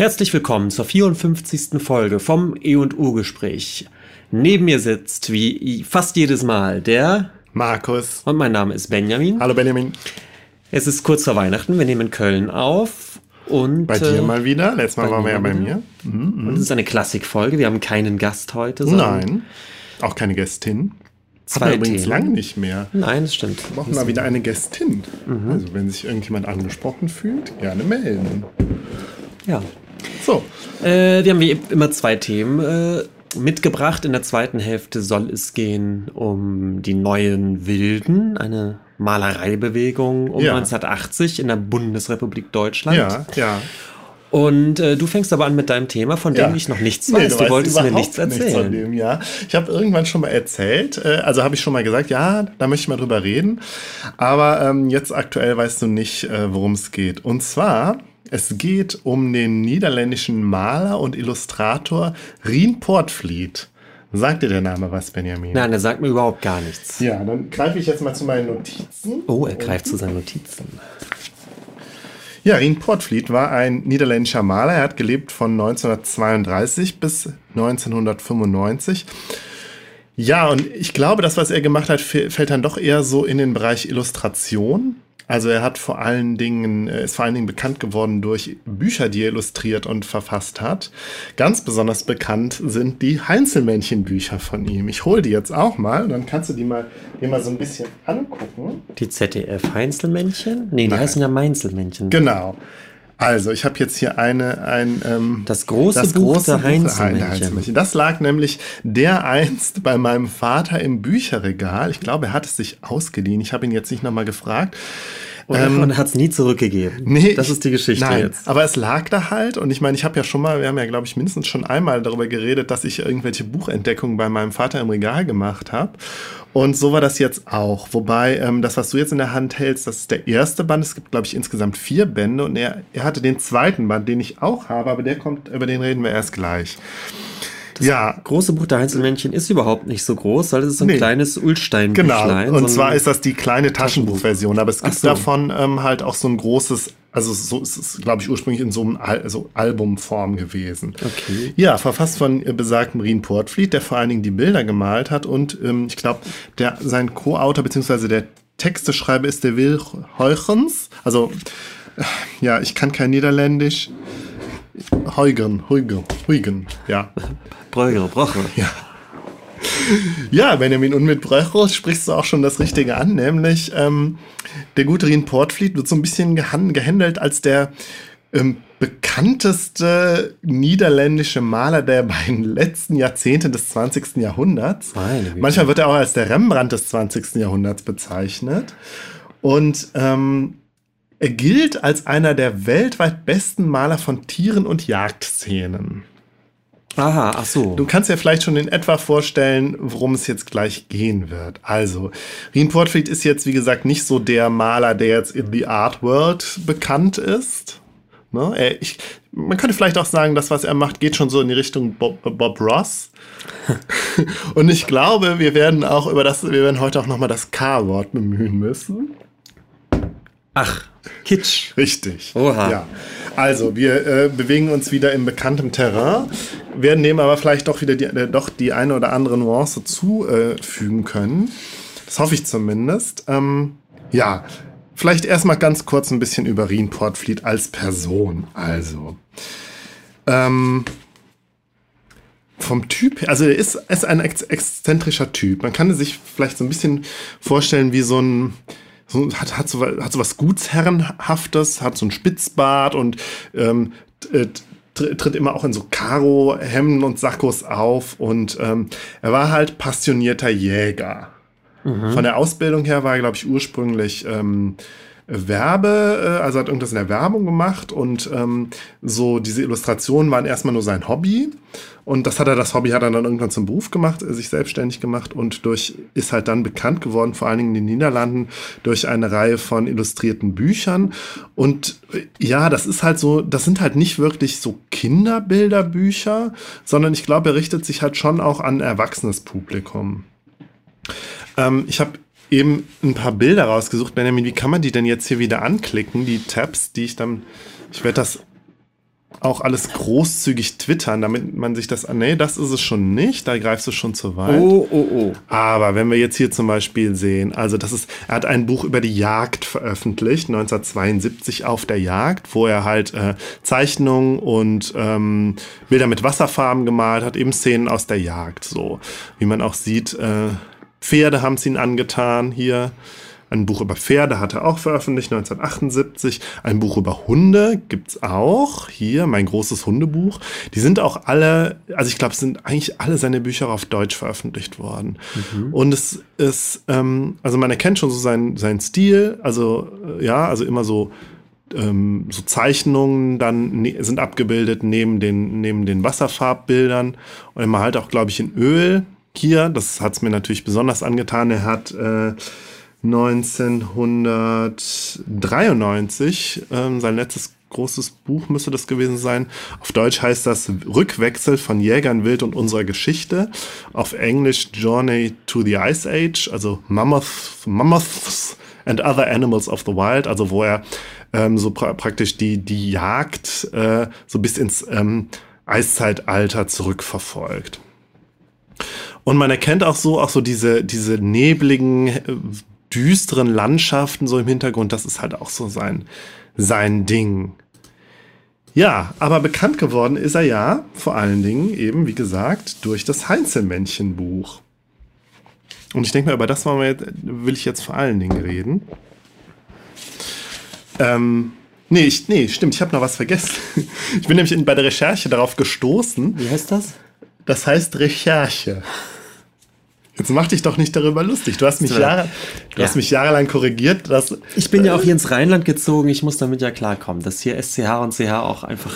Herzlich willkommen zur 54. Folge vom E&U-Gespräch. Neben mir sitzt, wie fast jedes Mal, der Markus. Und mein Name ist Benjamin. Hallo Benjamin. Es ist kurz vor Weihnachten, wir nehmen in Köln auf. Und, bei dir äh, mal wieder. Letztes Mal waren wir ja bei mir. Mhm. Und es ist eine Klassikfolge. Wir haben keinen Gast heute. Nein, auch keine Gästin. Zwei Haben übrigens lange nicht mehr. Nein, das stimmt. Wir brauchen mal wieder eine Gästin. Mhm. Also wenn sich irgendjemand angesprochen fühlt, gerne melden. Ja. So. Äh, wir haben wie immer zwei Themen äh, mitgebracht. In der zweiten Hälfte soll es gehen um die neuen Wilden, eine Malereibewegung um ja. 1980 in der Bundesrepublik Deutschland. Ja, ja. Und äh, du fängst aber an mit deinem Thema, von dem ja. ich noch nichts weiß. Nee, du, du wolltest mir nichts erzählen. Nichts von dem, ja. Ich habe irgendwann schon mal erzählt, äh, also habe ich schon mal gesagt, ja, da möchte ich mal drüber reden. Aber ähm, jetzt aktuell weißt du nicht, äh, worum es geht. Und zwar, es geht um den niederländischen Maler und Illustrator Rien Portfleet. Sagt dir der Name was, Benjamin? Nein, der sagt mir überhaupt gar nichts. Ja, dann greife ich jetzt mal zu meinen Notizen. Oh, er greift zu seinen Notizen. Ja, Rien Portfleet war ein niederländischer Maler. Er hat gelebt von 1932 bis 1995. Ja, und ich glaube, das, was er gemacht hat, fällt dann doch eher so in den Bereich Illustration. Also er hat vor allen Dingen, ist vor allen Dingen bekannt geworden durch Bücher, die er illustriert und verfasst hat. Ganz besonders bekannt sind die Heinzelmännchen-Bücher von ihm. Ich hole die jetzt auch mal, dann kannst du die mal, die mal so ein bisschen angucken. Die ZDF Heinzelmännchen? Nee, die Nein. heißen ja Meinzelmännchen. Genau. Also, ich habe jetzt hier eine, ein, ähm, das große das Buch große der Heinzelmännchen. Das lag nämlich der einst bei meinem Vater im Bücherregal. Ich glaube, er hat es sich ausgeliehen. Ich habe ihn jetzt nicht nochmal gefragt. Ähm, und hat es nie zurückgegeben. Nee, das ist die Geschichte nein, jetzt. Aber es lag da halt und ich meine, ich habe ja schon mal, wir haben ja glaube ich mindestens schon einmal darüber geredet, dass ich irgendwelche Buchentdeckungen bei meinem Vater im Regal gemacht habe. Und so war das jetzt auch. Wobei ähm, das, was du jetzt in der Hand hältst, das ist der erste Band. Es gibt, glaube ich, insgesamt vier Bände. Und er, er hatte den zweiten Band, den ich auch habe, aber der kommt, über den reden wir erst gleich. Das ja. große Buch der Einzelmännchen ist überhaupt nicht so groß, weil es ist so ein nee. kleines ulstein Genau. Und zwar ist das die kleine Taschenbuchversion, aber es gibt so. davon ähm, halt auch so ein großes also so ist es, glaube ich, ursprünglich in so einem Al also Albumform gewesen. Okay. Ja, verfasst von äh, besagten Rien Portfleet, der vor allen Dingen die Bilder gemalt hat und ähm, ich glaube, der sein Co-Autor beziehungsweise der Texteschreiber ist der Will Heuchens. Also äh, ja, ich kann kein Niederländisch. Heugen, Heugen, Heugen, ja. Bröger, Brocher. Ja. Ja, Benjamin, und mit Bröcher sprichst du auch schon das Richtige an, nämlich ähm, der gute Rien Portfleet wird so ein bisschen gehandelt als der ähm, bekannteste niederländische Maler der beiden letzten Jahrzehnte des 20. Jahrhunderts. Manchmal wird er auch als der Rembrandt des 20. Jahrhunderts bezeichnet. Und ähm, er gilt als einer der weltweit besten Maler von Tieren und Jagdszenen. Aha, ach so. Du kannst dir vielleicht schon in etwa vorstellen, worum es jetzt gleich gehen wird. Also, Rien Portfleet ist jetzt, wie gesagt, nicht so der Maler, der jetzt in the Art World bekannt ist. Ne? Er, ich, man könnte vielleicht auch sagen, das, was er macht, geht schon so in die Richtung Bob, Bob Ross. Und ich glaube, wir werden auch über das, wir werden heute auch nochmal das K-Wort bemühen müssen. Ach, Kitsch. Richtig. Oha. Ja. Also, wir äh, bewegen uns wieder im bekannten Terrain, werden dem aber vielleicht doch wieder die, äh, doch die eine oder andere Nuance zufügen können. Das hoffe ich zumindest. Ähm, ja, vielleicht erstmal ganz kurz ein bisschen über Rien Portfleet als Person. Also, ähm, vom Typ, also er ist, ist ein ex exzentrischer Typ. Man kann sich vielleicht so ein bisschen vorstellen wie so ein so, hat, hat, so, hat so was Gutsherrenhaftes, hat so ein Spitzbart und ähm, äh, tritt immer auch in so Karo-Hemden und Sakkos auf und ähm, er war halt passionierter Jäger. Mhm. Von der Ausbildung her war er, glaube ich, ursprünglich ähm, Werbe, äh, also hat irgendwas in der Werbung gemacht und ähm, so diese Illustrationen waren erstmal nur sein Hobby und das hat er, das Hobby hat er dann irgendwann zum Beruf gemacht, äh, sich selbstständig gemacht und durch ist halt dann bekannt geworden, vor allen Dingen in den Niederlanden, durch eine Reihe von illustrierten Büchern und äh, ja, das ist halt so, das sind halt nicht wirklich so Kinderbilderbücher, sondern ich glaube, er richtet sich halt schon auch an erwachsenes Publikum. Ähm, ich habe eben ein paar Bilder rausgesucht. Benjamin, wie kann man die denn jetzt hier wieder anklicken, die Tabs, die ich dann. Ich werde das auch alles großzügig twittern, damit man sich das, nee, das ist es schon nicht, da greifst du schon zu weit. Oh, oh, oh. Aber wenn wir jetzt hier zum Beispiel sehen, also das ist, er hat ein Buch über die Jagd veröffentlicht, 1972 auf der Jagd, wo er halt äh, Zeichnungen und ähm, Bilder mit Wasserfarben gemalt hat, eben Szenen aus der Jagd, so. Wie man auch sieht, äh, Pferde haben es ihn angetan hier. Ein Buch über Pferde hat er auch veröffentlicht, 1978. Ein Buch über Hunde gibt's auch. Hier, mein großes Hundebuch. Die sind auch alle, also ich glaube, es sind eigentlich alle seine Bücher auf Deutsch veröffentlicht worden. Mhm. Und es ist, ähm, also man erkennt schon so seinen, seinen Stil. Also, äh, ja, also immer so ähm, so Zeichnungen dann ne, sind abgebildet neben den, neben den Wasserfarbbildern und immer halt auch, glaube ich, in Öl hier. Das hat es mir natürlich besonders angetan. Er hat äh, 1993, ähm, sein letztes großes Buch müsste das gewesen sein. Auf Deutsch heißt das Rückwechsel von Jägern, Wild und unserer Geschichte. Auf Englisch Journey to the Ice Age, also Mammoth, Mammoths and Other Animals of the Wild, also wo er ähm, so pra praktisch die, die Jagd äh, so bis ins ähm, Eiszeitalter zurückverfolgt. Und man erkennt auch so, auch so diese, diese nebligen, äh, düsteren Landschaften so im Hintergrund, das ist halt auch so sein, sein Ding. Ja, aber bekannt geworden ist er ja vor allen Dingen eben, wie gesagt, durch das Heinzelmännchen-Buch. Und ich denke mal, über das will ich jetzt vor allen Dingen reden. Ähm, nee, ich, nee, stimmt, ich habe noch was vergessen. Ich bin nämlich bei der Recherche darauf gestoßen. Wie heißt das? Das heißt Recherche. Jetzt mach dich doch nicht darüber lustig. Du hast mich, Jahre, du ja. hast mich jahrelang korrigiert. Dass, ich bin ja auch hier ins Rheinland gezogen. Ich muss damit ja klarkommen, dass hier SCH und CH auch einfach,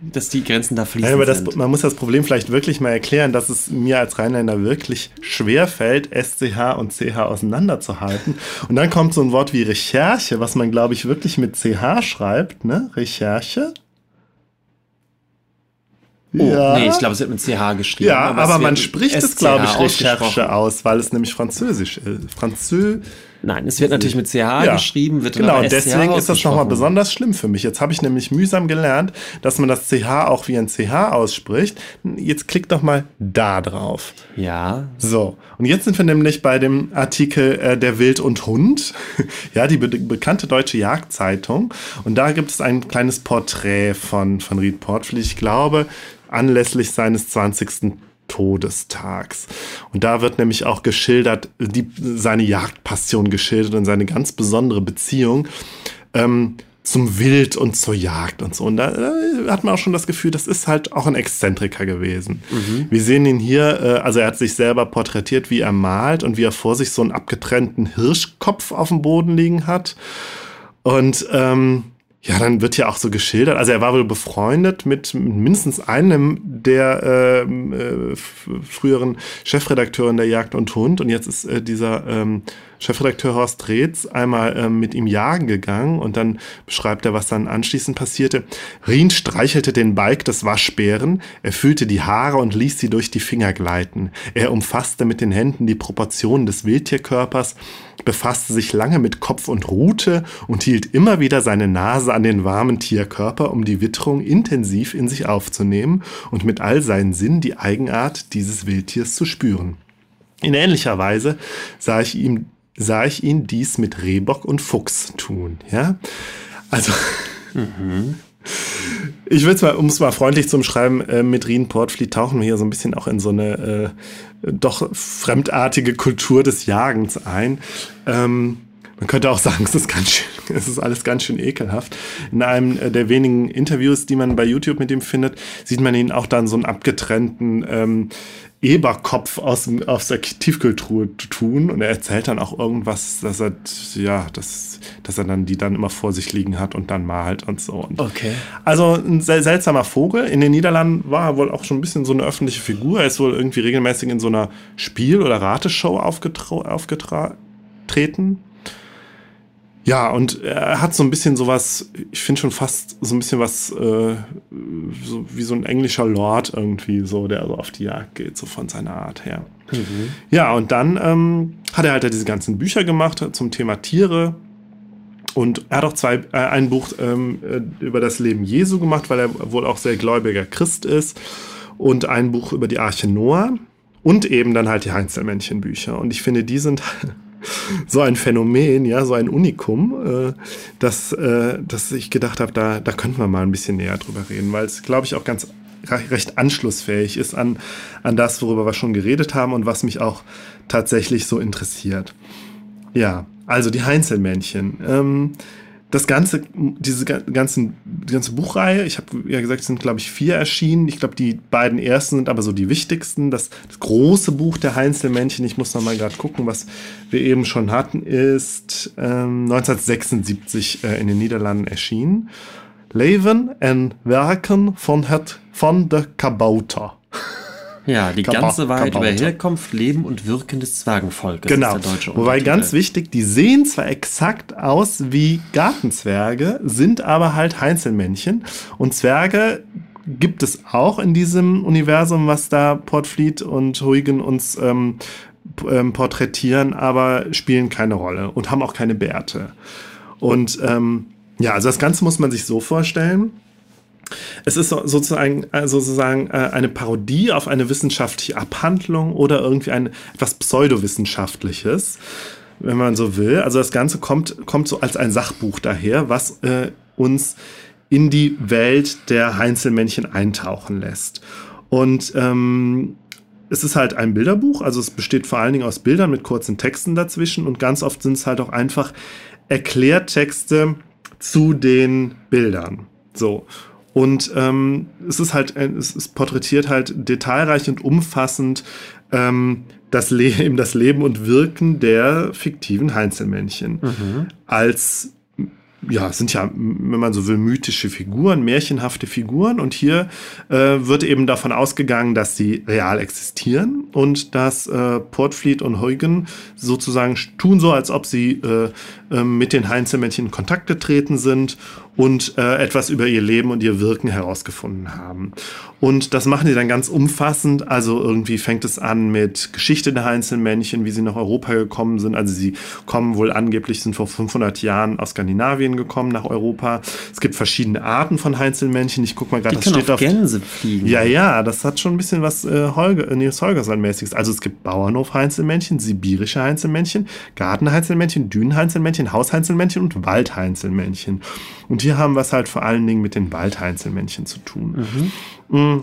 dass die Grenzen da fließen. Ja, aber das, man muss das Problem vielleicht wirklich mal erklären, dass es mir als Rheinländer wirklich schwer fällt, SCH und CH auseinanderzuhalten. Und dann kommt so ein Wort wie Recherche, was man, glaube ich, wirklich mit CH schreibt. Ne? Recherche. Oh, ja. nee, ich glaube, es wird mit CH geschrieben. Ja, aber, aber man spricht es, glaube ich, Recherche aus, weil es nämlich französisch ist. Franzö Nein, es wird natürlich mit CH ja. geschrieben, wird Genau, deswegen ist das nochmal besonders schlimm für mich. Jetzt habe ich nämlich mühsam gelernt, dass man das CH auch wie ein CH ausspricht. Jetzt klick doch mal da drauf. Ja. So, und jetzt sind wir nämlich bei dem Artikel äh, Der Wild und Hund. ja, die be bekannte deutsche Jagdzeitung. Und da gibt es ein kleines Porträt von, von Ried Portflieg. Ich glaube, anlässlich seines 20. Todestags. Und da wird nämlich auch geschildert, die, seine Jagdpassion geschildert und seine ganz besondere Beziehung ähm, zum Wild und zur Jagd und so. Und da äh, hat man auch schon das Gefühl, das ist halt auch ein Exzentriker gewesen. Mhm. Wir sehen ihn hier, äh, also er hat sich selber porträtiert, wie er malt und wie er vor sich so einen abgetrennten Hirschkopf auf dem Boden liegen hat. Und ähm, ja, dann wird ja auch so geschildert. Also er war wohl befreundet mit mindestens einem der ähm, äh, früheren Chefredakteuren der Jagd und Hund. Und jetzt ist äh, dieser ähm, Chefredakteur Horst Reetz einmal ähm, mit ihm jagen gegangen und dann beschreibt er, was dann anschließend passierte. Rien streichelte den Balk des Waschbären, er fühlte die Haare und ließ sie durch die Finger gleiten. Er umfasste mit den Händen die Proportionen des Wildtierkörpers, befasste sich lange mit Kopf und Rute und hielt immer wieder seine Nase an den warmen Tierkörper, um die Witterung intensiv in sich aufzunehmen und mit all seinen Sinnen die Eigenart dieses Wildtiers zu spüren. In ähnlicher Weise sah ich ihm sah ich ihn dies mit Rehbock und Fuchs tun. Ja, also. Mhm. Ich will es mal, um es mal freundlich zu umschreiben, äh, mit Rien Portfleet tauchen wir hier so ein bisschen auch in so eine äh, doch fremdartige Kultur des Jagens ein. Ähm, man könnte auch sagen, es ist ganz schön, es ist alles ganz schön ekelhaft. In einem äh, der wenigen Interviews, die man bei YouTube mit ihm findet, sieht man ihn auch dann so einen abgetrennten ähm, Eberkopf aus, aus der Tiefkühltruhe tun und er erzählt dann auch irgendwas, dass er, ja, dass, dass er dann die dann immer vor sich liegen hat und dann malt und so. Und okay. Also ein sel seltsamer Vogel. In den Niederlanden war er wohl auch schon ein bisschen so eine öffentliche Figur. Er ist wohl irgendwie regelmäßig in so einer Spiel- oder Rateshow aufgetreten. Ja, und er hat so ein bisschen sowas, ich finde schon fast so ein bisschen was, äh, so wie so ein englischer Lord irgendwie, so, der also auf die Jagd geht, so von seiner Art her. Mhm. Ja, und dann ähm, hat er halt diese ganzen Bücher gemacht zum Thema Tiere. und er hat auch zwei, äh, ein Buch ähm, äh, über das Leben Jesu gemacht, weil er wohl auch sehr gläubiger Christ ist. Und ein Buch über die Arche Noah. Und eben dann halt die Heinzelmännchenbücher. Und ich finde, die sind so ein Phänomen, ja, so ein Unikum, äh, dass, äh, dass ich gedacht habe, da, da könnten wir mal ein bisschen näher drüber reden, weil es, glaube ich, auch ganz recht anschlussfähig ist an, an das, worüber wir schon geredet haben und was mich auch tatsächlich so interessiert. Ja, also die Heinzelmännchen. Ähm, das ganze, diese ganzen, die ganze Buchreihe, ich habe ja gesagt, es sind, glaube ich, vier erschienen. Ich glaube, die beiden ersten sind aber so die wichtigsten. Das, das große Buch der Heinzelmännchen, ich muss noch mal gerade gucken, was wir eben schon hatten, ist ähm, 1976 äh, in den Niederlanden erschienen. Leven en Werken von, het, von de Kabouter. Ja, die Kaba ganze Wahrheit über Herkunft, Leben und Wirken des Zwergenvolkes. Genau. Wobei ganz wichtig, die sehen zwar exakt aus wie Gartenzwerge, sind aber halt Heinzelmännchen. Und Zwerge gibt es auch in diesem Universum, was da Portfleet und Huygen uns ähm, ähm, porträtieren, aber spielen keine Rolle und haben auch keine Bärte. Und ähm, ja, also das Ganze muss man sich so vorstellen. Es ist sozusagen, äh, sozusagen äh, eine Parodie auf eine wissenschaftliche Abhandlung oder irgendwie ein etwas pseudowissenschaftliches, wenn man so will. Also das Ganze kommt, kommt so als ein Sachbuch daher, was äh, uns in die Welt der Heinzelmännchen eintauchen lässt. Und ähm, es ist halt ein Bilderbuch, also es besteht vor allen Dingen aus Bildern mit kurzen Texten dazwischen und ganz oft sind es halt auch einfach Erklärtexte zu den Bildern. So. Und ähm, es ist halt, es ist porträtiert halt detailreich und umfassend ähm, das, Le eben das Leben und Wirken der fiktiven Heinzelmännchen mhm. als ja, es sind ja, wenn man so will, mythische Figuren, märchenhafte Figuren. Und hier äh, wird eben davon ausgegangen, dass sie real existieren und dass äh, Portfleet und Huygen sozusagen tun so, als ob sie äh, äh mit den Heinzelmännchen in Kontakt getreten sind und äh, etwas über ihr Leben und ihr Wirken herausgefunden haben. Und das machen sie dann ganz umfassend. Also irgendwie fängt es an mit Geschichte der Heinzelmännchen, wie sie nach Europa gekommen sind. Also sie kommen wohl angeblich, sind vor 500 Jahren aus Skandinavien gekommen nach Europa. Es gibt verschiedene Arten von Heinzelmännchen. Ich guck mal gerade, das steht auf Gänse fliegen. Ja, ja, das hat schon ein bisschen was äh, Holger, äh, Nils Holgersson-mäßiges. Also es gibt Bauernhof-Heinzelmännchen, sibirische Heinzelmännchen, Gartenheinzelmännchen, Dünenheinzelmännchen, Hausheinzelmännchen und Waldheinzelmännchen. Und hier haben wir es halt vor allen Dingen mit den Waldheinzelmännchen zu tun. Mhm. Mm.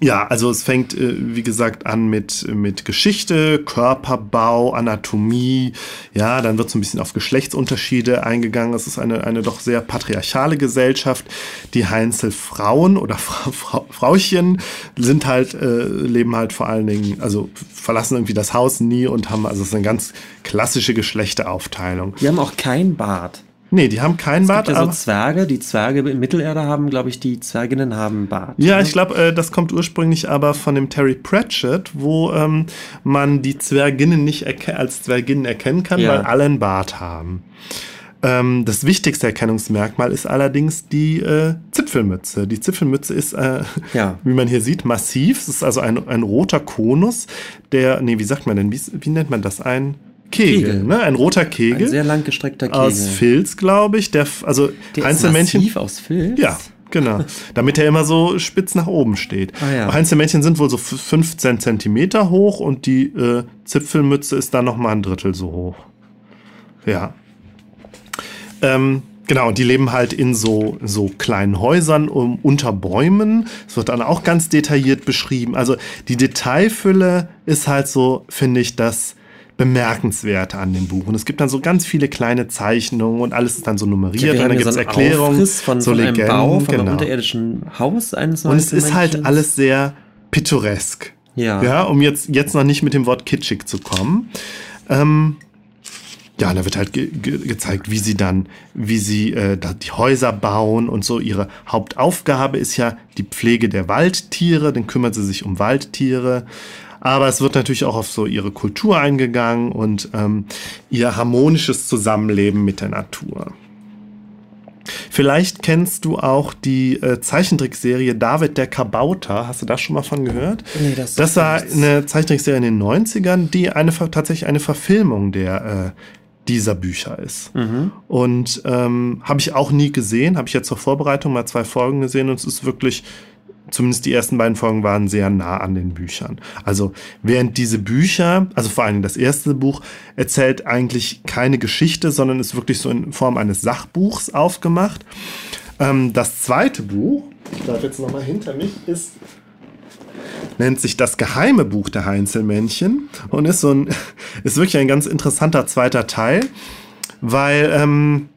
Ja, also es fängt, äh, wie gesagt, an mit, mit Geschichte, Körperbau, Anatomie. Ja, dann wird so ein bisschen auf Geschlechtsunterschiede eingegangen. Es ist eine, eine doch sehr patriarchale Gesellschaft. Die Heinzelfrauen oder Fra Fra Frauchen sind halt, äh, leben halt vor allen Dingen, also verlassen irgendwie das Haus nie und haben, also es ist eine ganz klassische Geschlechteraufteilung. Die haben auch kein Bart. Nee, die haben keinen es Bart. Gibt ja so Zwerge, die Zwerge in Mittelerde haben, glaube ich, die Zwerginnen haben Bart. Ja, ne? ich glaube, äh, das kommt ursprünglich aber von dem Terry Pratchett, wo ähm, man die Zwerginnen nicht als Zwerginnen erkennen kann, ja. weil alle einen Bart haben. Ähm, das wichtigste Erkennungsmerkmal ist allerdings die äh, Zipfelmütze. Die Zipfelmütze ist, äh, ja. wie man hier sieht, massiv. Es ist also ein, ein roter Konus, der, nee, wie sagt man denn, wie, wie nennt man das? Ein Kegel, Kegel. Ne? ein roter Kegel. Ein sehr langgestreckter Kegel. Aus Filz, glaube ich. Der, also der Einzelmännchen. Ist aus Filz? Ja, genau. Damit er immer so spitz nach oben steht. Ah, ja. Einzelmännchen sind wohl so 15 Zentimeter hoch und die äh, Zipfelmütze ist dann nochmal ein Drittel so hoch. Ja. Ähm, Genau, und die leben halt in so, so kleinen Häusern um, unter Bäumen. Es wird dann auch ganz detailliert beschrieben. Also die Detailfülle ist halt so, finde ich, das bemerkenswert an dem Buch. Und es gibt dann so ganz viele kleine Zeichnungen und alles ist dann so nummeriert. und dann gibt es so Erklärungen, von, so von Legenden, einem Bau, von genau. unterirdischen Haus eines Und es ist halt alles sehr pittoresk. Ja. Ja, um jetzt, jetzt noch nicht mit dem Wort kitschig zu kommen. Ähm, ja, da wird halt ge ge gezeigt, wie sie dann, wie sie äh, die Häuser bauen und so. Ihre Hauptaufgabe ist ja die Pflege der Waldtiere, dann kümmert sie sich um Waldtiere. Aber es wird natürlich auch auf so ihre Kultur eingegangen und ähm, ihr harmonisches Zusammenleben mit der Natur. Vielleicht kennst du auch die äh, Zeichentrickserie David der Kabauter. Hast du das schon mal von gehört? Nee, das, das war eine Zeichentrickserie in den 90ern, die eine, tatsächlich eine Verfilmung der, äh, dieser Bücher ist. Mhm. Und ähm, habe ich auch nie gesehen, habe ich jetzt zur Vorbereitung mal zwei Folgen gesehen und es ist wirklich, zumindest die ersten beiden Folgen waren sehr nah an den Büchern. Also während diese Bücher, also vor allem das erste Buch, erzählt eigentlich keine Geschichte, sondern ist wirklich so in Form eines Sachbuchs aufgemacht. Ähm, das zweite Buch, ich darf jetzt nochmal hinter mich, ist nennt sich das geheime Buch der Heinzelmännchen und ist so ein, ist wirklich ein ganz interessanter zweiter Teil, weil ähm,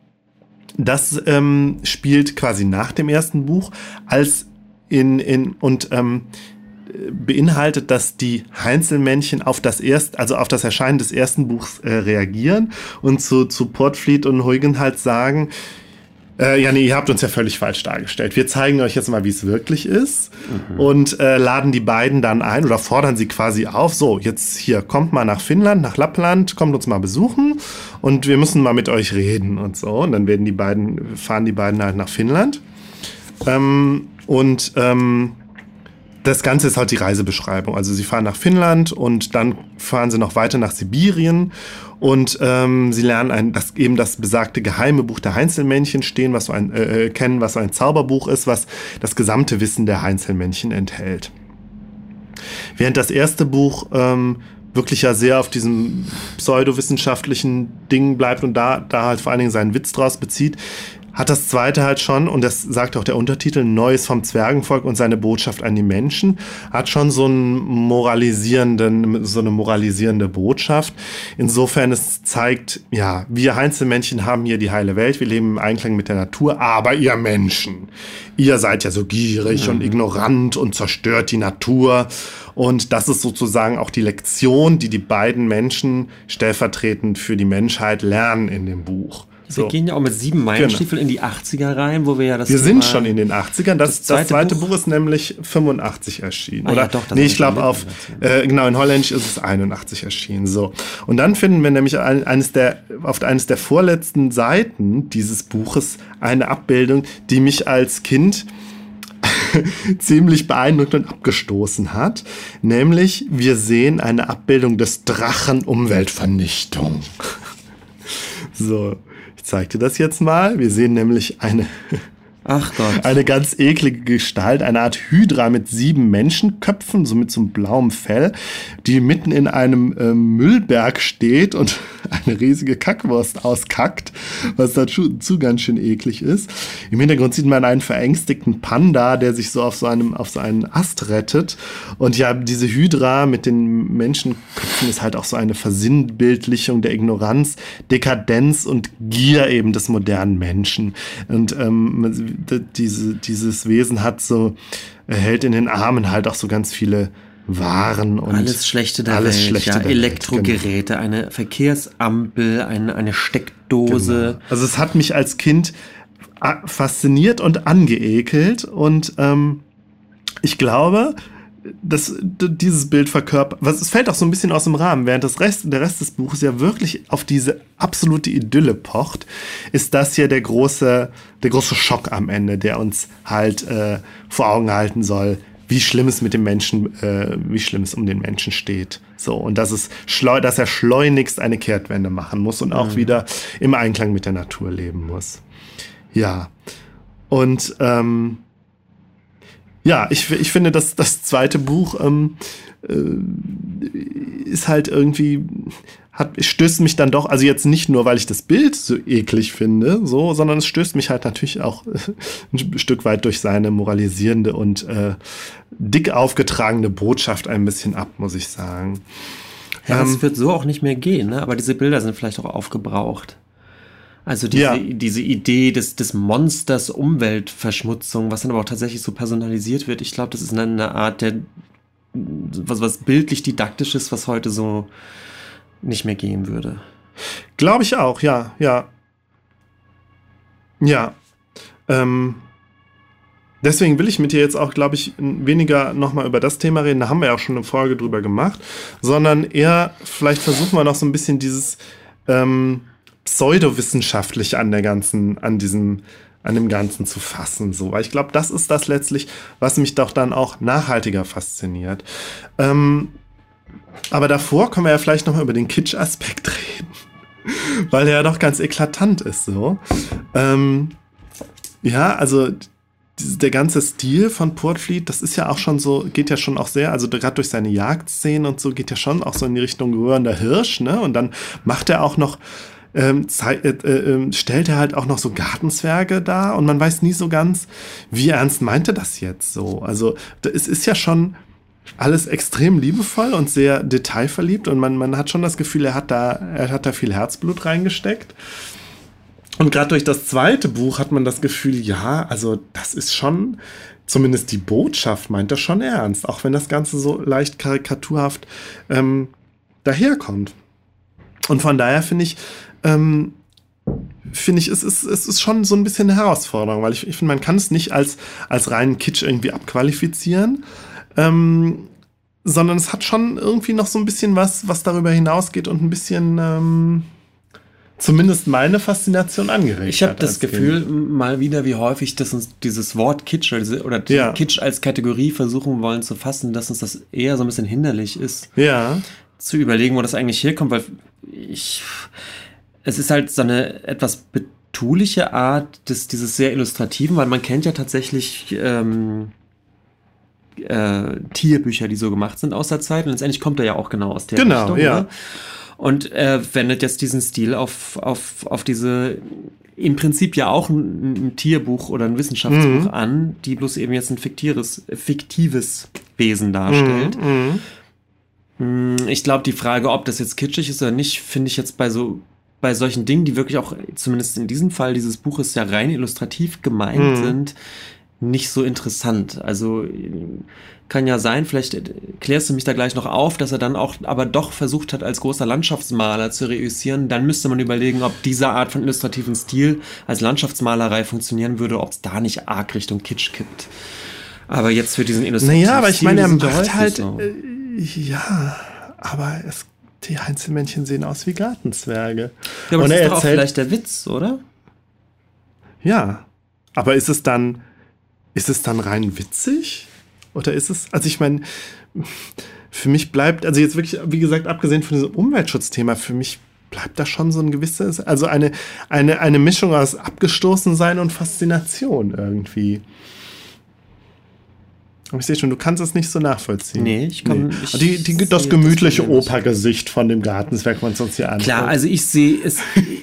das ähm, spielt quasi nach dem ersten Buch als in, in und ähm, beinhaltet, dass die Heinzelmännchen auf das erst, also auf das Erscheinen des ersten Buchs äh, reagieren und zu, zu Portfleet und Huygen halt sagen, äh, ja, nee, ihr habt uns ja völlig falsch dargestellt. Wir zeigen euch jetzt mal, wie es wirklich ist mhm. und äh, laden die beiden dann ein oder fordern sie quasi auf. So, jetzt hier, kommt mal nach Finnland, nach Lappland, kommt uns mal besuchen und wir müssen mal mit euch reden und so. Und dann werden die beiden, fahren die beiden halt nach Finnland. Ähm, und ähm, das Ganze ist halt die Reisebeschreibung. Also sie fahren nach Finnland und dann fahren sie noch weiter nach Sibirien und ähm, sie lernen ein, das, eben das besagte geheime Buch der Heinzelmännchen stehen, was so ein, äh, äh, kennen, was so ein Zauberbuch ist, was das gesamte Wissen der Heinzelmännchen enthält. Während das erste Buch ähm, wirklich ja sehr auf diesem pseudowissenschaftlichen Ding bleibt und da, da halt vor allen Dingen seinen Witz draus bezieht, hat das zweite halt schon, und das sagt auch der Untertitel, Neues vom Zwergenvolk und seine Botschaft an die Menschen, hat schon so einen moralisierenden, so eine moralisierende Botschaft. Insofern es zeigt, ja, wir Einzelmännchen haben hier die heile Welt, wir leben im Einklang mit der Natur, aber ihr Menschen, ihr seid ja so gierig mhm. und ignorant und zerstört die Natur. Und das ist sozusagen auch die Lektion, die die beiden Menschen stellvertretend für die Menschheit lernen in dem Buch. So. Wir gehen ja auch mit sieben Meilenstiefeln genau. in die 80er rein, wo wir ja das. Wir sind schon in den 80ern. Das, das zweite, das zweite Buch, Buch, ist nämlich 85 erschienen. Ah, Oder? Ja, doch, nee, ich glaube auf, äh, genau, in Holländisch ist es 81 erschienen. So. Und dann finden wir nämlich eines der, auf eines der vorletzten Seiten dieses Buches eine Abbildung, die mich als Kind ziemlich beeindruckt und abgestoßen hat. Nämlich, wir sehen eine Abbildung des Drachen Umweltvernichtung. so. Ich zeige dir das jetzt mal. Wir sehen nämlich eine Ach Gott. Eine ganz eklige Gestalt, eine Art Hydra mit sieben Menschenköpfen, so mit so einem blauen Fell, die mitten in einem äh, Müllberg steht und eine riesige Kackwurst auskackt, was dazu ganz schön eklig ist. Im Hintergrund sieht man einen verängstigten Panda, der sich so auf so einem, auf so einen Ast rettet. Und ja, diese Hydra mit den Menschenköpfen ist halt auch so eine Versinnbildlichung der Ignoranz, Dekadenz und Gier eben des modernen Menschen. Und ähm, diese, dieses Wesen hat so, er hält in den Armen halt auch so ganz viele waren und alles Schlechte der alles Welt, Schlechte ja, der Elektrogeräte, genau. eine Verkehrsampel, eine, eine Steckdose. Genau. Also es hat mich als Kind fasziniert und angeekelt und ähm, ich glaube, das, dieses Bild verkörpert, was, es fällt auch so ein bisschen aus dem Rahmen, während das Rest, der Rest des Buches ja wirklich auf diese absolute Idylle pocht, ist das hier der große, der große Schock am Ende, der uns halt äh, vor Augen halten soll, wie schlimm es mit dem Menschen, äh, wie schlimm es um den Menschen steht. So, und dass es dass er schleunigst eine Kehrtwende machen muss und auch mhm. wieder im Einklang mit der Natur leben muss. Ja. Und ähm, ja, ich, ich finde, dass das zweite Buch ähm, äh, ist halt irgendwie, hat, stößt mich dann doch, also jetzt nicht nur, weil ich das Bild so eklig finde, so, sondern es stößt mich halt natürlich auch ein Stück weit durch seine moralisierende und äh, dick aufgetragene Botschaft ein bisschen ab, muss ich sagen. Ja, das ähm, wird so auch nicht mehr gehen, ne? aber diese Bilder sind vielleicht auch aufgebraucht. Also diese, ja. diese Idee des, des Monsters Umweltverschmutzung, was dann aber auch tatsächlich so personalisiert wird, ich glaube, das ist eine Art der, was, was bildlich didaktisch ist, was heute so nicht mehr gehen würde. Glaube ich auch, ja, ja. Ja. Ähm, deswegen will ich mit dir jetzt auch, glaube ich, weniger nochmal über das Thema reden, da haben wir ja auch schon eine Folge drüber gemacht, sondern eher, vielleicht versuchen wir noch so ein bisschen dieses, ähm, pseudowissenschaftlich an der ganzen, an diesem, an dem Ganzen zu fassen. So, weil ich glaube, das ist das letztlich, was mich doch dann auch nachhaltiger fasziniert. Ähm, aber davor können wir ja vielleicht noch mal über den Kitsch-Aspekt reden. weil er ja doch ganz eklatant ist so. Ähm, ja, also der ganze Stil von Portfleet, das ist ja auch schon so, geht ja schon auch sehr, also gerade durch seine Jagdszenen und so, geht ja schon auch so in die Richtung rührender Hirsch, ne? Und dann macht er auch noch, ähm, äh, äh, stellt er halt auch noch so Gartenzwerge da und man weiß nie so ganz, wie ernst meinte das jetzt so. Also es ist ja schon alles extrem liebevoll und sehr detailverliebt und man, man hat schon das Gefühl, er hat da, er hat da viel Herzblut reingesteckt. Und gerade durch das zweite Buch hat man das Gefühl, ja, also das ist schon, zumindest die Botschaft meint er schon ernst, auch wenn das Ganze so leicht karikaturhaft ähm, daherkommt. Und von daher finde ich, ähm, finde ich, es ist, es ist schon so ein bisschen eine Herausforderung, weil ich, ich finde, man kann es nicht als, als reinen Kitsch irgendwie abqualifizieren. Ähm, sondern es hat schon irgendwie noch so ein bisschen was, was darüber hinausgeht und ein bisschen ähm, zumindest meine Faszination angeregt Ich habe das Gefühl kind. mal wieder, wie häufig das uns dieses Wort Kitsch oder ja. Kitsch als Kategorie versuchen wollen zu fassen, dass uns das eher so ein bisschen hinderlich ist. Ja. Zu überlegen, wo das eigentlich herkommt, weil ich es ist halt so eine etwas betuliche Art des, dieses sehr illustrativen, weil man kennt ja tatsächlich ähm, äh, Tierbücher, die so gemacht sind aus der Zeit. Und letztendlich kommt er ja auch genau aus der genau, Richtung. Ja. Oder? Und er wendet jetzt diesen Stil auf, auf, auf diese im Prinzip ja auch ein, ein Tierbuch oder ein Wissenschaftsbuch mhm. an, die bloß eben jetzt ein fiktives, fiktives Wesen darstellt. Mhm. mhm. Mm, ich glaube, die Frage, ob das jetzt kitschig ist oder nicht, finde ich jetzt bei so bei solchen Dingen, die wirklich auch, zumindest in diesem Fall dieses Buches ja rein illustrativ gemeint mhm. sind, nicht so interessant. Also kann ja sein, vielleicht klärst du mich da gleich noch auf, dass er dann auch aber doch versucht hat, als großer Landschaftsmaler zu reüssieren. Dann müsste man überlegen, ob diese Art von illustrativen Stil als Landschaftsmalerei funktionieren würde, ob es da nicht arg Richtung Kitsch kippt. Aber jetzt für diesen illustrativen Naja, aber ich meine, er macht halt, so. äh, ja, aber es, die Einzelmännchen sehen aus wie Gartenzwerge. Ja, aber Und das ist doch auch vielleicht der Witz, oder? Ja, aber ist es dann ist es dann rein witzig? Oder ist es, also ich meine, für mich bleibt, also jetzt wirklich, wie gesagt, abgesehen von diesem Umweltschutzthema, für mich bleibt da schon so ein gewisses, also eine, eine, eine Mischung aus Abgestoßensein und Faszination irgendwie. Ich sehe schon, du kannst es nicht so nachvollziehen. Nee, ich kann. Nee. Ich die, die, das gemütliche Opergesicht von dem Gartenswerk, wenn man es uns hier anschaut. Klar, also ich sehe es,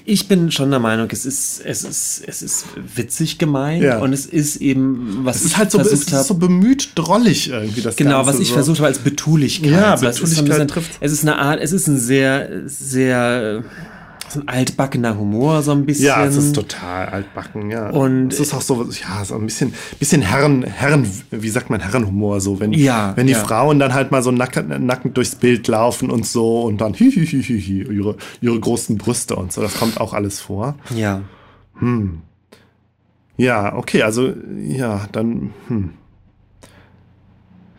ich bin schon der Meinung, es ist, es ist, es ist witzig gemeint ja. und es ist eben, was es ist halt so, es ist so bemüht drollig irgendwie das Genau, Ganze was ich so. versucht habe als Betulichkeit. Ja, Betulichkeit es trifft. Es ist eine Art, es ist ein sehr, sehr so ein altbackener Humor, so ein bisschen. Ja, es ist total altbacken, ja. Und es ist auch so, ja, so ein bisschen, bisschen Herren, Herren, wie sagt man, Herrenhumor, so, wenn, ja, wenn die ja. Frauen dann halt mal so nackend, nackend durchs Bild laufen und so und dann hi, hi, hi, hi, hi, ihre, ihre großen Brüste und so, das kommt auch alles vor. Ja. Hm. Ja, okay, also, ja, dann, hm.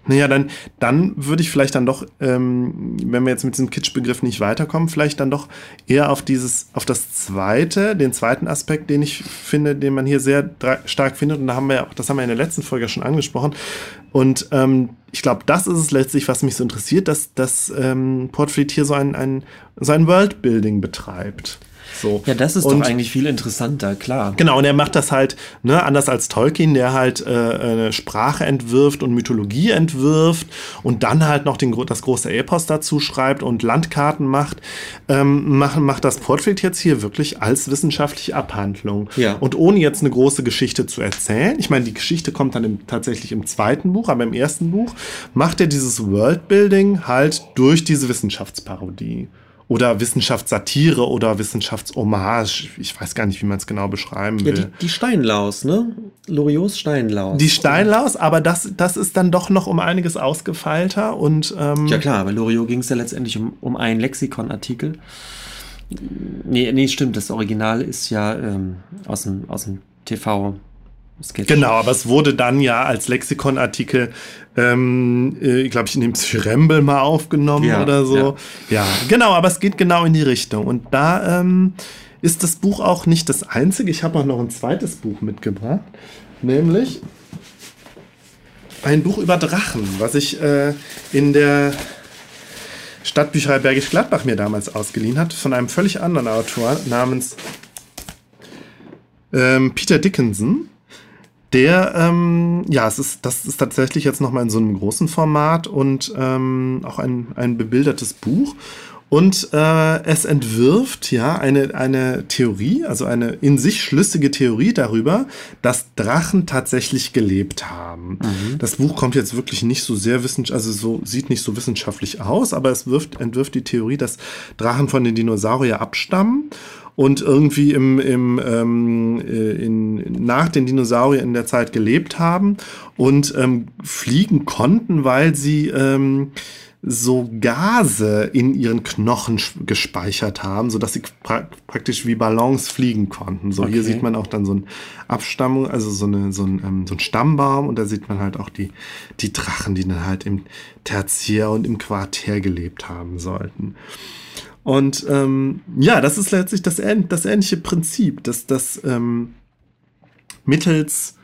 Naja, dann, dann würde ich vielleicht dann doch, ähm, wenn wir jetzt mit diesem Kitsch-Begriff nicht weiterkommen, vielleicht dann doch eher auf dieses, auf das zweite, den zweiten Aspekt, den ich finde, den man hier sehr stark findet. Und da haben wir ja auch, das haben wir in der letzten Folge schon angesprochen. Und ähm, ich glaube, das ist es letztlich, was mich so interessiert, dass, dass ähm, Portfleet hier so ein, ein, so ein Worldbuilding betreibt. So. Ja, das ist und, doch eigentlich viel interessanter, klar. Genau, und er macht das halt, ne, anders als Tolkien, der halt äh, eine Sprache entwirft und Mythologie entwirft und dann halt noch den, das große Epos dazu schreibt und Landkarten macht, ähm, macht, macht das Portrait jetzt hier wirklich als wissenschaftliche Abhandlung. Ja. Und ohne jetzt eine große Geschichte zu erzählen, ich meine, die Geschichte kommt dann im, tatsächlich im zweiten Buch, aber im ersten Buch macht er dieses Worldbuilding halt durch diese Wissenschaftsparodie oder Wissenschaftssatire oder Wissenschaftshommage. Ich weiß gar nicht, wie man es genau beschreiben will. Ja, die, die Steinlaus, ne? Loriots Steinlaus. Die Steinlaus, aber das, das ist dann doch noch um einiges ausgefeilter und. Ähm ja, klar, bei Loriot ging es ja letztendlich um, um einen Lexikonartikel. Nee, nee, stimmt. Das Original ist ja ähm, aus, dem, aus dem TV. Genau, aber es wurde dann ja als Lexikonartikel, ähm, äh, glaube ich, in dem Psyrembel mal aufgenommen ja, oder so. Ja. ja. genau, aber es geht genau in die Richtung. Und da ähm, ist das Buch auch nicht das einzige. Ich habe auch noch ein zweites Buch mitgebracht, nämlich ein Buch über Drachen, was ich äh, in der Stadtbücherei Bergisch Gladbach mir damals ausgeliehen hat, von einem völlig anderen Autor namens ähm, Peter Dickinson. Der, ähm, ja, es ist, das ist tatsächlich jetzt nochmal in so einem großen Format und ähm, auch ein, ein bebildertes Buch. Und äh, es entwirft ja eine, eine Theorie, also eine in sich schlüssige Theorie darüber, dass Drachen tatsächlich gelebt haben. Mhm. Das Buch kommt jetzt wirklich nicht so sehr wissenschaftlich, also so sieht nicht so wissenschaftlich aus, aber es wirft, entwirft die Theorie, dass Drachen von den Dinosaurier abstammen und irgendwie im, im, ähm, äh, in, nach den Dinosauriern in der Zeit gelebt haben und ähm, fliegen konnten, weil sie ähm, so Gase in ihren Knochen gespeichert haben, sodass sie pra praktisch wie Ballons fliegen konnten. So okay. hier sieht man auch dann so ein Abstammung, also so, eine, so, ein, ähm, so ein Stammbaum und da sieht man halt auch die, die Drachen, die dann halt im Tertiär und im Quartär gelebt haben sollten. Und ähm, ja, das ist letztlich das, das ähnliche Prinzip, dass das ähm, mittels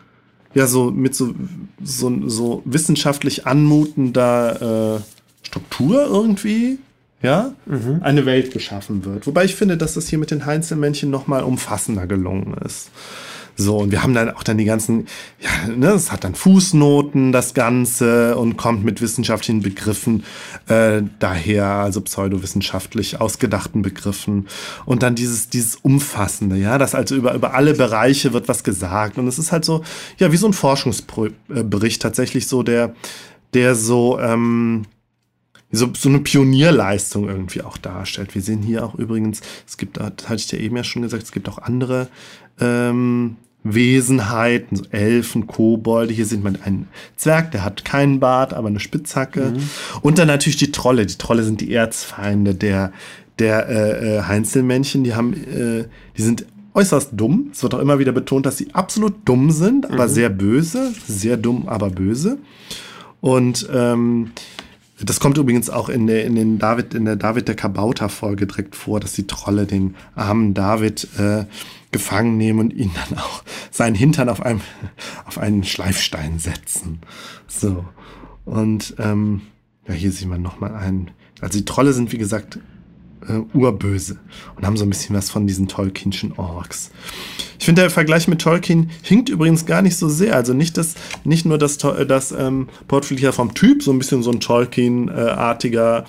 ja so mit so, so, so wissenschaftlich anmutender äh, Struktur irgendwie, ja, mhm. eine Welt geschaffen wird. Wobei ich finde, dass das hier mit den Heinzelmännchen noch mal umfassender gelungen ist. So, und wir haben dann auch dann die ganzen, ja, ne, es hat dann Fußnoten, das Ganze, und kommt mit wissenschaftlichen Begriffen äh, daher, also pseudowissenschaftlich ausgedachten Begriffen. Und dann dieses, dieses Umfassende, ja, das also über, über alle Bereiche wird was gesagt. Und es ist halt so, ja, wie so ein Forschungsbericht tatsächlich so, der, der so, ähm, so, so eine Pionierleistung irgendwie auch darstellt. Wir sehen hier auch übrigens, es gibt, hatte ich ja eben ja schon gesagt, es gibt auch andere ähm, Wesenheiten, so Elfen, Kobolde. Hier sieht man einen Zwerg, der hat keinen Bart, aber eine Spitzhacke. Mhm. Und dann natürlich die Trolle. Die Trolle sind die Erzfeinde der, der äh, äh, Heinzelmännchen. Die haben, äh, die sind äußerst dumm. Es wird auch immer wieder betont, dass sie absolut dumm sind, aber mhm. sehr böse. Sehr dumm, aber böse. Und ähm, das kommt übrigens auch in der, in den David, in der David der Kabauter-Folge direkt vor, dass die Trolle den armen David äh, gefangen nehmen und ihn dann auch seinen Hintern auf einem, auf einen Schleifstein setzen. So. Und ähm, ja, hier sieht man nochmal einen. Also die Trolle sind, wie gesagt, äh, urböse und haben so ein bisschen was von diesen Tolkienschen Orks. Ich finde, der Vergleich mit Tolkien hinkt übrigens gar nicht so sehr. Also nicht, das, nicht nur, dass, dass ähm, Portfolio vom Typ so ein bisschen so ein Tolkien-artiger äh,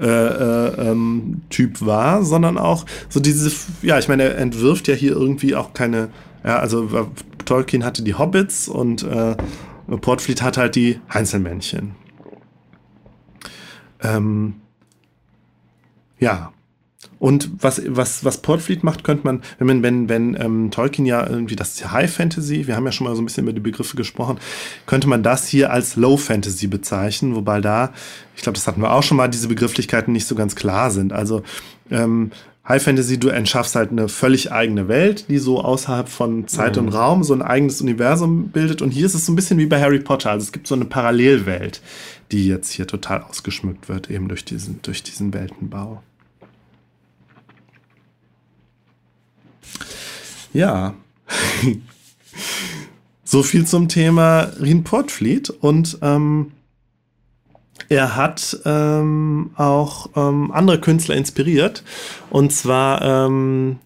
äh, ähm, Typ war, sondern auch so diese, ja, ich meine, er entwirft ja hier irgendwie auch keine, ja, also Tolkien hatte die Hobbits und äh, Portfleet hat halt die Einzelmännchen. Ähm, ja, und was, was, was Portfleet macht, könnte man, wenn man, wenn, wenn ähm, Tolkien ja irgendwie das High Fantasy, wir haben ja schon mal so ein bisschen über die Begriffe gesprochen, könnte man das hier als Low Fantasy bezeichnen, wobei da, ich glaube, das hatten wir auch schon mal, diese Begrifflichkeiten nicht so ganz klar sind. Also ähm, High Fantasy, du entschaffst halt eine völlig eigene Welt, die so außerhalb von Zeit mhm. und Raum so ein eigenes Universum bildet. Und hier ist es so ein bisschen wie bei Harry Potter. Also es gibt so eine Parallelwelt, die jetzt hier total ausgeschmückt wird, eben durch diesen, durch diesen Weltenbau. Ja. so viel zum Thema Rien Portfleet. Und ähm, er hat ähm, auch ähm, andere Künstler inspiriert. Und zwar, ähm,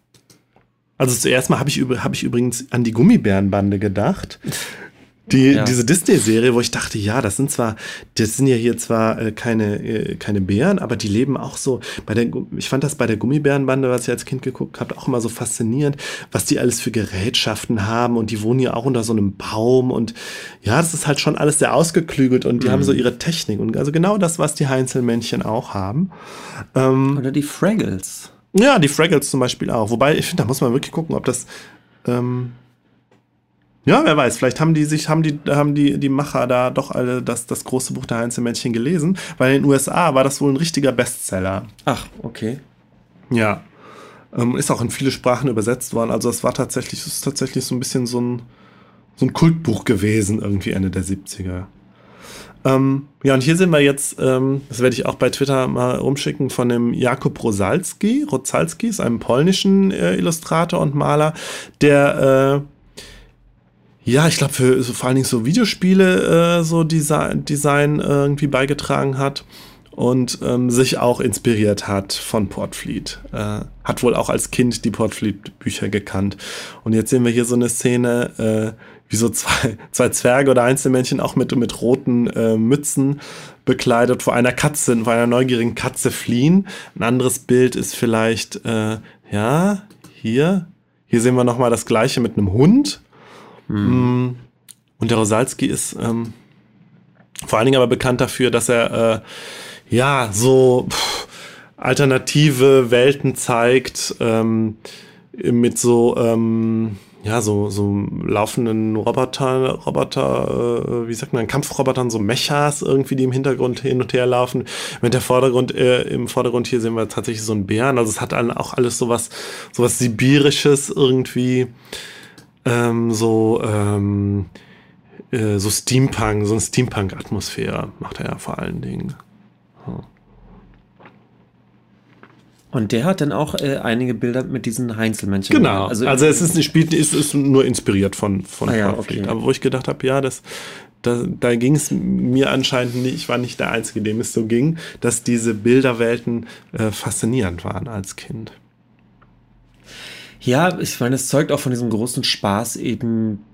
also zuerst mal habe ich, hab ich übrigens an die Gummibärenbande gedacht. Die, ja. Diese Disney-Serie, wo ich dachte, ja, das sind zwar, das sind ja hier zwar äh, keine, äh, keine Bären, aber die leben auch so. Bei der, ich fand das bei der Gummibärenbande, was ich als Kind geguckt habe, auch immer so faszinierend, was die alles für Gerätschaften haben und die wohnen ja auch unter so einem Baum und ja, das ist halt schon alles sehr ausgeklügelt und die mhm. haben so ihre Technik und also genau das, was die Heinzelmännchen auch haben. Ähm, Oder die Fraggles. Ja, die Fraggles zum Beispiel auch. Wobei, ich finde, da muss man wirklich gucken, ob das ähm, ja, wer weiß, vielleicht haben die sich, haben die, haben die, die Macher da doch alle das, das große Buch der Einzelmännchen gelesen, weil in den USA war das wohl ein richtiger Bestseller. Ach, okay. Ja. Ähm, ist auch in viele Sprachen übersetzt worden. Also es war tatsächlich, ist tatsächlich so ein bisschen so ein, so ein Kultbuch gewesen, irgendwie Ende der 70er. Ähm, ja, und hier sehen wir jetzt, ähm, das werde ich auch bei Twitter mal rumschicken, von dem Jakub Rosalski. Rosalski ist einem polnischen äh, Illustrator und Maler, der äh, ja, ich glaube, für so, vor allen Dingen so Videospiele äh, so Design, Design äh, irgendwie beigetragen hat. und ähm, sich auch inspiriert hat von Portfleet. Äh, hat wohl auch als Kind die Portfleet-Bücher gekannt. Und jetzt sehen wir hier so eine Szene, äh, wie so zwei, zwei Zwerge oder Einzelmännchen auch mit, mit roten äh, Mützen bekleidet vor einer Katze, vor einer neugierigen Katze fliehen. Ein anderes Bild ist vielleicht, äh, ja, hier. Hier sehen wir nochmal das gleiche mit einem Hund. Hm. Und der Rosalski ist ähm, vor allen Dingen aber bekannt dafür, dass er äh, ja so pff, alternative Welten zeigt ähm, mit so ähm, ja, so, so laufenden Roboter, Roboter, äh, wie sagt man, Kampfrobotern, so Mechas irgendwie, die im Hintergrund hin und her laufen. Mit der Vordergrund, äh, im Vordergrund hier sehen wir tatsächlich so einen Bären. Also es hat auch alles sowas, sowas Sibirisches irgendwie, ähm, so, ähm, äh, so Steampunk, so eine Steampunk-Atmosphäre macht er ja vor allen Dingen. Hm. Und der hat dann auch äh, einige Bilder mit diesen Heinzelmännchen. Genau. Also, also es ist, spielt, ist, ist nur inspiriert von, von ah, ja, okay. Aber wo ich gedacht habe, ja, das, da, da ging es mir anscheinend nicht, ich war nicht der Einzige, dem es so ging, dass diese Bilderwelten äh, faszinierend waren als Kind. Ja, ich meine, es zeugt auch von diesem großen Spaß, eben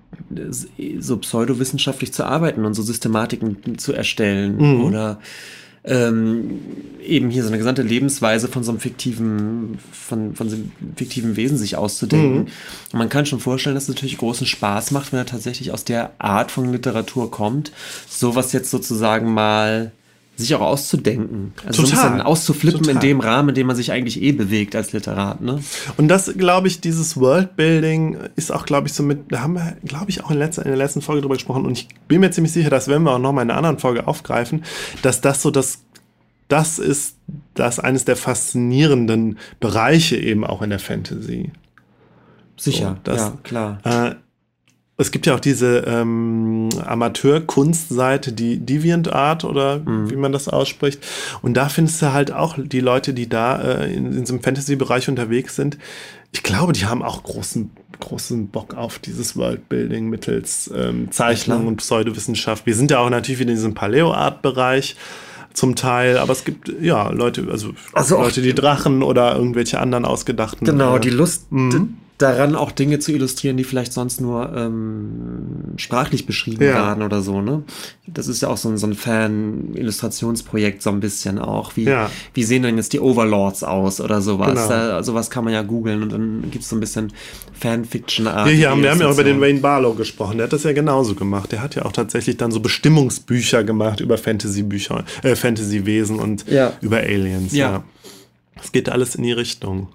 so pseudowissenschaftlich zu arbeiten und so Systematiken zu erstellen. Mhm. Oder ähm, eben hier so eine gesamte Lebensweise von so einem fiktiven, von, von so einem fiktiven Wesen sich auszudenken. Mhm. Und man kann schon vorstellen, dass es natürlich großen Spaß macht, wenn er tatsächlich aus der Art von Literatur kommt, sowas jetzt sozusagen mal sich auch auszudenken. Also Total. so ein bisschen auszuflippen Total. in dem Rahmen, in dem man sich eigentlich eh bewegt als Literat. Ne? Und das, glaube ich, dieses Worldbuilding ist auch, glaube ich, so mit, da haben wir, glaube ich, auch in, letzter, in der letzten Folge drüber gesprochen und ich bin mir ziemlich sicher, dass wenn wir auch nochmal in einer anderen Folge aufgreifen, dass das so das das ist das eines der faszinierenden Bereiche eben auch in der Fantasy. Sicher, so, das, ja, klar. Äh, es gibt ja auch diese ähm, Amateur-Kunstseite, die DeviantArt oder mhm. wie man das ausspricht. Und da findest du halt auch die Leute, die da äh, in, in so einem Fantasy-Bereich unterwegs sind. Ich glaube, die haben auch großen, großen Bock auf dieses Worldbuilding mittels ähm, Zeichnung ja, und Pseudowissenschaft. Wir sind ja auch natürlich wieder in diesem Paleo-Art-Bereich zum Teil, aber es gibt ja Leute, also, also Leute, die Drachen oder irgendwelche anderen ausgedachten. Genau, äh, die Lust, mhm daran auch Dinge zu illustrieren, die vielleicht sonst nur ähm, sprachlich beschrieben ja. werden oder so, ne? Das ist ja auch so ein, so ein Fan-Illustrationsprojekt so ein bisschen auch. Wie, ja. wie sehen denn jetzt die Overlords aus oder sowas? Genau. Da, sowas kann man ja googeln und dann gibt es so ein bisschen Fanfiction-Art. Ja, ja, wir haben ja auch über den Wayne Barlow gesprochen, der hat das ja genauso gemacht. Der hat ja auch tatsächlich dann so Bestimmungsbücher gemacht über Fantasy-Bücher, äh, Fantasy-Wesen und ja. über Aliens. Ja. Es geht alles in die Richtung.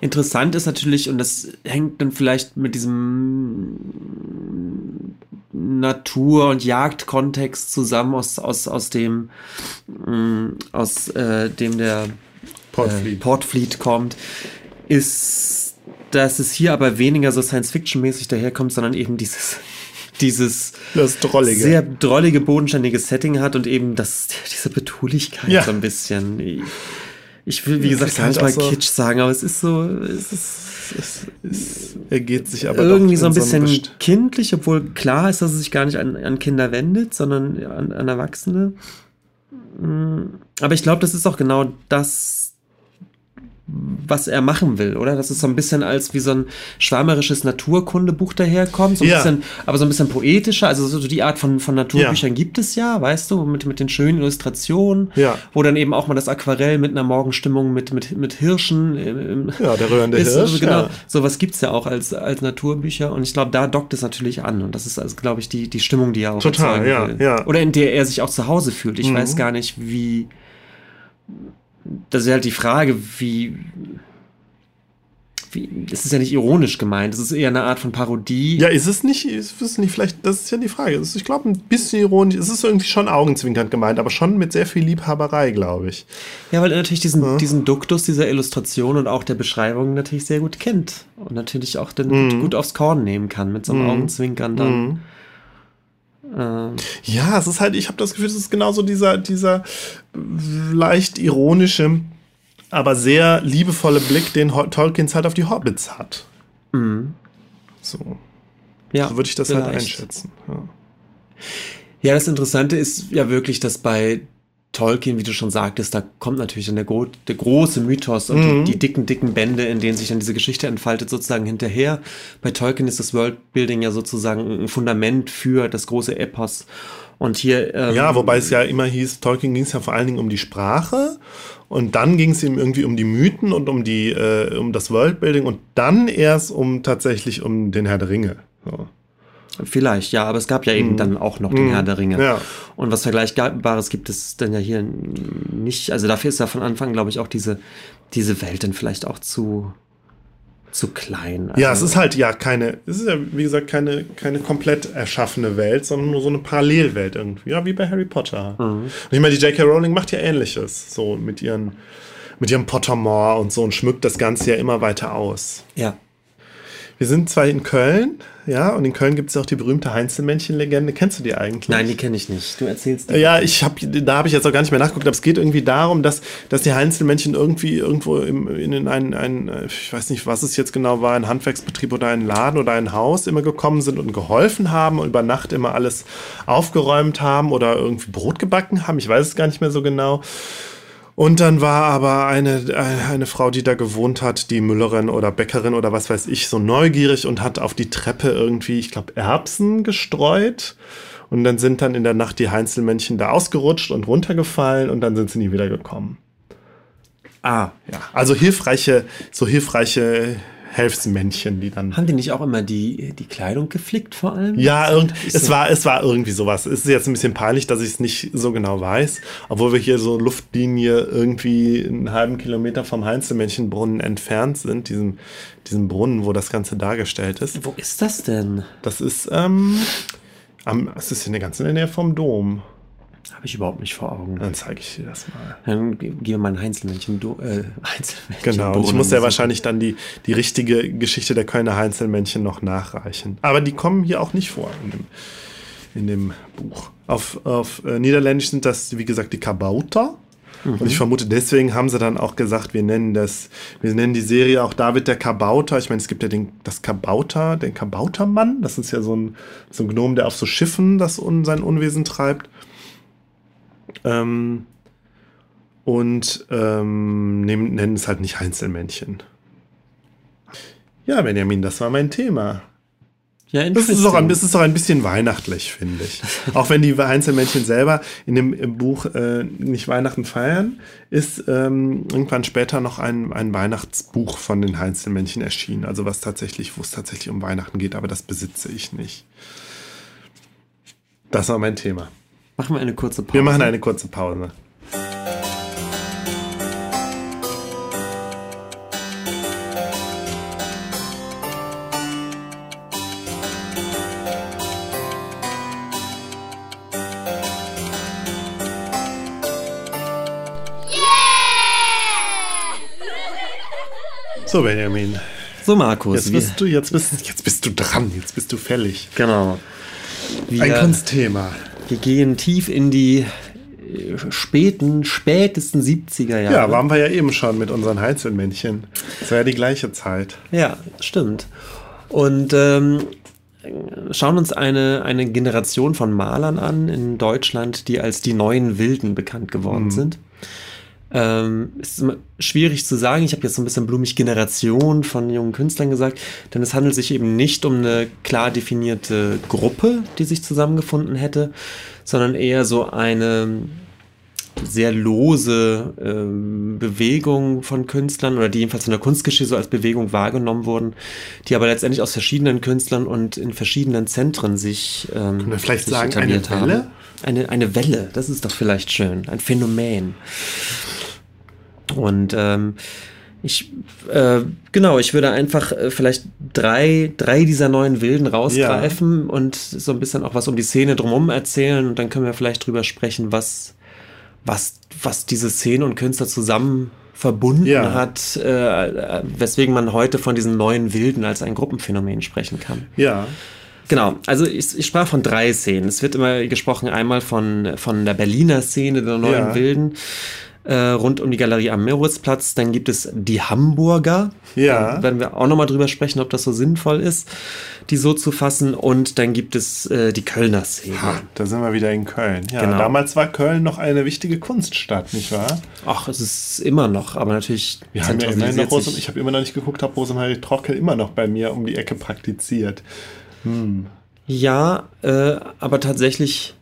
Interessant ist natürlich, und das hängt dann vielleicht mit diesem Natur- und Jagdkontext zusammen, aus, aus, aus dem, mm, aus äh, dem der Portfleet. Äh, Portfleet kommt, ist, dass es hier aber weniger so Science-Fiction-mäßig daherkommt, sondern eben dieses dieses das drollige. sehr drollige, bodenständige Setting hat und eben das, diese Betulichkeit ja. so ein bisschen. Ich will, wie gesagt, gar nicht mal so Kitsch sagen, aber es ist so, es ist, es, es ergeht sich aber irgendwie so ein bisschen so kindlich, obwohl klar ist, dass es sich gar nicht an, an Kinder wendet, sondern an, an Erwachsene. Mm, aber ich glaube, das ist auch genau das, was er machen will, oder? Das ist so ein bisschen als wie so ein schwärmerisches Naturkundebuch daherkommt, so ein ja. bisschen, aber so ein bisschen poetischer. Also so die Art von, von Naturbüchern ja. gibt es ja, weißt du, mit, mit den schönen Illustrationen, ja. wo dann eben auch mal das Aquarell mit einer Morgenstimmung mit, mit, mit Hirschen. Im, ja, der rührende ist, Hirsch. Also genau, ja. sowas gibt es ja auch als, als Naturbücher und ich glaube, da dockt es natürlich an und das ist also, glaube ich, die, die Stimmung, die er auch Total, ja, will. ja. Oder in der er sich auch zu Hause fühlt. Ich mhm. weiß gar nicht, wie das ist halt die Frage, wie, wie, das ist ja nicht ironisch gemeint, das ist eher eine Art von Parodie. Ja, ist es nicht, ist es nicht vielleicht, das ist ja die Frage. Ich glaube, ein bisschen ironisch, es ist irgendwie schon augenzwinkernd gemeint, aber schon mit sehr viel Liebhaberei, glaube ich. Ja, weil er natürlich diesen, ja. diesen Duktus dieser Illustration und auch der Beschreibung natürlich sehr gut kennt und natürlich auch dann mhm. gut, gut, aufs Korn nehmen kann mit so einem mhm. Augenzwinkern dann. Mhm. Ähm. Ja, es ist halt, ich habe das Gefühl, es ist genauso dieser, dieser leicht ironische, aber sehr liebevolle Blick, den Tolkiens halt auf die Hobbits hat. Mhm. So. Ja, so würde ich das halt vielleicht. halt einschätzen. Ja. ja, das Interessante ist ja wirklich, dass bei Tolkien, wie du schon sagtest, da kommt natürlich dann der, gro der große Mythos und Mhm. die, die dicken, dicken Bände, in denen sich dann diese Geschichte entfaltet, sozusagen hinterher. Bei Tolkien ist das Worldbuilding ja sozusagen ein Fundament für das große Epos. Und hier. Ähm, Ja, wobei es ja immer hieß, Tolkien ging es ja vor allen Dingen um die Sprache und dann ging es ihm irgendwie um die Mythen und um die äh, um das Worldbuilding und dann erst um tatsächlich um den Herr der Ringe. So. Vielleicht, ja, aber es gab ja eben dann auch noch den Herr der Ringe. Mhm. Ja. Und was Vergleichbares gibt es dann ja hier nicht. Also dafür ist ja von Anfang, glaube ich, auch diese, diese Welt dann vielleicht auch zu, zu klein. Also, Ja, es ist halt ja keine, es ist ja wie gesagt keine, keine komplett erschaffene Welt, sondern nur so eine Parallelwelt irgendwie. Ja, wie bei Harry Potter. Und ich meine, die J.K. Rowling macht ja ähnliches, so mit ihren, mit ihrem Pottermore und so und schmückt das Ganze ja immer weiter aus. Ja. Wir sind zwar in Köln, ja, und in Köln gibt es auch die berühmte Heinzelmännchen-Legende. Kennst du die eigentlich? Nein, die kenne ich nicht. Du erzählst die. Ja, ich habe, da habe ich jetzt auch gar nicht mehr nachgeguckt, aber es geht irgendwie darum, dass, dass die Heinzelmännchen irgendwie irgendwo im, in einen, einen, ich weiß nicht, was es jetzt genau war, ein Handwerksbetrieb oder ein Laden oder ein Haus immer gekommen sind und geholfen haben und über Nacht immer alles aufgeräumt haben oder irgendwie Brot gebacken haben. Ich weiß es gar nicht mehr so genau. Und dann war aber eine, eine Frau, die da gewohnt hat, die Müllerin oder Bäckerin oder was weiß ich, so neugierig und hat auf die Treppe irgendwie, ich glaube, Erbsen gestreut. Und dann sind dann in der Nacht die Heinzelmännchen da ausgerutscht und runtergefallen und dann sind sie nie wieder gekommen. Ah. Ja, also hilfreiche, so hilfreiche Hilfsmännchen, die dann. Haben die nicht auch immer die, die Kleidung geflickt vor allem? Ja, irgend, es war, es war irgendwie sowas. Es ist jetzt ein bisschen peinlich, dass ich es nicht so genau weiß, obwohl wir hier so Luftlinie irgendwie einen halben Kilometer vom Heinzelmännchenbrunnen entfernt sind, diesem, diesem Brunnen, wo das Ganze dargestellt ist. Wo ist das denn? Das ist, ähm, am, es ist in der ganzen Nähe vom Dom. Habe ich überhaupt nicht vor Augen. Dann zeige ich dir das mal. Dann ge- gehen wir mal ein Heinzelmännchen. Du, äh, Heinzelmännchen Genau, und ich muss ja wahrscheinlich dann die, die richtige Geschichte der Kölner Heinzelmännchen noch nachreichen. Aber die kommen hier auch nicht vor in dem, in dem Buch. Auf, auf äh, Niederländisch sind das, wie gesagt, die Kabauter. Und ich vermute, deswegen haben sie dann auch gesagt, wir nennen das, wir nennen die Serie auch David der Kabauter. Ich meine, es gibt ja den, das Kabauter, den Kabautermann. Das ist ja so ein, so ein Gnom, der auf so Schiffen das un, sein Unwesen treibt. Ähm, und ähm, nehmen, nennen es halt nicht Heinzelmännchen. Ja, Benjamin, das war mein Thema. Ja, Das ist, doch ein, das ist doch ein bisschen weihnachtlich, finde ich. Auch wenn die Heinzelmännchen selber in dem Buch äh, nicht Weihnachten feiern, ist ähm, irgendwann später noch ein, ein Weihnachtsbuch von den Heinzelmännchen erschienen. Also was tatsächlich, wo es tatsächlich um Weihnachten geht, aber das besitze ich nicht. Das war mein Thema. Machen wir eine kurze Pause. Wir machen eine kurze Pause. So, Benjamin. So, Markus. Jetzt bist du, jetzt bist, jetzt bist du dran, jetzt bist du fällig. Genau. Wir, Ein Kunstthema. Wir gehen tief in die äh, späten, spätesten 70er Jahre. Ja, waren wir ja eben schon mit unseren Heinzelmännchen. Das war ja die gleiche Zeit. Ja, stimmt. Und ähm, schauen uns eine, eine Generation von Malern an in Deutschland, die als die neuen Wilden bekannt geworden sind. Ähm, es ist immer schwierig zu sagen. Ich habe jetzt so ein bisschen blumig Generation von jungen Künstlern gesagt, denn es handelt sich eben nicht um eine klar definierte Gruppe, die sich zusammengefunden hätte, sondern eher so eine sehr lose ähm, Bewegung von Künstlern oder die jedenfalls in der Kunstgeschichte so als Bewegung wahrgenommen wurden, die aber letztendlich aus verschiedenen Künstlern und in verschiedenen Zentren sich, ähm, wir vielleicht sagen, eine Welle? Eine, eine Welle, das ist doch vielleicht schön, ein Phänomen. Und ähm, ich, äh, genau, ich würde einfach äh, vielleicht drei, drei dieser neuen Wilden rausgreifen und so ein bisschen auch was um die Szene drumherum erzählen und dann können wir vielleicht drüber sprechen, was, was, was diese Szene und Künstler zusammen verbunden Ja. hat, äh, weswegen man heute von diesen neuen Wilden als ein Gruppenphänomen sprechen kann. Ja. Genau, also ich, ich sprach von drei Szenen. Es wird immer gesprochen, einmal von, von der Berliner Szene der neuen Ja. Wilden, äh, rund um die Galerie am Moritzplatz. Dann gibt es die Hamburger. Ja. Da werden wir auch nochmal drüber sprechen, ob das so sinnvoll ist, die so zu fassen. Und dann gibt es äh, die Kölner Szene. Ha, da sind wir wieder in Köln. Ja, Genau. damals war Köln noch eine wichtige Kunststadt, nicht wahr? Ach, es ist immer noch, aber natürlich Wir haben ja immerhin noch Rosem, ich habe immer noch nicht geguckt, ob Rosemarie Trockel immer noch bei mir um die Ecke praktiziert. Ja, äh, aber tatsächlich,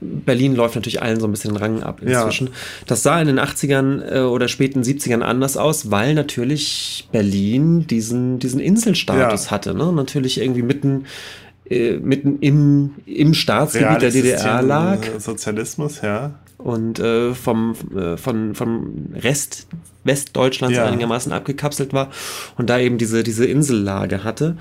Berlin läuft natürlich allen so ein bisschen den Rang ab Ja. inzwischen. Das sah in den 80ern äh, oder späten 70ern anders aus, weil natürlich Berlin diesen, diesen Inselstatus Ja. hatte. Ne? Natürlich irgendwie mitten, äh, mitten im, im Staatsgebiet der DDR lag Sozialismus, ja. und äh, vom, äh, von, vom Rest Westdeutschlands Ja. einigermaßen abgekapselt war und da eben diese, diese Insellage hatte.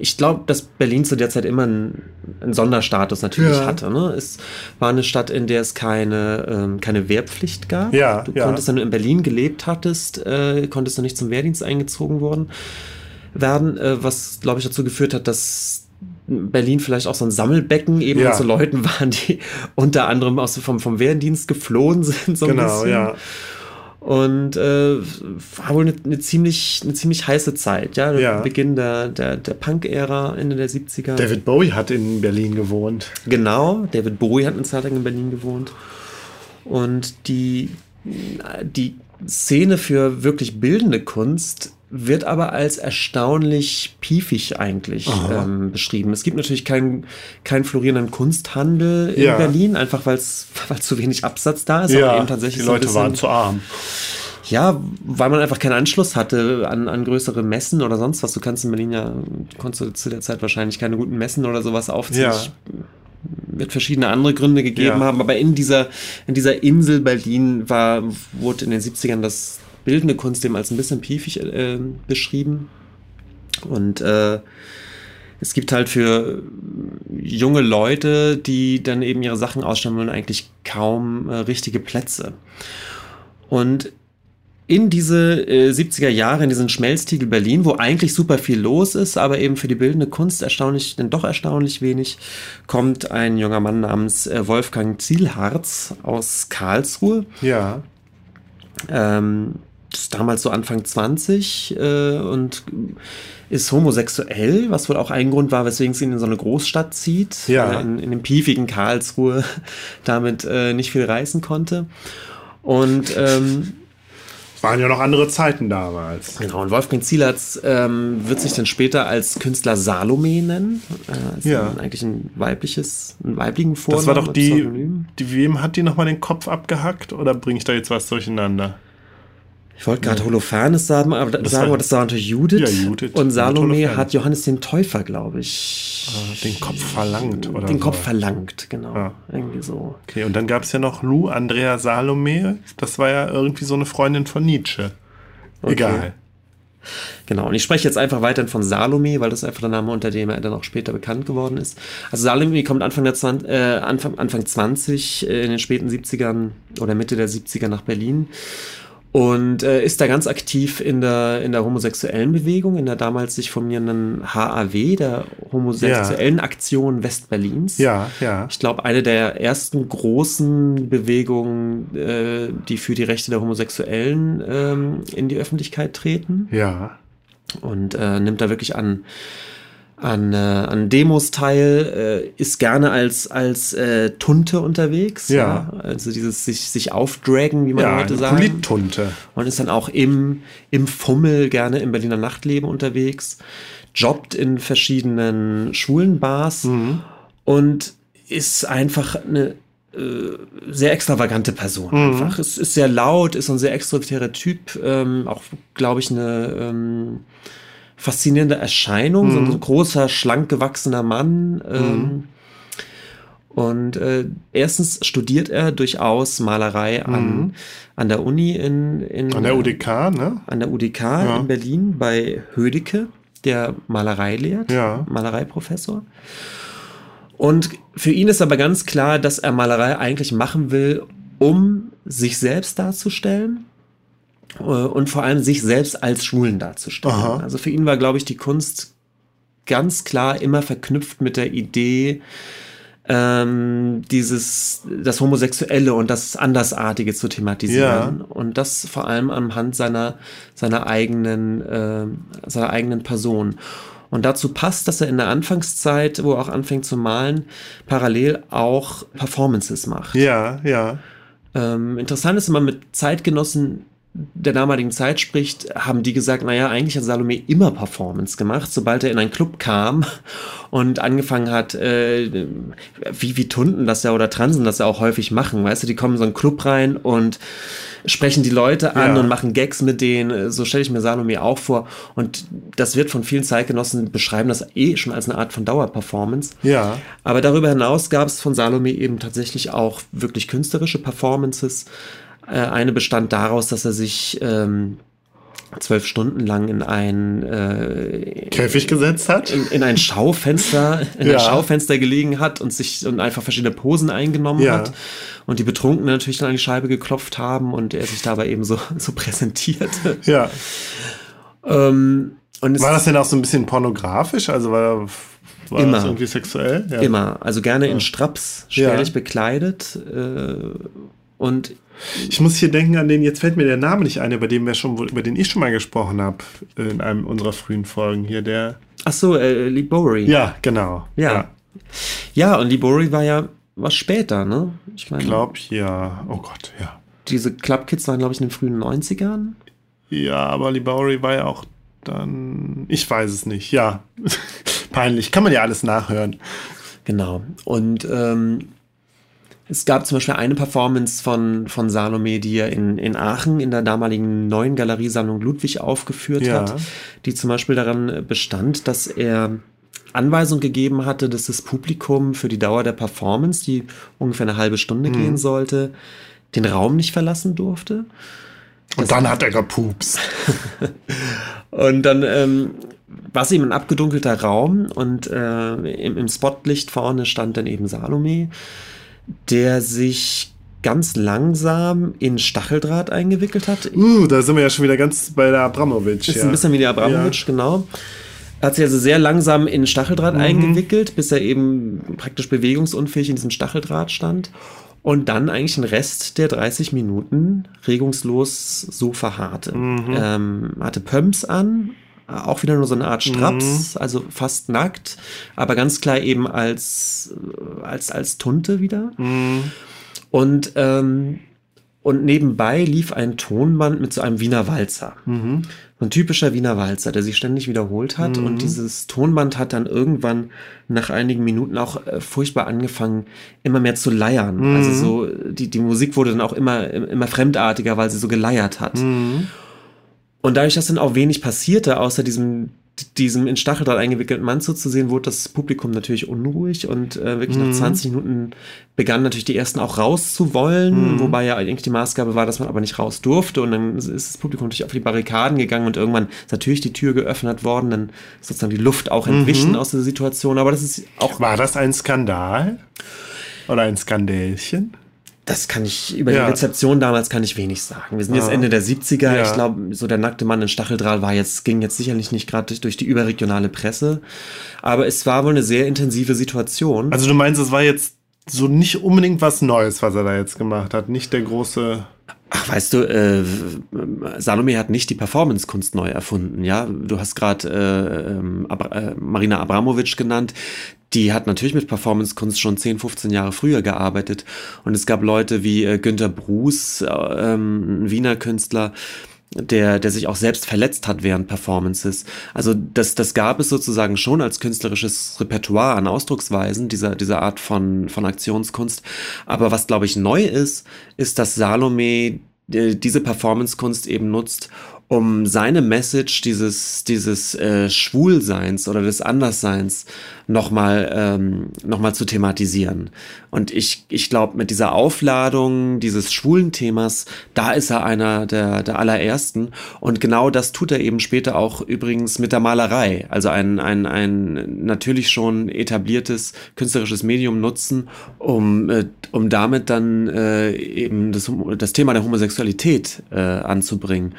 Ich glaube, dass Berlin zu der Zeit immer einen, einen Sonderstatus natürlich Ja. hatte. Ne? Es war eine Stadt, in der es keine, ähm, keine Wehrpflicht gab. Ja, du ja. konntest, wenn du in Berlin gelebt hattest, äh, konntest du nicht zum Wehrdienst eingezogen worden werden, äh, was, glaube ich, dazu geführt hat, dass Berlin vielleicht auch so ein Sammelbecken eben Ja. so Leuten waren, die unter anderem aus, vom, vom Wehrdienst geflohen sind. So ein Genau, bisschen. ja. Und äh, war wohl eine, eine, ziemlich, eine ziemlich heiße Zeit, ja. Ja. Beginn der, der, der Punk-Ära, Ende der 70er. David Bowie hat in Berlin gewohnt. Genau, David Bowie hat eine Zeit lang in Berlin gewohnt. Und die, die Szene für wirklich bildende Kunst wird aber als erstaunlich piefig eigentlich ähm, beschrieben. Es gibt natürlich keinen keinen florierenden Kunsthandel in Ja. Berlin, einfach weil es zu wenig Absatz da ist. aber eben tatsächlich die Leute bisschen- waren zu arm. ja, weil man einfach keinen Anschluss hatte an, an größere Messen oder sonst was. Du kannst in Berlin ja, konntest du zu der Zeit wahrscheinlich keine guten Messen oder sowas aufziehen. Ja. Wird verschiedene andere Gründe gegeben Ja. haben, aber in dieser, in dieser Insel Berlin war, wurde in den 70ern das bildende Kunst eben als ein bisschen piefig äh, beschrieben. Und äh, es gibt halt für junge Leute, die dann eben ihre Sachen ausstellen wollen, eigentlich kaum äh, richtige Plätze. Und in diese äh, 70er Jahre, in diesen Schmelztiegel Berlin, wo eigentlich super viel los ist, aber eben für die bildende Kunst erstaunlich, denn doch erstaunlich wenig, kommt ein junger Mann namens äh, Wolfgang Zielharz aus Karlsruhe. Ja. Ähm, ist damals so Anfang 20 äh, und ist homosexuell, was wohl auch ein Grund war, weswegen es ihn in so eine Großstadt zieht. Ja. er In, in dem piefigen Karlsruhe damit äh, nicht viel reißen konnte. Und ähm, waren ja noch andere Zeiten damals. Genau, und Wolfgang Zielertz ähm, wird sich dann später als Künstler Salome nennen. Äh, ist Ja. ein, eigentlich ein weibliches, einen weiblichen Vornamen. Das war doch die, die. Wem hat die nochmal den Kopf abgehackt? Oder bringe ich da jetzt was durcheinander? Ich wollte gerade Holofernes sagen, aber das, sagen, war- das war natürlich Judith. Ja, Judith Und und Salome Holofernes. hat Johannes den Täufer, glaube ich. Den Kopf verlangt, oder? den so. Kopf verlangt, genau. Ja. Irgendwie so. Okay, und dann gab es ja noch Lou Andrea Salome. Das war ja irgendwie so eine Freundin von Nietzsche. Egal. Genau, und ich spreche jetzt einfach weiterhin von Salome, weil das einfach der Name, unter dem er dann auch später bekannt geworden ist. Also Salome kommt Anfang, der 20, äh, Anfang, Anfang 20, äh, in den späten 70ern oder Mitte der 70er nach Berlin und äh, ist da ganz aktiv in der, in der homosexuellen Bewegung, in der damals sich formierenden HAW, der homosexuellen Aktion Westberlins. Ja, ja. Ich glaube, eine der ersten großen Bewegungen, äh, die für die Rechte der Homosexuellen ähm, in die Öffentlichkeit treten Ja. und äh, nimmt da wirklich an, an, äh, an Demos teil, äh, ist gerne als, als äh, Tunte unterwegs. Ja. Also dieses sich, sich aufdragen, wie man Ja, heute sagt. Polittunte. Und ist dann auch im, im Fummel gerne im Berliner Nachtleben unterwegs, jobbt in verschiedenen schwulen Bars und ist einfach eine äh, sehr extravagante Person. Einfach. Es ist sehr laut, ist so ein sehr extrovertierter Typ, ähm, auch, glaube ich, eine ähm, faszinierende Erscheinung, so ein großer, schlank gewachsener Mann. Ähm, Und äh, erstens studiert er durchaus Malerei an, an der Uni in, in An der UDK, ne? an der UDK in Berlin bei Hödecke, der Malerei lehrt, Ja. Malerei-Professor. Und für ihn ist aber ganz klar, dass er Malerei eigentlich machen will, um sich selbst darzustellen und vor allem sich selbst als Schwulen darzustellen. Aha. Also für ihn war, glaube ich, die Kunst ganz klar immer verknüpft mit der Idee, ähm, dieses, das Homosexuelle und das Andersartige zu thematisieren. Ja. Und das vor allem anhand seiner, seiner eigenen, äh, seiner eigenen Person. Und dazu passt, dass er in der Anfangszeit, wo er auch anfängt zu malen, parallel auch Performances macht. Ja, ja. Ähm, interessant ist, man mit Zeitgenossen der damaligen Zeit spricht, haben die gesagt, naja, eigentlich hat Salome immer Performance gemacht, sobald er in einen Club kam und angefangen hat, äh, wie, wie Tunden das ja oder Transen das ja auch häufig machen, weißt du, die kommen in so einen Club rein und sprechen die Leute an ja. und machen Gags mit denen, so stelle ich mir Salome auch vor und das wird von vielen Zeitgenossen beschreiben das eh schon als eine Art von Dauerperformance. Ja. Aber darüber hinaus gab es von Salome eben tatsächlich auch wirklich künstlerische Performances, eine bestand daraus, dass er sich ähm, zwölf Stunden lang in ein äh, Käfig gesetzt hat, in, in ein Schaufenster, in ja. ein Schaufenster gelegen hat und sich und einfach verschiedene Posen eingenommen ja. hat und die Betrunkenen natürlich dann an die Scheibe geklopft haben und er sich dabei eben so so präsentierte. Ja. Ähm, war das denn auch so ein bisschen pornografisch? Also war, war immer. das irgendwie sexuell? Ja. Immer. Also gerne in Straps, spärlich bekleidet äh, und ich muss hier denken an den, jetzt fällt mir der Name nicht ein, über den wir schon, über den ich schon mal gesprochen habe in einem unserer frühen Folgen hier, der. Ach so, äh, Lee Bowery. Ja, genau. Ja. ja. Ja, und Lee Bowery war ja was später, ne? Ich meine. Glaub ja. Oh Gott, ja. Diese Club Kids waren, glaube ich, in den frühen 90ern. Ja, aber Lee Bowery war ja auch dann. Ich weiß es nicht, ja. Peinlich. Kann man ja alles nachhören. Genau. Und ähm, es gab zum Beispiel eine Performance von, von Salome, die er in, in Aachen in der damaligen neuen Galeriesammlung Ludwig aufgeführt ja. hat, die zum Beispiel daran bestand, dass er Anweisung gegeben hatte, dass das Publikum für die Dauer der Performance, die ungefähr eine halbe Stunde mhm. gehen sollte, den Raum nicht verlassen durfte. Und dann hat er gepupst. und dann ähm, war es eben ein abgedunkelter Raum und äh, im, im Spotlicht vorne stand dann eben Salome der sich ganz langsam in Stacheldraht eingewickelt hat. Uh, da sind wir ja schon wieder ganz bei der Abramowitsch. Ist ja. ein bisschen wie der Abramowitsch, ja. genau. Er hat sich also sehr langsam in Stacheldraht mhm. eingewickelt, bis er eben praktisch bewegungsunfähig in diesem Stacheldraht stand. Und dann eigentlich den Rest der 30 Minuten regungslos so verharrte. Mhm. Ähm, hatte Pumps an, auch wieder nur so eine Art Straps, mhm. also fast nackt, aber ganz klar eben als, als, als Tunte wieder. Mhm. Und, ähm, und nebenbei lief ein Tonband mit so einem Wiener Walzer. Mhm. So ein typischer Wiener Walzer, der sich ständig wiederholt hat. Und mhm. dieses Tonband hat dann irgendwann nach einigen Minuten auch äh, furchtbar angefangen, immer mehr zu leiern. Mhm. Also so, die, die Musik wurde dann auch immer, immer fremdartiger, weil sie so geleiert hat. Und dadurch, dass dann auch wenig passierte, außer diesem, diesem in Stacheldraht eingewickelten Mann zuzusehen, wurde das Publikum natürlich unruhig und äh, wirklich mhm. nach 20 Minuten begannen natürlich die ersten auch rauszuwollen, mhm. wobei ja eigentlich die Maßgabe war, dass man aber nicht raus durfte und dann ist das Publikum natürlich auf die Barrikaden gegangen und irgendwann ist natürlich die Tür geöffnet worden, dann ist sozusagen die Luft auch entwichen mhm. aus der Situation, aber das ist auch... War das ein Skandal? Oder ein Skandälchen? Das kann ich, über ja. die Rezeption damals kann ich wenig sagen. Wir sind jetzt Ende der 70er. Ja. Ich glaube, so der nackte Mann in Stacheldraht war jetzt, ging jetzt sicherlich nicht gerade durch, durch die überregionale Presse. Aber es war wohl eine sehr intensive Situation. Also du meinst, es war jetzt so nicht unbedingt was Neues, was er da jetzt gemacht hat. Nicht der große. Ach, weißt du, äh, Salome hat nicht die Performance-Kunst neu erfunden, ja. Du hast gerade äh, ähm, äh, Marina Abramovic genannt die hat natürlich mit Performance-Kunst schon 10, 15 Jahre früher gearbeitet. Und es gab Leute wie äh, Günter Bruce, äh, ähm, ein Wiener Künstler, der, der sich auch selbst verletzt hat während Performances. Also das, das gab es sozusagen schon als künstlerisches Repertoire an Ausdrucksweisen dieser, dieser Art von, von Aktionskunst. Aber was, glaube ich, neu ist, ist, dass Salome äh, diese Performance-Kunst eben nutzt, um seine Message dieses, dieses äh, Schwulseins oder des Andersseins nochmal ähm, noch zu thematisieren. Und ich, ich glaube, mit dieser Aufladung dieses schwulen Themas, da ist er einer der, der allerersten. Und genau das tut er eben später auch übrigens mit der Malerei. Also ein, ein, ein natürlich schon etabliertes künstlerisches Medium nutzen, um, äh, um damit dann äh, eben das, das Thema der Homosexualität äh, anzubringen.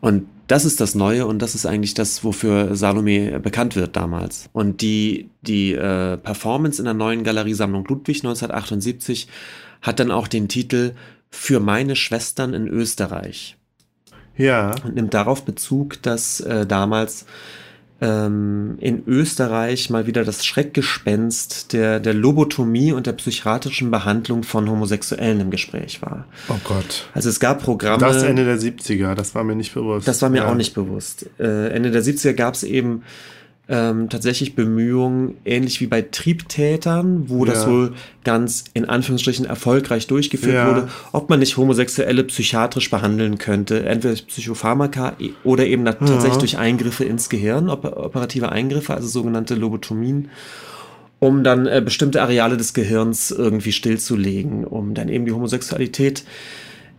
Und das ist das Neue und das ist eigentlich das, wofür Salome bekannt wird damals. Und die, die äh, Performance in der neuen Galeriesammlung Ludwig 1978 hat dann auch den Titel Für meine Schwestern in Österreich. Ja. Und nimmt darauf Bezug, dass äh, damals ähm, in Österreich mal wieder das Schreckgespenst der, der Lobotomie und der psychiatrischen Behandlung von Homosexuellen im Gespräch war. Oh Gott. Also es gab Programme. Das Ende der 70er, das war mir nicht bewusst. Das war mir ja. auch nicht bewusst. Äh, Ende der 70er gab es eben ähm, tatsächlich Bemühungen, ähnlich wie bei Triebtätern, wo ja. das wohl ganz in Anführungsstrichen erfolgreich durchgeführt ja. wurde, ob man nicht Homosexuelle psychiatrisch behandeln könnte, entweder durch Psychopharmaka oder eben tatsächlich ja. durch Eingriffe ins Gehirn, operative Eingriffe, also sogenannte Lobotomien um dann äh, bestimmte Areale des Gehirns irgendwie stillzulegen, um dann eben die Homosexualität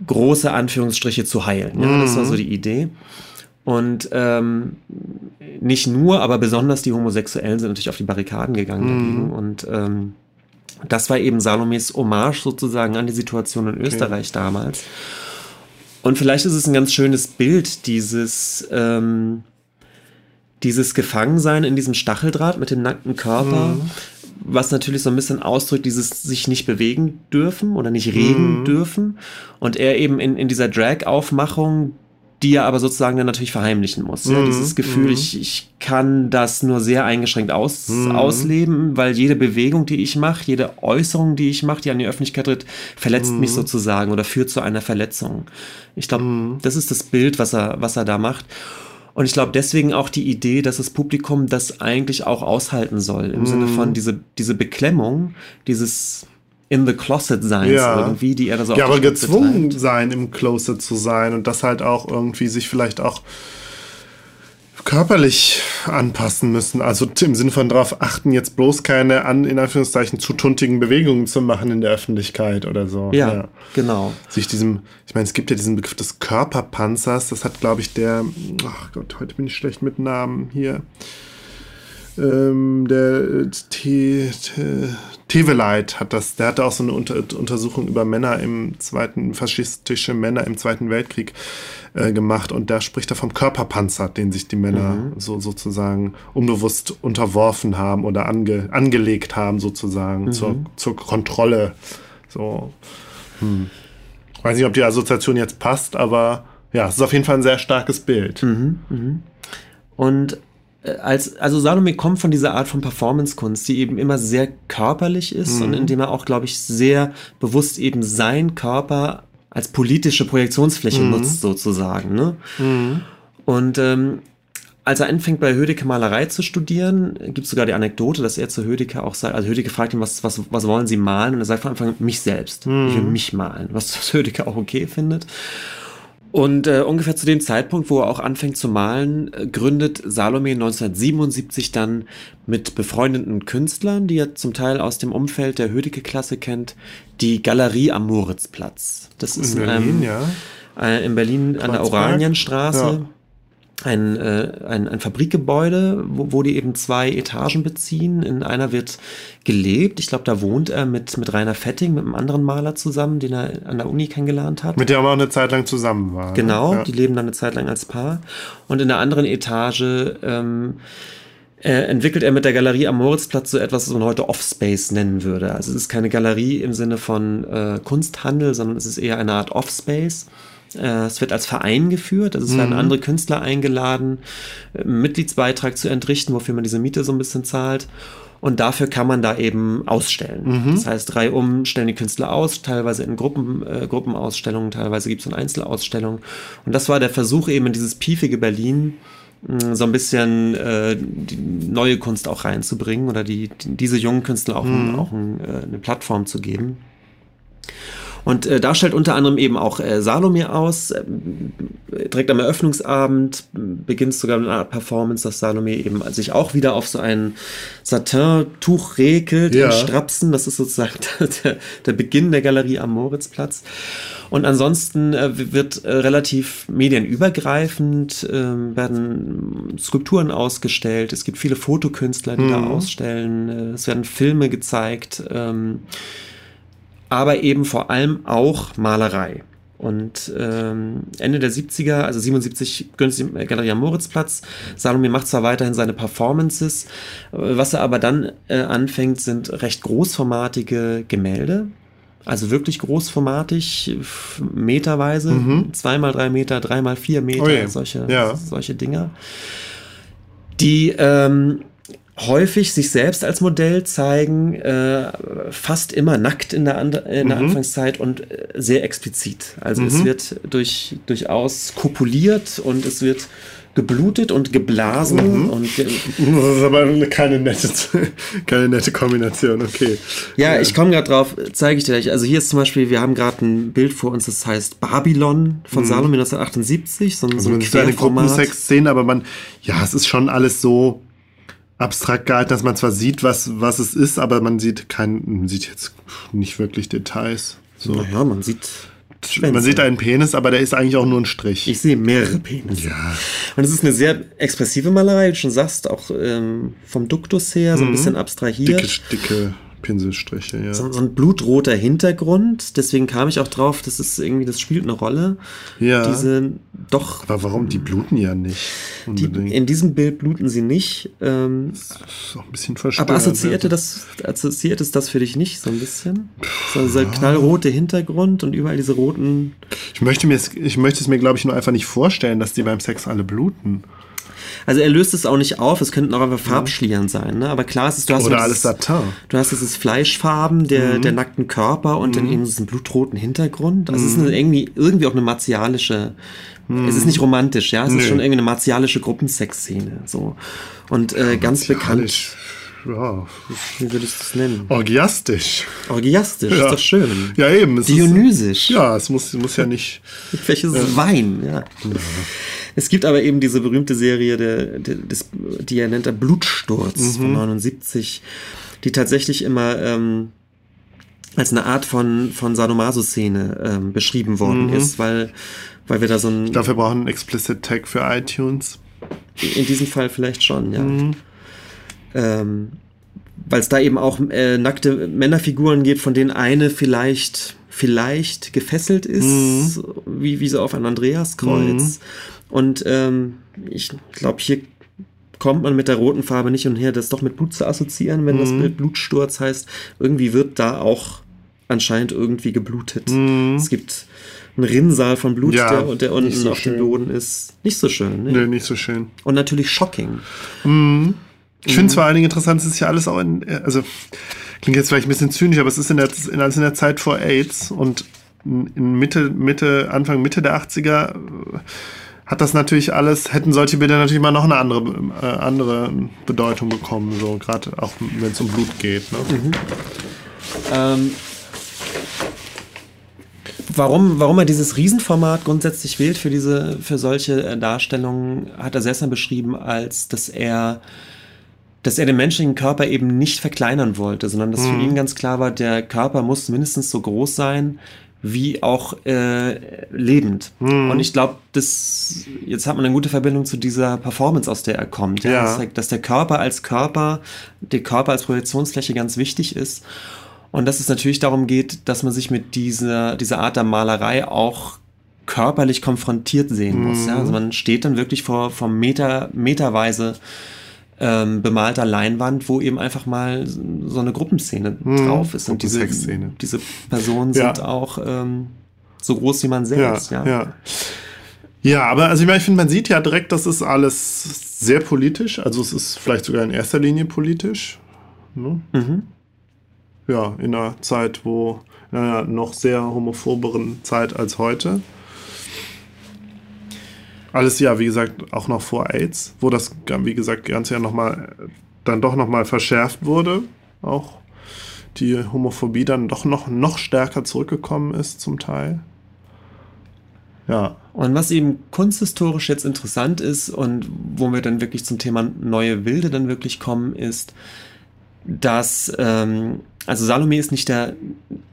große Anführungsstriche zu heilen. Ja, mhm. Das war so die Idee. Und ähm, nicht nur, aber besonders die Homosexuellen sind natürlich auf die Barrikaden gegangen mhm. dagegen. Und ähm, das war eben Salomes Hommage sozusagen an die Situation in Österreich okay. damals. Und vielleicht ist es ein ganz schönes Bild, dieses, ähm, dieses Gefangensein in diesem Stacheldraht mit dem nackten Körper, mhm. was natürlich so ein bisschen ausdrückt, dieses sich nicht bewegen dürfen oder nicht reden mhm. dürfen. Und er eben in, in dieser Drag-Aufmachung die er aber sozusagen dann natürlich verheimlichen muss. Mhm. Ja, dieses Gefühl, mhm. ich, ich kann das nur sehr eingeschränkt aus, mhm. ausleben, weil jede Bewegung, die ich mache, jede Äußerung, die ich mache, die an die Öffentlichkeit tritt, verletzt mich mhm. sozusagen oder führt zu einer Verletzung. Ich glaube, mhm. das ist das Bild, was er, was er da macht. Und ich glaube deswegen auch die Idee, dass das Publikum das eigentlich auch aushalten soll, im Sinne von mhm. diese, diese Beklemmung, dieses in the closet sein ja. irgendwie, die er da so Ja, aber gezwungen betreibt. sein, im Closet zu sein und das halt auch irgendwie sich vielleicht auch körperlich anpassen müssen. Also im Sinne von darauf achten, jetzt bloß keine an, in Anführungszeichen, zu tuntigen Bewegungen zu machen in der Öffentlichkeit oder so. Ja, ja. genau. Sich diesem, ich meine, es gibt ja diesen Begriff des Körperpanzers, das hat, glaube ich, der, ach Gott, heute bin ich schlecht mit Namen hier ähm, der T, T, Teveleit hat das, der hatte auch so eine Unter Untersuchung über Männer im zweiten, faschistische Männer im Zweiten Weltkrieg äh, gemacht und da spricht er vom Körperpanzer, den sich die Männer mhm. so sozusagen unbewusst unterworfen haben oder ange, angelegt haben, sozusagen, mhm. zur, zur Kontrolle. So. Hm. Weiß nicht, ob die Assoziation jetzt passt, aber ja, es ist auf jeden Fall ein sehr starkes Bild. Mhm, mh. Und äh, als, also Salome kommt von dieser Art von Performance-Kunst, die eben immer sehr körperlich ist mhm. und indem er auch, glaube ich, sehr bewusst eben sein Körper als politische Projektionsfläche mhm. nutzt, sozusagen. Ne? Mhm. Und ähm, als er anfängt bei Hödecke Malerei zu studieren, gibt es sogar die Anekdote, dass er zu Hödecke auch sagt, also Hödecke fragt ihn, was, was, was wollen Sie malen? Und er sagt von Anfang an, mich selbst. Ich will mhm. mich malen, was Hödecke auch okay findet. Und äh, ungefähr zu dem Zeitpunkt, wo er auch anfängt zu malen, äh, gründet Salome 1977 dann mit befreundeten Künstlern, die er zum Teil aus dem Umfeld der Hödecke-Klasse kennt, die Galerie am Moritzplatz. Das ist in Berlin, ähm, ja. Äh, in Berlin an der Oranienstraße. Ja ein, äh, ein, ein Fabrikgebäude, wo, wo die eben zwei Etagen beziehen. In einer wird gelebt. Ich glaube, da wohnt er mit, mit Rainer Fetting, mit einem anderen Maler zusammen, den er an der Uni kennengelernt hat. Mit dem er auch eine Zeit lang zusammen war. Ne? Genau, ja. die leben dann eine Zeit lang als Paar. Und in der anderen Etage ähm, äh, entwickelt er mit der Galerie am Moritzplatz so etwas, was man heute Offspace nennen würde. Also es ist keine Galerie im Sinne von äh, Kunsthandel, sondern es ist eher eine Art Offspace. Äh, es wird als Verein geführt, also es mhm. werden andere Künstler eingeladen, einen äh, Mitgliedsbeitrag zu entrichten, wofür man diese Miete so ein bisschen zahlt. Und dafür kann man da eben ausstellen. Mhm. Das heißt, drei um stellen die Künstler aus, teilweise in Gruppen, äh, Gruppenausstellungen, teilweise gibt es eine Einzelausstellung. Und das war der Versuch eben in dieses piefige Berlin mm, so ein bisschen äh, die neue Kunst auch reinzubringen oder die, die diese jungen Künstler auch, mhm. auch ein, äh, eine Plattform zu geben. Und äh, da stellt unter anderem eben auch äh, Salome aus, äh, direkt am Eröffnungsabend beginnt sogar eine Art Performance, dass Salome eben sich auch wieder auf so ein Satin-Tuch regelt, ja. Strapsen. Das ist sozusagen der, der, Beginn der Galerie am Moritzplatz. Und ansonsten äh, wird äh, relativ medienübergreifend, äh, werden Skulpturen ausgestellt. Es gibt viele Fotokünstler, die mhm. da ausstellen. Äh, es werden Filme gezeigt. Ähm, aber eben vor allem auch Malerei. Und ähm, Ende der 70er, also 77, günstig Galerie am Moritzplatz. Salome macht zwar weiterhin seine Performances, was er aber dann äh, anfängt, sind recht großformatige Gemälde. Also wirklich großformatig, meterweise, mhm. zweimal drei Meter, dreimal vier Meter, oh solche, ja. solche Dinger. Die ähm, häufig sich selbst als Modell zeigen, äh, fast immer nackt in der, An in der mhm. Anfangszeit und äh, sehr explizit. Also mhm. es wird durch, durchaus kopuliert und es wird geblutet und geblasen mhm. und ge das ist aber keine nette, keine nette Kombination, okay. Ja, ja. ich komme gerade drauf, zeige ich dir gleich. Also hier ist zum Beispiel, wir haben gerade ein Bild vor uns, das heißt Babylon von mhm. Salome 1978, so, also so ein eine Gruppensex-Szene, aber man, ja, es ist schon alles so abstrakt gehalten, dass man zwar sieht, was, was es ist, aber man sieht kein, man sieht jetzt nicht wirklich Details. So. Naja, man sieht Schwänze. Man sieht einen Penis, aber der ist eigentlich auch nur ein Strich. Ich sehe mehrere Penisse. Ja. Und es ist eine sehr expressive Malerei, wie du schon sagst, auch ähm, vom Duktus her, so ein mhm. bisschen abstrahiert. Dicke, dicke Pinselstriche, ja. So, so, ein blutroter Hintergrund, deswegen kam ich auch drauf, das ist irgendwie, das spielt eine Rolle. Ja. Diese doch. Aber warum? Die bluten ja nicht. Die, in diesem Bild bluten sie nicht. Ähm, das ist auch ein bisschen verstört. Aber assoziierte das, assoziiert ist das für dich nicht so ein bisschen? So dieser ja. knallrote Hintergrund und überall diese roten. Ich möchte mir, ich möchte es mir, glaube ich, nur einfach nicht vorstellen, dass die beim Sex alle bluten. Also er löst es auch nicht auf, es könnten auch einfach Farbschlieren sein, ne? Aber klar ist es, du hast Oder alles Satin. Du hast dieses Fleischfarben der, mhm. der nackten Körper und mhm. dann eben diesen blutroten Hintergrund. Das mhm. ist eine, irgendwie, irgendwie auch eine martialische, es ist nicht romantisch, ja, es nee. ist schon irgendwie eine martialische Gruppensexszene, so. Und äh, ganz bekannt. Ja. Wie würdest du es nennen? Orgiastisch. Orgiastisch, ja. ist doch schön. Ja, eben. Dionysisch. Ist, ja, es muss, muss ja nicht. Welches äh, Wein, ja. ja. Es gibt aber eben diese berühmte Serie, der, der, des, die er nennt der Blutsturz mhm. von 79, die tatsächlich immer ähm, als eine Art von, von Sadomaso-Szene ähm, beschrieben worden mhm. ist, weil, weil wir da so ein. Dafür brauchen einen Explicit Tag für iTunes. In diesem Fall vielleicht schon, ja. Mhm. Ähm, weil es da eben auch äh, nackte Männerfiguren gibt, von denen eine vielleicht vielleicht gefesselt ist, mhm. wie, wie so auf ein Andreaskreuz. Mhm. Und ähm, ich glaube, hier kommt man mit der roten Farbe nicht und her, das doch mit Blut zu assoziieren, wenn mhm. das Bild Blutsturz heißt. Irgendwie wird da auch anscheinend irgendwie geblutet. Mhm. Es gibt einen Rinnsal von Blut, ja, der, der unten so auf schön. dem Boden ist. Nicht so schön. Ne? Nee, nicht so schön. Und natürlich shocking. Mhm. Ich finde zwar allen interessant, es ist ja alles auch in, also klingt jetzt vielleicht ein bisschen zynisch, aber es ist in der, in, in der Zeit vor AIDS und in Mitte, Mitte, Anfang, Mitte der 80er hat das natürlich alles, hätten solche Bilder natürlich mal noch eine andere, äh, andere Bedeutung bekommen, so gerade auch wenn es um Blut geht. Ne? Mhm. Ähm, warum, warum er dieses Riesenformat grundsätzlich wählt für diese, für solche äh, Darstellungen, hat er selbst mal beschrieben, als dass er dass er den menschlichen Körper eben nicht verkleinern wollte, sondern dass mhm. für ihn ganz klar war, der Körper muss mindestens so groß sein, wie auch äh, lebend. Mhm. Und ich glaube, das jetzt hat man eine gute Verbindung zu dieser Performance, aus der er kommt. Ja? ja. Dass, dass, der Körper als Körper, der Körper als Projektionsfläche ganz wichtig ist. Und dass es natürlich darum geht, dass man sich mit dieser, dieser Art der Malerei auch körperlich konfrontiert sehen mhm. muss. Ja? Also man steht dann wirklich vor, vor Meter, meterweise ähm, bemalter Leinwand, wo eben einfach mal so eine Gruppenszene hm, drauf ist. Und diese, diese Personen ja. sind auch ähm, so groß wie man selbst. Ja, ja. ja. ja aber also ich, meine, ich finde, man sieht ja direkt, das ist alles sehr politisch. Also es ist vielleicht sogar in erster Linie politisch. Ne? Mhm. Ja, in einer Zeit, wo in einer noch sehr homophoberen Zeit als heute. Alles ja, wie gesagt, auch noch vor AIDS, wo das, wie gesagt, ganz ja nochmal, dann doch nochmal verschärft wurde. Auch die Homophobie dann doch noch, noch stärker zurückgekommen ist zum Teil. Ja. Und was eben kunsthistorisch jetzt interessant ist und wo wir dann wirklich zum Thema neue Wilde dann wirklich kommen, ist, dass ähm, also Salome ist nicht der,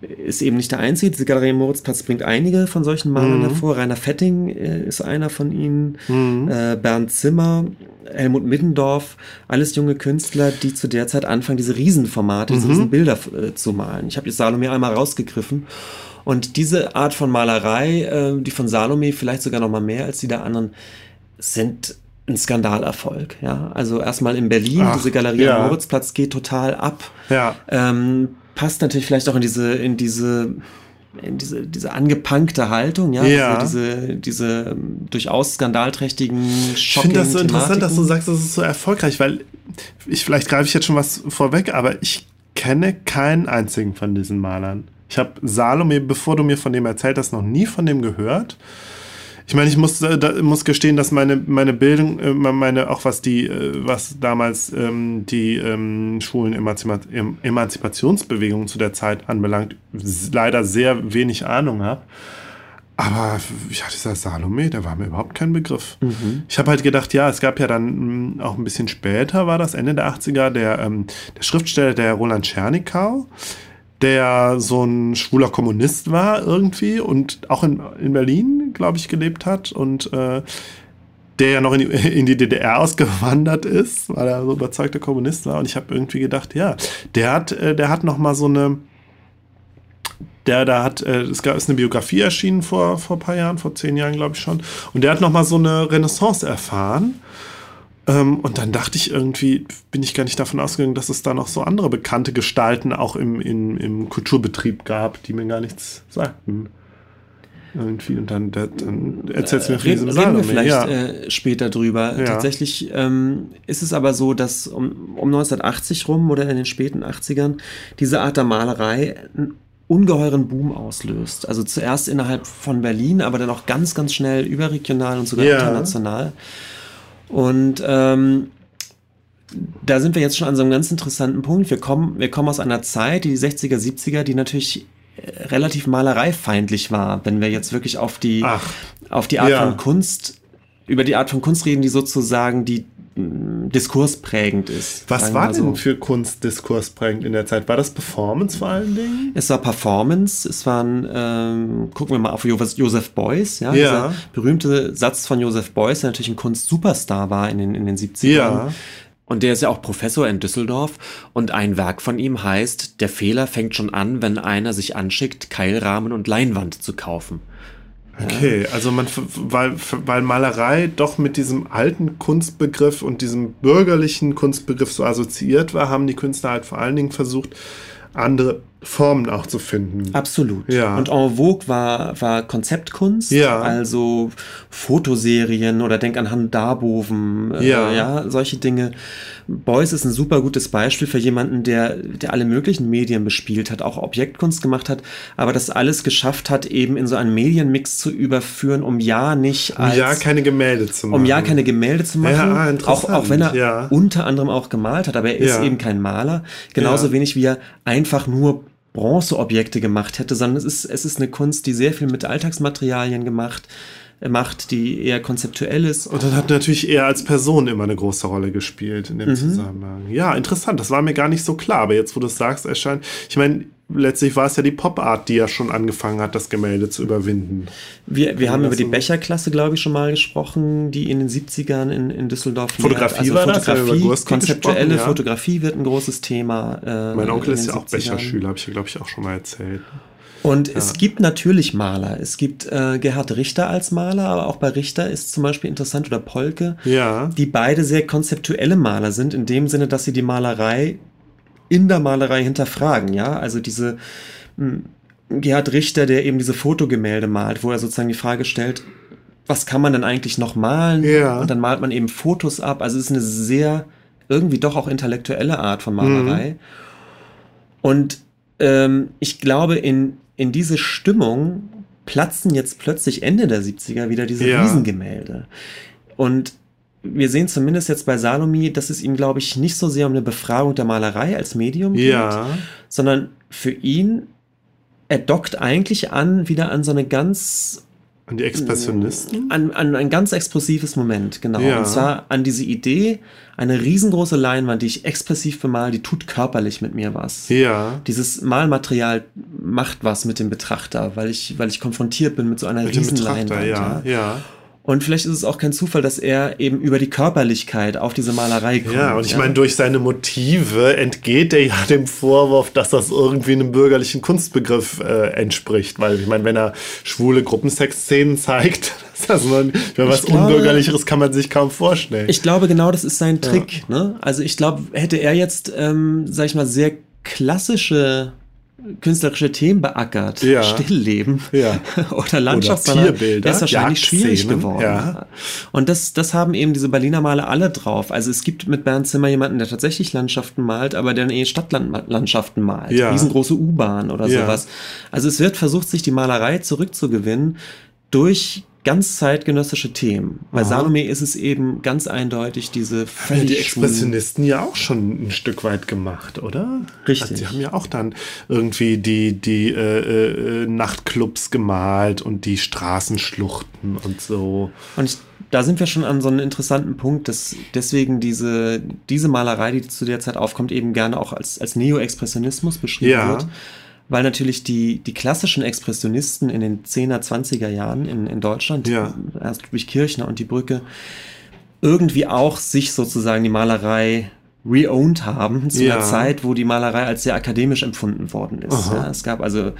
ist eben nicht der Einzige. Diese Galerie Moritzplatz bringt einige von solchen Malern mhm. hervor. Rainer Fetting äh, ist einer von ihnen. Mhm. Äh, Bernd Zimmer, Helmut Middendorf, alles junge Künstler, die zu der Zeit anfangen, diese Riesenformate, mhm. diese Riesenbilder äh, zu malen. Ich habe jetzt Salome einmal rausgegriffen. Und diese Art von Malerei, äh, die von Salome vielleicht sogar noch mal mehr als die der anderen, sind ein Skandalerfolg. Ja, also erstmal in Berlin, Ach, diese Galerie ja. am Moritzplatz geht total ab. Ja. Ähm, passt natürlich vielleicht auch in diese, in diese, in diese, diese angepunkte Haltung, ja, ja. Also diese, diese ähm, durchaus skandalträchtigen Ich finde das so interessant, dass du sagst, das ist so erfolgreich, weil ich, vielleicht greife ich jetzt schon was vorweg, aber ich kenne keinen einzigen von diesen Malern. Ich habe Salome, bevor du mir von dem erzählt hast, noch nie von dem gehört. Ich meine, ich muss, äh, da, muss gestehen, dass meine, meine Bildung, äh, meine, auch was die, äh, was damals ähm, die ähm, schwulen Emanzipa Emanzipationsbewegung zu der Zeit anbelangt, leider sehr wenig Ahnung habe. Aber ja, dieser Salome, der war mir überhaupt kein Begriff. Mhm. Ich habe halt gedacht, ja, es gab ja dann mh, mm, auch ein bisschen später, war das Ende der 80er, der, ähm, der Schriftsteller, der Roland Tschernikau, der so ein schwuler Kommunist war irgendwie und auch in, in Berlin, glaube ich, gelebt hat und äh, der ja noch in die, in die, DDR ausgewandert ist, weil er so überzeugter Kommunist war. Und ich habe irgendwie gedacht, ja, der hat, äh, der hat noch mal so eine, der da hat, äh, es gab ist eine Biografie erschienen vor vor ein paar Jahren, vor zehn Jahren glaube ich schon, und der hat noch mal so eine Renaissance erfahren ähm, und dann dachte ich irgendwie, bin ich gar nicht davon ausgegangen, dass es da noch so andere bekannte Gestalten auch im, im, im Kulturbetrieb gab, die mir gar nichts sagten. Irgendwie, und dann, dann erzählst du mir von diesem Reden, reden wir vielleicht ja. äh, später drüber. Ja. Tatsächlich ähm, ist es aber so, dass um, um 1980 rum oder in den späten 80ern diese Art der Malerei einen ungeheuren Boom auslöst. Also zuerst innerhalb von Berlin, aber dann auch ganz, ganz schnell überregional und sogar ja. international. Und ähm, da sind wir jetzt schon an so einem ganz interessanten Punkt. Wir kommen, wir kommen aus einer Zeit, die 60er, 70er, die natürlich äh, relativ malereifeindlich war, wenn wir jetzt wirklich auf die, Ach, auf die Art ja. von Kunst, über die Art von Kunst reden, die sozusagen die diskursprägend ist. Was war denn so. für Kunst diskursprägend in der Zeit? War das Performance vor allen Dingen? Es war Performance, es waren, ähm, gucken wir mal auf Joseph Beuys, ja, ja. dieser berühmte Satz von Joseph Beuys, der natürlich ein Kunstsuperstar war in den, in den 70ern. Ja. Und der ist ja auch Professor in Düsseldorf und ein Werk von ihm heißt, der Fehler fängt schon an, wenn einer sich anschickt, Keilrahmen und Leinwand zu kaufen. Okay, also man, weil, weil Malerei doch mit diesem alten Kunstbegriff und diesem bürgerlichen Kunstbegriff so assoziiert war, haben die Künstler halt vor allen Dingen versucht, andere Formen auch zu finden. Absolut. Ja. Und en vogue war, war Konzeptkunst, ja. also Fotoserien oder denk an Han Darboven, äh, ja. ja, solche Dinge. Beuys ist ein super gutes Beispiel für jemanden, der, der alle möglichen Medien bespielt hat, auch Objektkunst gemacht hat, aber das alles geschafft hat, eben in so einen Medienmix zu überführen, um ja nicht als... Um ja keine Gemälde zu machen. Um ja keine Gemälde zu machen. Ja, auch, auch wenn er ja. unter anderem auch gemalt hat, aber er ist eben kein Maler. Genauso wenig wie er einfach nur Bronzeobjekte gemacht hätte, sondern es ist, es ist eine Kunst, die sehr viel mit Alltagsmaterialien gemacht macht, die eher konzeptuell ist. Und dann hat natürlich eher als Person immer eine große Rolle gespielt in dem mhm. Zusammenhang. Ja, interessant. Das war mir gar nicht so klar. Aber jetzt, wo du es sagst, erscheint. Ich meine, letztlich war es ja die Pop-Art, die ja schon angefangen hat, das Gemälde zu überwinden. Wir, wir haben über die Becherklasse, glaube ich, schon mal gesprochen, die in den 70ern in, in Düsseldorf Fotografie also war Fotografie, das, konzeptuelle ja. Fotografie wird ein großes Thema. Äh, mein Onkel ist ja auch Becherschüler, habe ich ja, glaube ich, auch schon mal erzählt. Und ja. es gibt natürlich Maler. Es gibt äh, Gerhard Richter als Maler, aber auch bei Richter ist zum Beispiel interessant oder Polke, ja. die beide sehr konzeptuelle Maler sind, in dem Sinne, dass sie die Malerei in der Malerei hinterfragen, ja. Also diese mh, hm, Gerhard Richter, der eben diese Fotogemälde malt, wo er sozusagen die Frage stellt, was kann man denn eigentlich noch malen? Ja. Und dann malt man eben Fotos ab. Also es ist eine sehr, irgendwie doch auch intellektuelle Art von Malerei. Mhm. Und ähm, ich glaube, in in diese Stimmung platzen jetzt plötzlich Ende der 70er wieder diese ja. Riesengemälde. Und wir sehen zumindest jetzt bei Salome, dass es ihm, glaube ich, nicht so sehr um eine Befragung der Malerei als Medium geht, ja. sondern für ihn, er dockt eigentlich an, wieder an so eine ganz an die Expressionisten? An, an ein ganz explosives Moment, genau. Ja. Und zwar an diese Idee, eine riesengroße Leinwand, die ich expressiv bemal, die tut körperlich mit mir was. Ja. Dieses Malmaterial macht was mit dem Betrachter, weil ich, weil ich konfrontiert bin mit so einer mit riesen Leinwand. Ja, ja. Und vielleicht ist es auch kein Zufall, dass er eben über die Körperlichkeit auf diese Malerei kommt. Ja, und ich ja. meine, durch seine Motive entgeht er ja dem Vorwurf, dass das irgendwie einem bürgerlichen Kunstbegriff äh, entspricht. Weil ich meine, wenn er schwule Gruppensexszenen zeigt, das man, was glaube, Unbürgerlicheres kann man sich kaum vorstellen. Ich glaube, genau das ist sein Trick. Ja. Ne? Also ich glaube, hätte er jetzt, ähm, sag ich mal, sehr klassische künstlerische Themen beackert, ja. Stillleben ja. oder Landschaftsmaler, Tierbilder, ist wahrscheinlich schwierig geworden. Ja. Und das, das haben eben diese Berliner Maler alle drauf. Also es gibt mit Bernd Zimmer jemanden, der tatsächlich Landschaften malt, aber der eh Stadtlandschaften malt. Ja. Riesengroße U-Bahn oder sowas. Also es wird versucht, sich die Malerei zurückzugewinnen durch ganz zeitgenössische Themen. Bei Aha. Salome ist es eben ganz eindeutig diese völlig Die Expressionisten ja auch schon ein Stück weit gemacht, oder? Richtig. Also sie haben ja auch dann irgendwie die, die äh, äh, Nachtclubs gemalt und die Straßenschluchten und so. Und ich, da sind wir schon an so einem interessanten Punkt, dass deswegen diese, diese Malerei, die zu der Zeit aufkommt, eben gerne auch als, als Neo-Expressionismus beschrieben ja. wird weil natürlich die, die klassischen Expressionisten in den 10er, 20er Jahren in, in Deutschland, ja. erst durch Kirchner und die Brücke, irgendwie auch sich sozusagen die Malerei reowned haben zu ja. einer Zeit, wo die Malerei als sehr akademisch empfunden worden ist. Ja, es gab also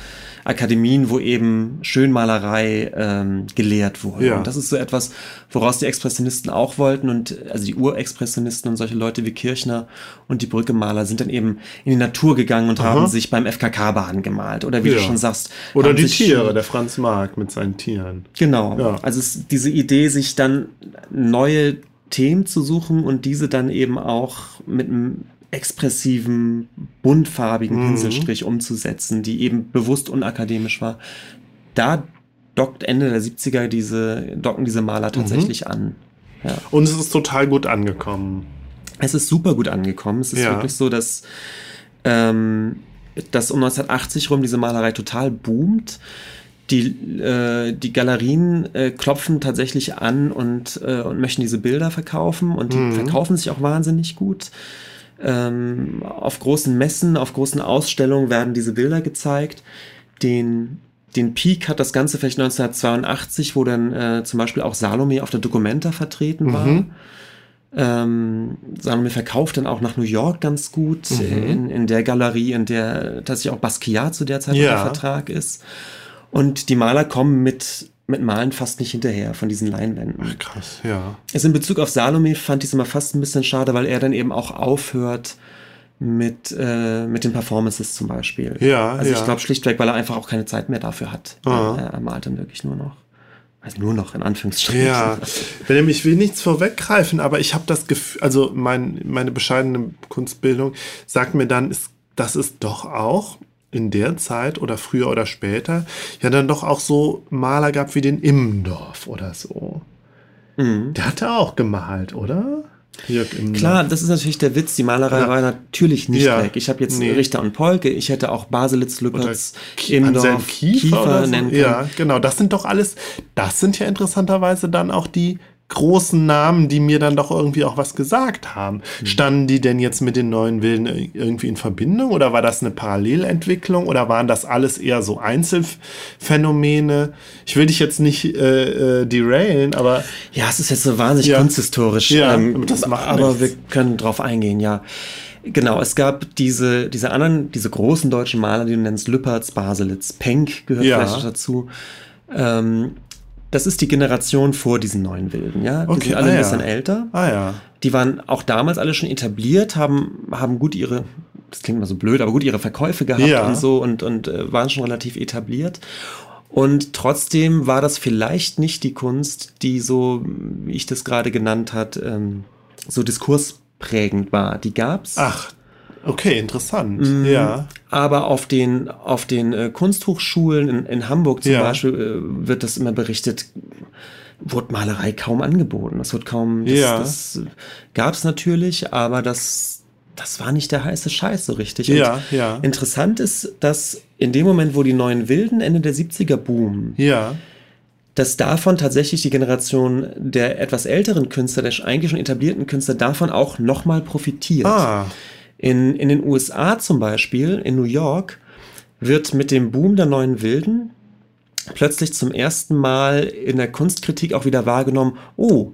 Akademien, wo eben Schönmalerei ähm, gelehrt wurde. Ja. Und das ist so etwas, woraus die Expressionisten auch wollten und also die Urexpressionisten und solche Leute wie Kirchner und die Brückemaler sind dann eben in die Natur gegangen und Aha. haben sich beim FKK-Baden gemalt. Oder wie du schon sagst. Oder die Tiere, der Franz Marc mit seinen Tieren. Genau. Also es, diese Idee, sich dann neue Themen zu suchen und diese dann eben auch mit einem expressiven, buntfarbigen mhm. Pinselstrich umzusetzen, die eben bewusst unakademisch war. Da dockt Ende der 70er diese, docken diese Maler mhm. tatsächlich mhm. an. Ja. Und es ist total gut angekommen. Es ist super gut angekommen. Es ist ja. wirklich so, dass, ähm, dass um 1980 rum diese Malerei total boomt die, äh, die Galerien äh, klopfen tatsächlich an und, äh, und möchten diese Bilder verkaufen und die mhm. verkaufen sich auch wahnsinnig gut. Ähm, auf großen Messen, auf großen Ausstellungen werden diese Bilder gezeigt. Den, den Peak hat das Ganze vielleicht 1982, wo dann äh, zum Beispiel auch Salome auf der Documenta vertreten war. Mhm. Ähm, Salome verkauft dann auch nach New York ganz gut mhm. in, in der Galerie, in der tatsächlich auch Basquiat zu der Zeit ja. unter Vertrag ist. Und die Maler kommen mit, mit Malen fast nicht hinterher von diesen Leinwänden. Ach, krass, ja. Also in Bezug auf Salome fand ich es immer fast ein bisschen schade, weil er dann eben auch aufhört mit, äh, mit den Performances zum Beispiel. Ja, Also ja. ich glaube schlichtweg, weil er einfach auch keine Zeit mehr dafür hat. Er, er malt dann wirklich nur noch. Also nur noch in Anführungsstrichen. Ja, ich will nichts vorweggreifen, aber ich habe das Gefühl, also mein, meine bescheidene Kunstbildung sagt mir dann, ist, das ist doch auch in der Zeit oder früher oder später ja dann doch auch so Maler gab wie den Immendorf oder so. Mhm. Der hatte auch gemalt, oder? Klar, das ist natürlich der Witz. Die Malerei ja. war natürlich nicht ja. weg. Ich habe jetzt nee. Richter und Polke, ich hätte auch Baselitz, Lückertz, Immendorf, Kiefer, Kiefer so. nennen können. Ja, genau. Das sind doch alles, das sind ja interessanterweise dann auch die großen Namen, die mir dann doch irgendwie auch was gesagt haben. Mhm. Standen die denn jetzt mit den neuen Wilden irgendwie in Verbindung oder war das eine Parallelentwicklung oder waren das alles eher so Einzelphänomene? Ich will dich jetzt nicht äh, äh, derailen, aber. Ja, es ist jetzt so wahnsinnig ja. kunsthistorisch. Ja, ähm, das macht aber nichts. wir können drauf eingehen, ja. Genau, es gab diese, diese anderen, diese großen deutschen Maler, die du nennst, Lüpertz, Baselitz, Penck gehört ja. vielleicht dazu. Ähm, das ist die Generation vor diesen neuen Wilden, ja. Die okay, sind alle ah, ein bisschen ja. älter. Ah ja. Die waren auch damals alle schon etabliert, haben, haben gut ihre, das klingt mal so blöd, aber gut ihre Verkäufe gehabt ja. und so und, und äh, waren schon relativ etabliert. Und trotzdem war das vielleicht nicht die Kunst, die so, wie ich das gerade genannt hat, ähm, so diskursprägend war. Die gab's. Ach, Okay, interessant. Mhm, ja. Aber auf den, auf den äh, Kunsthochschulen in, in Hamburg zum ja. Beispiel äh, wird das immer berichtet, wurde Malerei kaum angeboten. Das wird kaum, das, ja. das gab es natürlich, aber das, das war nicht der heiße Scheiß so richtig. Und ja, ja. Interessant ist, dass in dem Moment, wo die neuen Wilden Ende der 70er boomen, ja dass davon tatsächlich die Generation der etwas älteren Künstler, der eigentlich schon etablierten Künstler, davon auch nochmal profitiert. Ah. In, in den USA zum Beispiel, in New York, wird mit dem Boom der neuen Wilden plötzlich zum ersten Mal in der Kunstkritik auch wieder wahrgenommen, oh,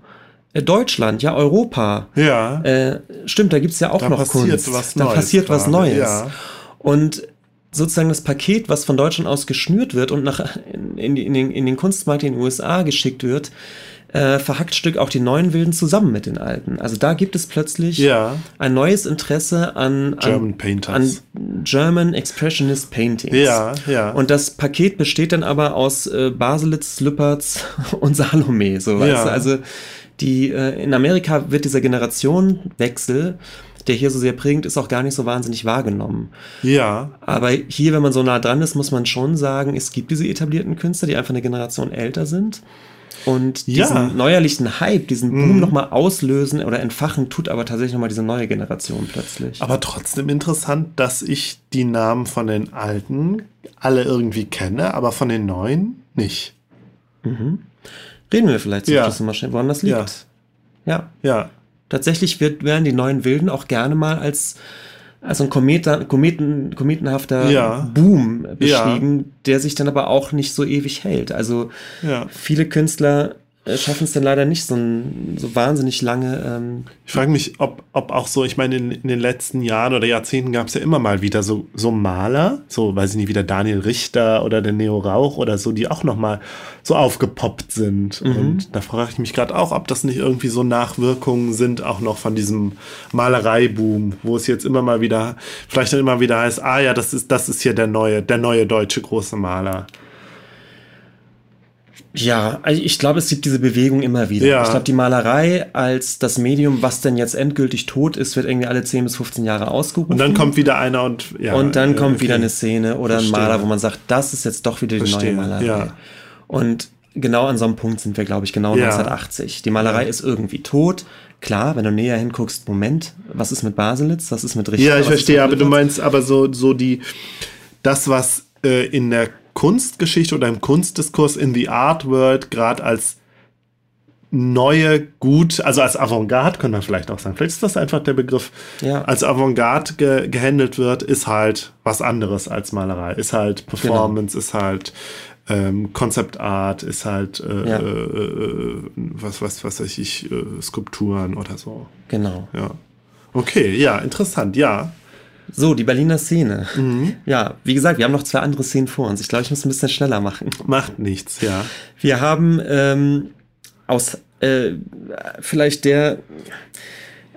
äh, Deutschland, ja, Europa. Ja. Äh, stimmt, da gibt's ja auch Da noch passiert Kunst. was da Neues passiert was gerade, Neues. ja. Und sozusagen das Paket, was von Deutschland aus geschnürt wird und nach, in, in, in, den, in den Kunstmarkt in den USA geschickt wird, äh, verhackt Stück auch die neuen Wilden zusammen mit den alten. Also da gibt es plötzlich Ja. ein neues Interesse an, German an, Painters. an German Expressionist Paintings. Ja, ja. Und das Paket besteht dann aber aus äh, Baselitz, Lüpertz und Salome. So, weißt Ja. du? Also die, äh, in Amerika wird dieser Generationenwechsel, der hier so sehr prägend ist, auch gar nicht so wahnsinnig wahrgenommen. Ja. Aber hier, wenn man so nah dran ist, muss man schon sagen, es gibt diese etablierten Künstler, die einfach eine Generation älter sind. Und Ja. diesen neuerlichen Hype, diesen Boom nochmal auslösen oder entfachen, tut aber tatsächlich nochmal diese neue Generation plötzlich. Aber trotzdem interessant, dass ich die Namen von den alten alle irgendwie kenne, aber von den neuen nicht. Reden wir vielleicht zum Ja. Schluss mal schnell, woran das liegt. Ja. Ja. Tatsächlich wird, werden die neuen Wilden auch gerne mal als, als ein Kometa, Kometen, kometenhafter Ja. Boom beschrieben, der sich dann aber auch nicht so ewig hält. Also Ja. viele Künstler schaffen es dann leider nicht so, ein, so wahnsinnig lange. Ähm, Ich frage mich, ob, ob auch so, ich meine, in, in den letzten Jahren oder Jahrzehnten gab es ja immer mal wieder so, so Maler, so, weiß ich nicht, wie der Daniel Richter oder der Neo Rauch oder so, die auch nochmal so aufgepoppt sind. Und da frage ich mich gerade auch, ob das nicht irgendwie so Nachwirkungen sind, auch noch von diesem Malereiboom, wo es jetzt immer mal wieder, vielleicht dann immer wieder heißt, ah ja, das ist, das ist hier der neue, der neue deutsche große Maler. Ja, also ich glaube, es gibt diese Bewegung immer wieder. Ja. Ich glaube, die Malerei als das Medium, was denn jetzt endgültig tot ist, wird irgendwie alle 10 bis 15 Jahre ausgerufen. Und dann kommt wieder einer und ja. Und dann äh, kommt okay. wieder eine Szene oder Verstehe. ein Maler, wo man sagt, das ist jetzt doch wieder die Verstehe, neue Malerei. ja. Und genau an so einem Punkt sind wir, glaube ich, genau Ja. 1980. Die Malerei ist irgendwie tot. Klar, wenn du näher hinguckst, Moment, was ist mit Baselitz? Was ist mit Richter? Ja, ich verstehe, aber du meinst aber so, so die, das, was äh, in der Kunstgeschichte oder im Kunstdiskurs in the Art World gerade als neue, gut, also als Avantgarde, können wir vielleicht auch sagen. Vielleicht ist das einfach der Begriff, Ja. als Avantgarde ge gehandelt wird, ist halt was anderes als Malerei. Ist halt Performance, ist halt ähm, Concept Art, ist halt äh, Ja. äh, äh, was, was, was weiß ich, äh, Skulpturen oder so. Genau. Ja. Okay, ja, interessant, ja. So, die Berliner Szene. Mhm. Ja, wie gesagt, wir haben noch zwei andere Szenen vor uns. Ich glaube, ich muss ein bisschen schneller machen. Macht nichts, ja. Wir haben ähm, aus äh, vielleicht der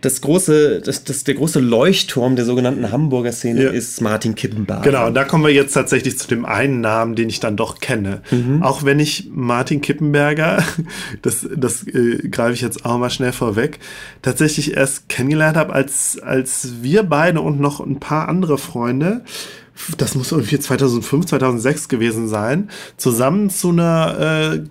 das große, das, das, der große Leuchtturm der sogenannten Hamburger Szene Ja. ist Martin Kippenberger. Genau, und da kommen wir jetzt tatsächlich zu dem einen Namen, den ich dann doch kenne. Auch wenn ich Martin Kippenberger, das, das äh, greife ich jetzt auch mal schnell vorweg, tatsächlich erst kennengelernt habe, als, als wir beide und noch ein paar andere Freunde, das muss irgendwie 2005, 2006 gewesen sein, zusammen zu einer äh,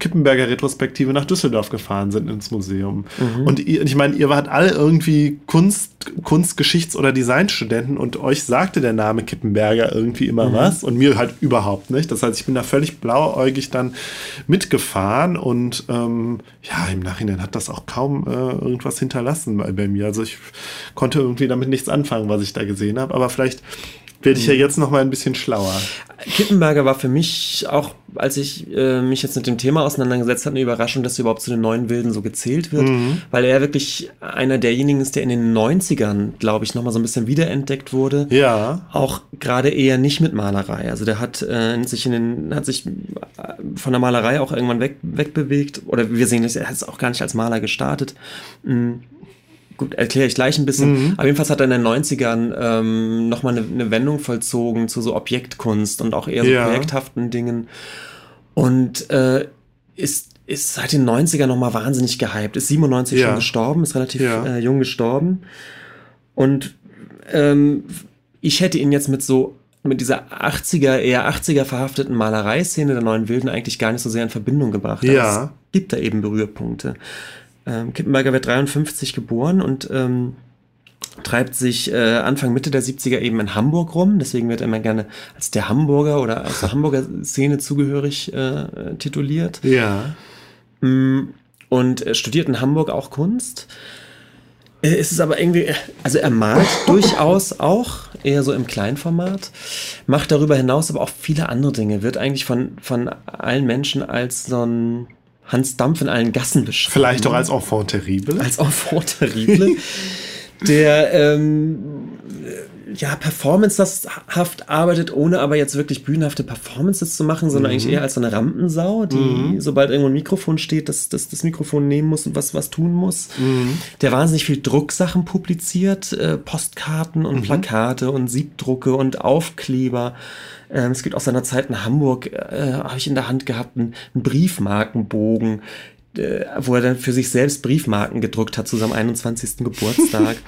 Kippenberger Retrospektive nach Düsseldorf gefahren sind ins Museum. Und ihr, ich meine, ihr wart alle irgendwie Kunst, Kunstgeschichts- oder Designstudenten und euch sagte der Name Kippenberger irgendwie immer was und mir halt überhaupt nicht. Das heißt, ich bin da völlig blauäugig dann mitgefahren und ähm, ja, im Nachhinein hat das auch kaum äh, irgendwas hinterlassen bei, bei mir. Also ich konnte irgendwie damit nichts anfangen, was ich da gesehen habe, aber vielleicht werde ich ja jetzt noch mal ein bisschen schlauer. Kippenberger war für mich auch, als ich äh, mich jetzt mit dem Thema auseinandergesetzt habe, eine Überraschung, dass er überhaupt zu den neuen Wilden so gezählt wird, weil er wirklich einer derjenigen ist, der in den 90ern, glaube ich, nochmal so ein bisschen wiederentdeckt wurde. Ja. Auch gerade eher nicht mit Malerei. Also der hat äh, sich in den, hat sich äh, von der Malerei auch irgendwann weg, wegbewegt. Oder wir sehen es, er hat es auch gar nicht als Maler gestartet. Mm, Gut, erkläre ich gleich ein bisschen. Aber jedenfalls hat er in den 90ern ähm, nochmal eine, eine Wendung vollzogen zu so Objektkunst und auch eher so Ja. projekthaften Dingen. Und äh, ist, ist seit den 90ern nochmal wahnsinnig gehypt. Ist 97 Ja. schon gestorben, ist relativ Ja. äh, jung gestorben. Und ähm, ich hätte ihn jetzt mit so mit dieser 80er, eher 80er verhafteten Malereiszene der neuen Wilden eigentlich gar nicht so sehr in Verbindung gebracht. Aber Ja. Es gibt da eben Berührpunkte. Ähm, Kippenberger wird 53 geboren und ähm, treibt sich äh, Anfang Mitte der 70er eben in Hamburg rum. Deswegen wird er immer gerne als der Hamburger oder aus der Hamburger Szene zugehörig äh, tituliert. Ja. Und er studiert in Hamburg auch Kunst. Äh, es ist aber irgendwie, also er malt durchaus auch, eher so im Kleinformat, macht darüber hinaus aber auch viele andere Dinge, wird eigentlich von, von allen Menschen als so ein Hans Dampf in allen Gassen beschrieben. Vielleicht auch als Enfant terrible. Als Enfant terrible, der ähm, ja, performancehaft arbeitet, ohne aber jetzt wirklich bühnenhafte Performances zu machen, sondern mhm. eigentlich eher als so eine Rampensau, die, mhm. sobald irgendwo ein Mikrofon steht, das, das, das Mikrofon nehmen muss und was, was tun muss. Mhm. Der wahnsinnig viel Drucksachen publiziert, äh, Postkarten und mhm. Plakate und Siebdrucke und Aufkleber. Ähm, es gibt aus seiner Zeit in Hamburg, äh, habe ich in der Hand gehabt, einen, einen Briefmarkenbogen, äh, wo er dann für sich selbst Briefmarken gedruckt hat zu seinem 21. Geburtstag.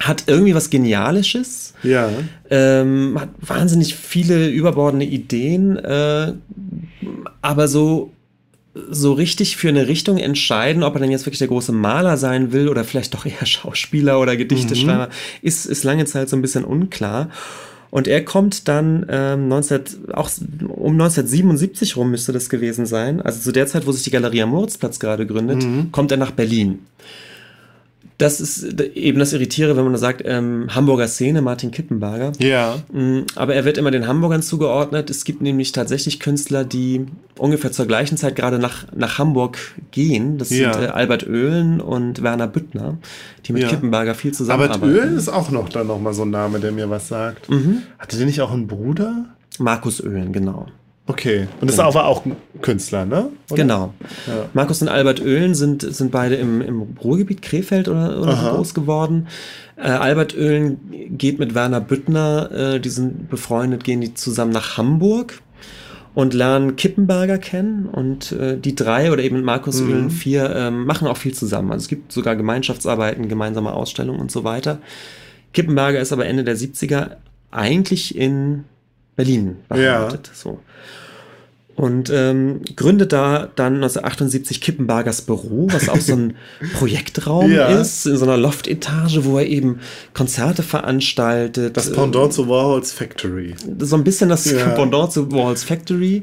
Hat irgendwie was Genialisches. Ja. Ähm, hat wahnsinnig viele überbordende Ideen, äh, aber so so richtig für eine Richtung entscheiden, ob er dann jetzt wirklich der große Maler sein will oder vielleicht doch eher Schauspieler oder Gedichteschreiber, mhm. ist, ist lange Zeit so ein bisschen unklar. Und er kommt dann ähm, 19, auch um 1977 rum müsste das gewesen sein, also zu der Zeit, wo sich die Galerie am Moritzplatz gerade gründet, mhm. kommt er nach Berlin das ist eben das Irritiere, wenn man sagt, ähm, Hamburger Szene, Martin Kippenberger. Ja. Mm, aber er wird immer den Hamburgern zugeordnet. Es gibt nämlich tatsächlich Künstler, die ungefähr zur gleichen Zeit gerade nach, nach Hamburg gehen. Das ja. sind äh, Albert Oehlen und Werner Büttner, die mit ja. Kippenberger viel zusammenarbeiten. Albert Oehlen ist auch noch dann nochmal so ein Name, der mir was sagt. Mhm. Hatte der nicht auch einen Bruder? Markus Oehlen, genau. Okay. Und ist aber auch ein Künstler, ne? Oder? Genau. Ja. Markus und Albert Oehlen sind, sind beide im, im Ruhrgebiet Krefeld oder, oder so groß geworden. Äh, Albert Oehlen geht mit Werner Büttner, äh, die sind befreundet, gehen die zusammen nach Hamburg und lernen Kippenberger kennen. Und äh, die drei oder eben Markus mhm. Oehlen vier ähm, machen auch viel zusammen. Also es gibt sogar Gemeinschaftsarbeiten, gemeinsame Ausstellungen und so weiter. Kippenberger ist aber Ende der 70er eigentlich in Berlin beheimatet. Ja. So. Und ähm, gründet da dann 1978 Kippenbergers Büro, was auch so ein Projektraum ja. ist, in so einer Loftetage, wo er eben Konzerte veranstaltet. Das Pendant äh, zu Warhols Factory. So ein bisschen das ja. Pendant zu Warhols Factory.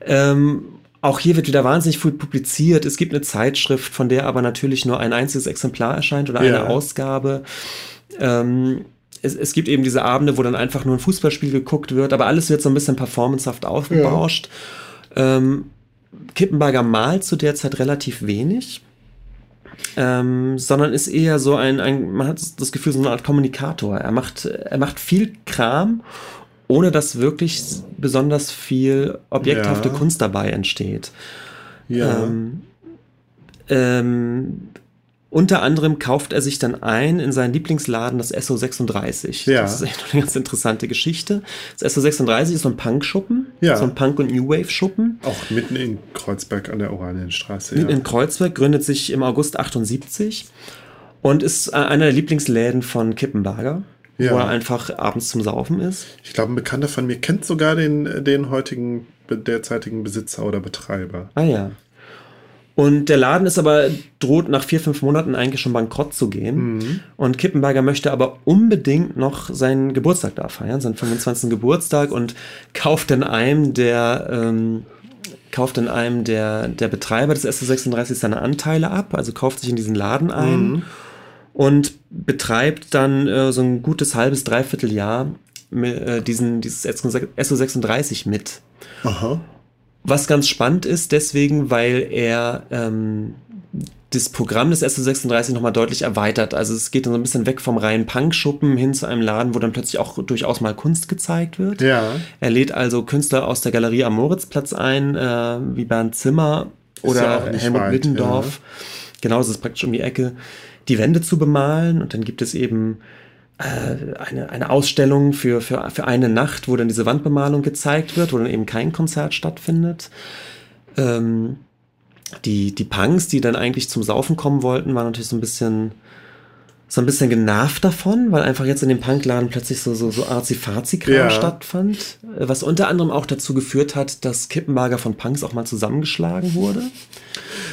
Ähm, auch hier wird wieder wahnsinnig viel publiziert. Es gibt eine Zeitschrift, von der aber natürlich nur ein einziges Exemplar erscheint oder eine ja. Ausgabe. Ähm, es, es, gibt eben diese Abende, wo dann einfach nur ein Fußballspiel geguckt wird, aber alles wird so ein bisschen performancehaft aufgebauscht. Ja. Ähm, Kippenberger malt zu der Zeit relativ wenig. Ähm, sondern ist eher so ein, ein, man hat das Gefühl, so eine Art Kommunikator. Er macht, er macht viel Kram, ohne dass wirklich besonders viel objekthafte ja. Kunst dabei entsteht. Ja. Ähm, ähm, unter anderem kauft er sich dann ein in seinen Lieblingsladen, das SO36. Ja. Das ist echt eine ganz interessante Geschichte. Das SO36 ist so ein Punk-Schuppen, ja. so ein Punk- und New Wave-Schuppen. Auch mitten in Kreuzberg an der Oranienstraße. Mitten ja. in Kreuzberg, gründet sich im August 78 und ist einer der Lieblingsläden von Kippenberger. Ja. wo er einfach abends zum Saufen ist. Ich glaube, ein Bekannter von mir kennt sogar den, den heutigen, derzeitigen Besitzer oder Betreiber. Ah ja. Und der Laden ist aber, droht nach vier, fünf Monaten eigentlich schon bankrott zu gehen. Mhm. Und Kippenberger möchte aber unbedingt noch seinen Geburtstag da feiern, seinen 25. Geburtstag und kauft in einem der, ähm, kauft in einem der, der Betreiber des SO36 seine Anteile ab, also kauft sich in diesen Laden ein mhm. und betreibt dann äh, so ein gutes halbes, dreiviertel Jahr äh, diesen, dieses SO36 mit. Aha. Was ganz spannend ist, deswegen, weil er ähm, das Programm des SO36 nochmal deutlich erweitert. Also es geht dann so ein bisschen weg vom reinen Punk-Schuppen hin zu einem Laden, wo dann plötzlich auch durchaus mal Kunst gezeigt wird. Ja. Er lädt also Künstler aus der Galerie am Moritzplatz ein, äh, wie Bernd Zimmer oder ja Helmut Middendorf. Ja. Genau, das ist praktisch um die Ecke, die Wände zu bemalen. Und dann gibt es eben eine, eine Ausstellung für, für, für eine Nacht, wo dann diese Wandbemalung gezeigt wird, wo dann eben kein Konzert stattfindet. Ähm, die, die Punks, die dann eigentlich zum Saufen kommen wollten, waren natürlich so ein bisschen so ein bisschen genervt davon, weil einfach jetzt in dem Punkladen plötzlich so, so, so Arzi-Fazi-Kram ja. stattfand. Äh, was unter anderem auch dazu geführt hat, dass Kippenberger von Punks auch mal zusammengeschlagen wurde.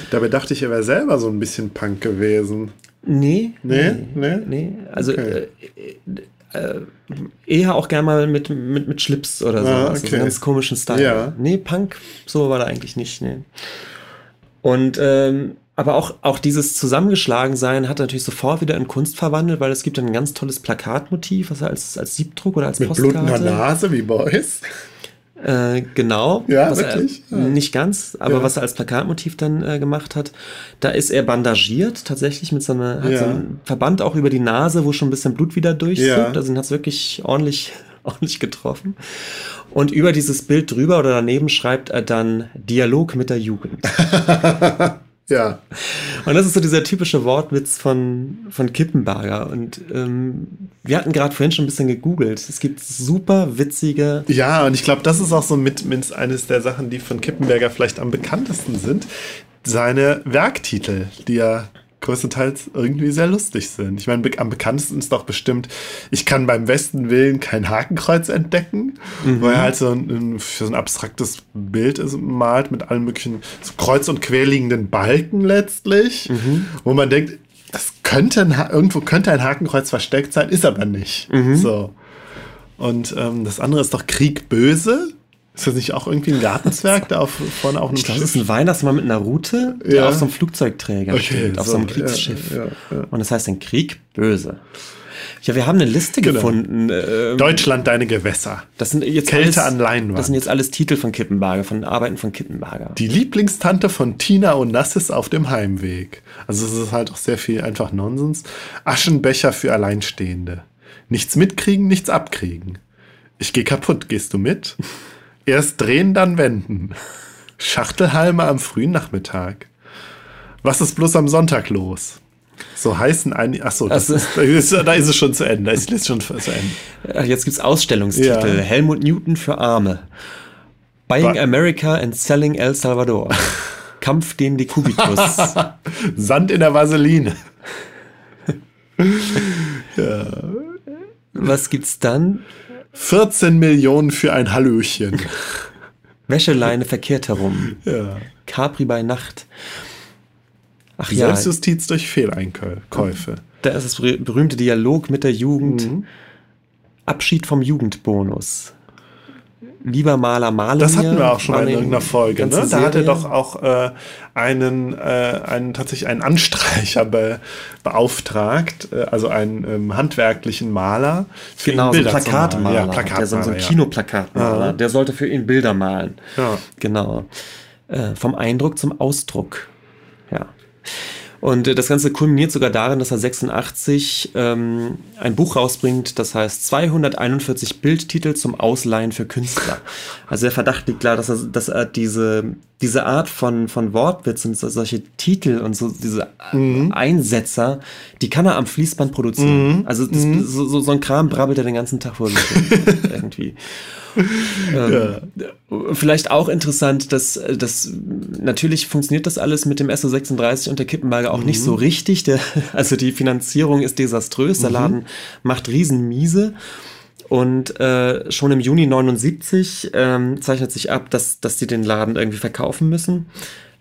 Dabei dachte ich, er wäre selber so ein bisschen Punk gewesen. Nee. Nee? Nee? nee. Also okay. äh, äh, eher auch gerne mal mit, mit, mit Schlips oder so. Ah, okay. Also ganz komischen Style. Ja. Nee, Punk, so war er eigentlich nicht. Nee. Und ähm, aber auch, auch dieses Zusammengeschlagensein hat natürlich sofort wieder in Kunst verwandelt, weil es gibt ein ganz tolles Plakatmotiv, was er als, als Siebdruck oder als Mit Postkarte. blutender Nase wie Boys. Äh, genau. Ja, was wirklich? Er, Ja. Nicht ganz, aber Ja. was er als Plakatmotiv dann äh, gemacht hat, da ist er bandagiert, tatsächlich mit so einer, hat Ja. so einen Verband auch über die Nase, wo schon ein bisschen Blut wieder durchzuckt. Also ihn hat es wirklich ordentlich, ordentlich getroffen. Und über dieses Bild drüber oder daneben schreibt er dann Dialog mit der Jugend. Ja. Und das ist so dieser typische Wortwitz von, von Kippenberger. Und ähm, wir hatten gerade vorhin schon ein bisschen gegoogelt. Es gibt super witzige Ja, und ich glaube, das ist auch so mit, mit eines der Sachen, die von Kippenberger vielleicht am bekanntesten sind. Seine Werktitel, die ja größtenteils irgendwie sehr lustig sind. Ich meine, am bekanntesten ist doch bestimmt, ich kann beim besten Willen kein Hakenkreuz entdecken, Mhm. weil er halt so ein, so ein abstraktes Bild ist, malt mit allen möglichen so kreuz- und querliegenden Balken letztlich, Mhm. wo man denkt, das könnte ein, irgendwo könnte ein Hakenkreuz versteckt sein, ist aber nicht. Mhm. So. Und ähm, das andere ist doch Krieg böse. Ist das nicht auch irgendwie ein Gartenzwerg, der auf, vorne auf einem Ich glaube, das ist ein Weihnachtsmann mit einer Route, der Ja. auf so einem Flugzeugträger Okay, steht, auf so, so, einem Kriegsschiff. ja, ja. Und das heißt ein Krieg böse. Ja, wir haben eine Liste Genau. gefunden. ähm, Deutschland, deine Gewässer. das sind jetzt Kälte alles, an Leinwand. Das sind jetzt alles Titel von Kippenberger, von Arbeiten von Kippenberger. Die Lieblingstante von Tina und Nassis auf dem Heimweg. Also es ist halt auch sehr viel einfach Nonsens. Aschenbecher für Alleinstehende. Nichts mitkriegen, nichts abkriegen. Ich geh kaputt, gehst du mit? Erst drehen, dann wenden. Schachtelhalme am frühen Nachmittag. Was ist bloß am Sonntag los? So heißen einige. Achso, das Also- ist, da ist es schon zu Ende. Da ist es schon zu Ende. Jetzt gibt's Ausstellungstitel. Ja. Helmut Newton für Arme. Buying Ba- America and Selling El Salvador. Kampf den Dekubitus. Sand in der Vaseline. Was gibt's dann? 14 Millionen für ein Hallöchen. Wäscheleine verkehrt herum. Ja. Capri bei Nacht. Ach ja, Selbstjustiz durch Fehleinkäufe. da ist das berüh- berühmte Dialog mit der Jugend. Mhm. Abschied vom Jugendbonus. Lieber Maler, male Das hatten wir auch schon mal in irgendeiner Folge. Ne? Da hat er doch auch äh, einen, äh, einen tatsächlich einen Anstreicher be, beauftragt, äh, also einen ähm, handwerklichen Maler. für ihn Genau, so ein. Plakatmaler. Ja, der so, so Plakatmaler. ein ja. Kinoplakatmaler. Ja. Der sollte für ihn Bilder malen. Ja. Genau. Äh, vom Eindruck zum Ausdruck. Ja. Und äh, das Ganze kulminiert sogar darin, dass er 86 ähm, ein Buch rausbringt, das heißt 241 Bildtitel zum Ausleihen für Künstler. Also der Verdacht liegt klar, dass er, dass er diese, diese Art von, von Wortwitz und so, solche Titel und so diese Mhm. Einsetzer, die kann er am Fließband produzieren. Also das, Mhm. so, so, so ein Kram brabbelt er den ganzen Tag vor sich irgendwie. Ähm, Vielleicht auch interessant, dass, dass natürlich funktioniert das alles mit dem SO36 und der Kippenberger auch nicht so richtig. Der, also die Finanzierung ist desaströs, der Laden macht Riesenmiese. Und äh, schon im Juni 79 ähm, zeichnet sich ab, dass, dass die den Laden irgendwie verkaufen müssen,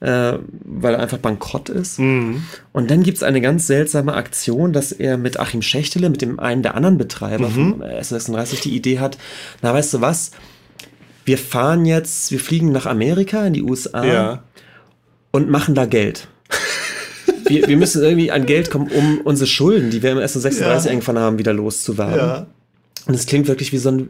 äh, weil er einfach bankrott ist. Und dann gibt's eine ganz seltsame Aktion, dass er mit Achim Schächtele, mit dem einen der anderen Betreiber vom S36, die Idee hat, na weißt du was, wir fahren jetzt, wir fliegen nach Amerika, in die USA Ja. und machen da Geld. wir, wir müssen irgendwie an Geld kommen, um unsere Schulden, die wir im SO36 Ja. eingefahren haben, wieder loszuwerden. Ja. Und es klingt wirklich wie so ein,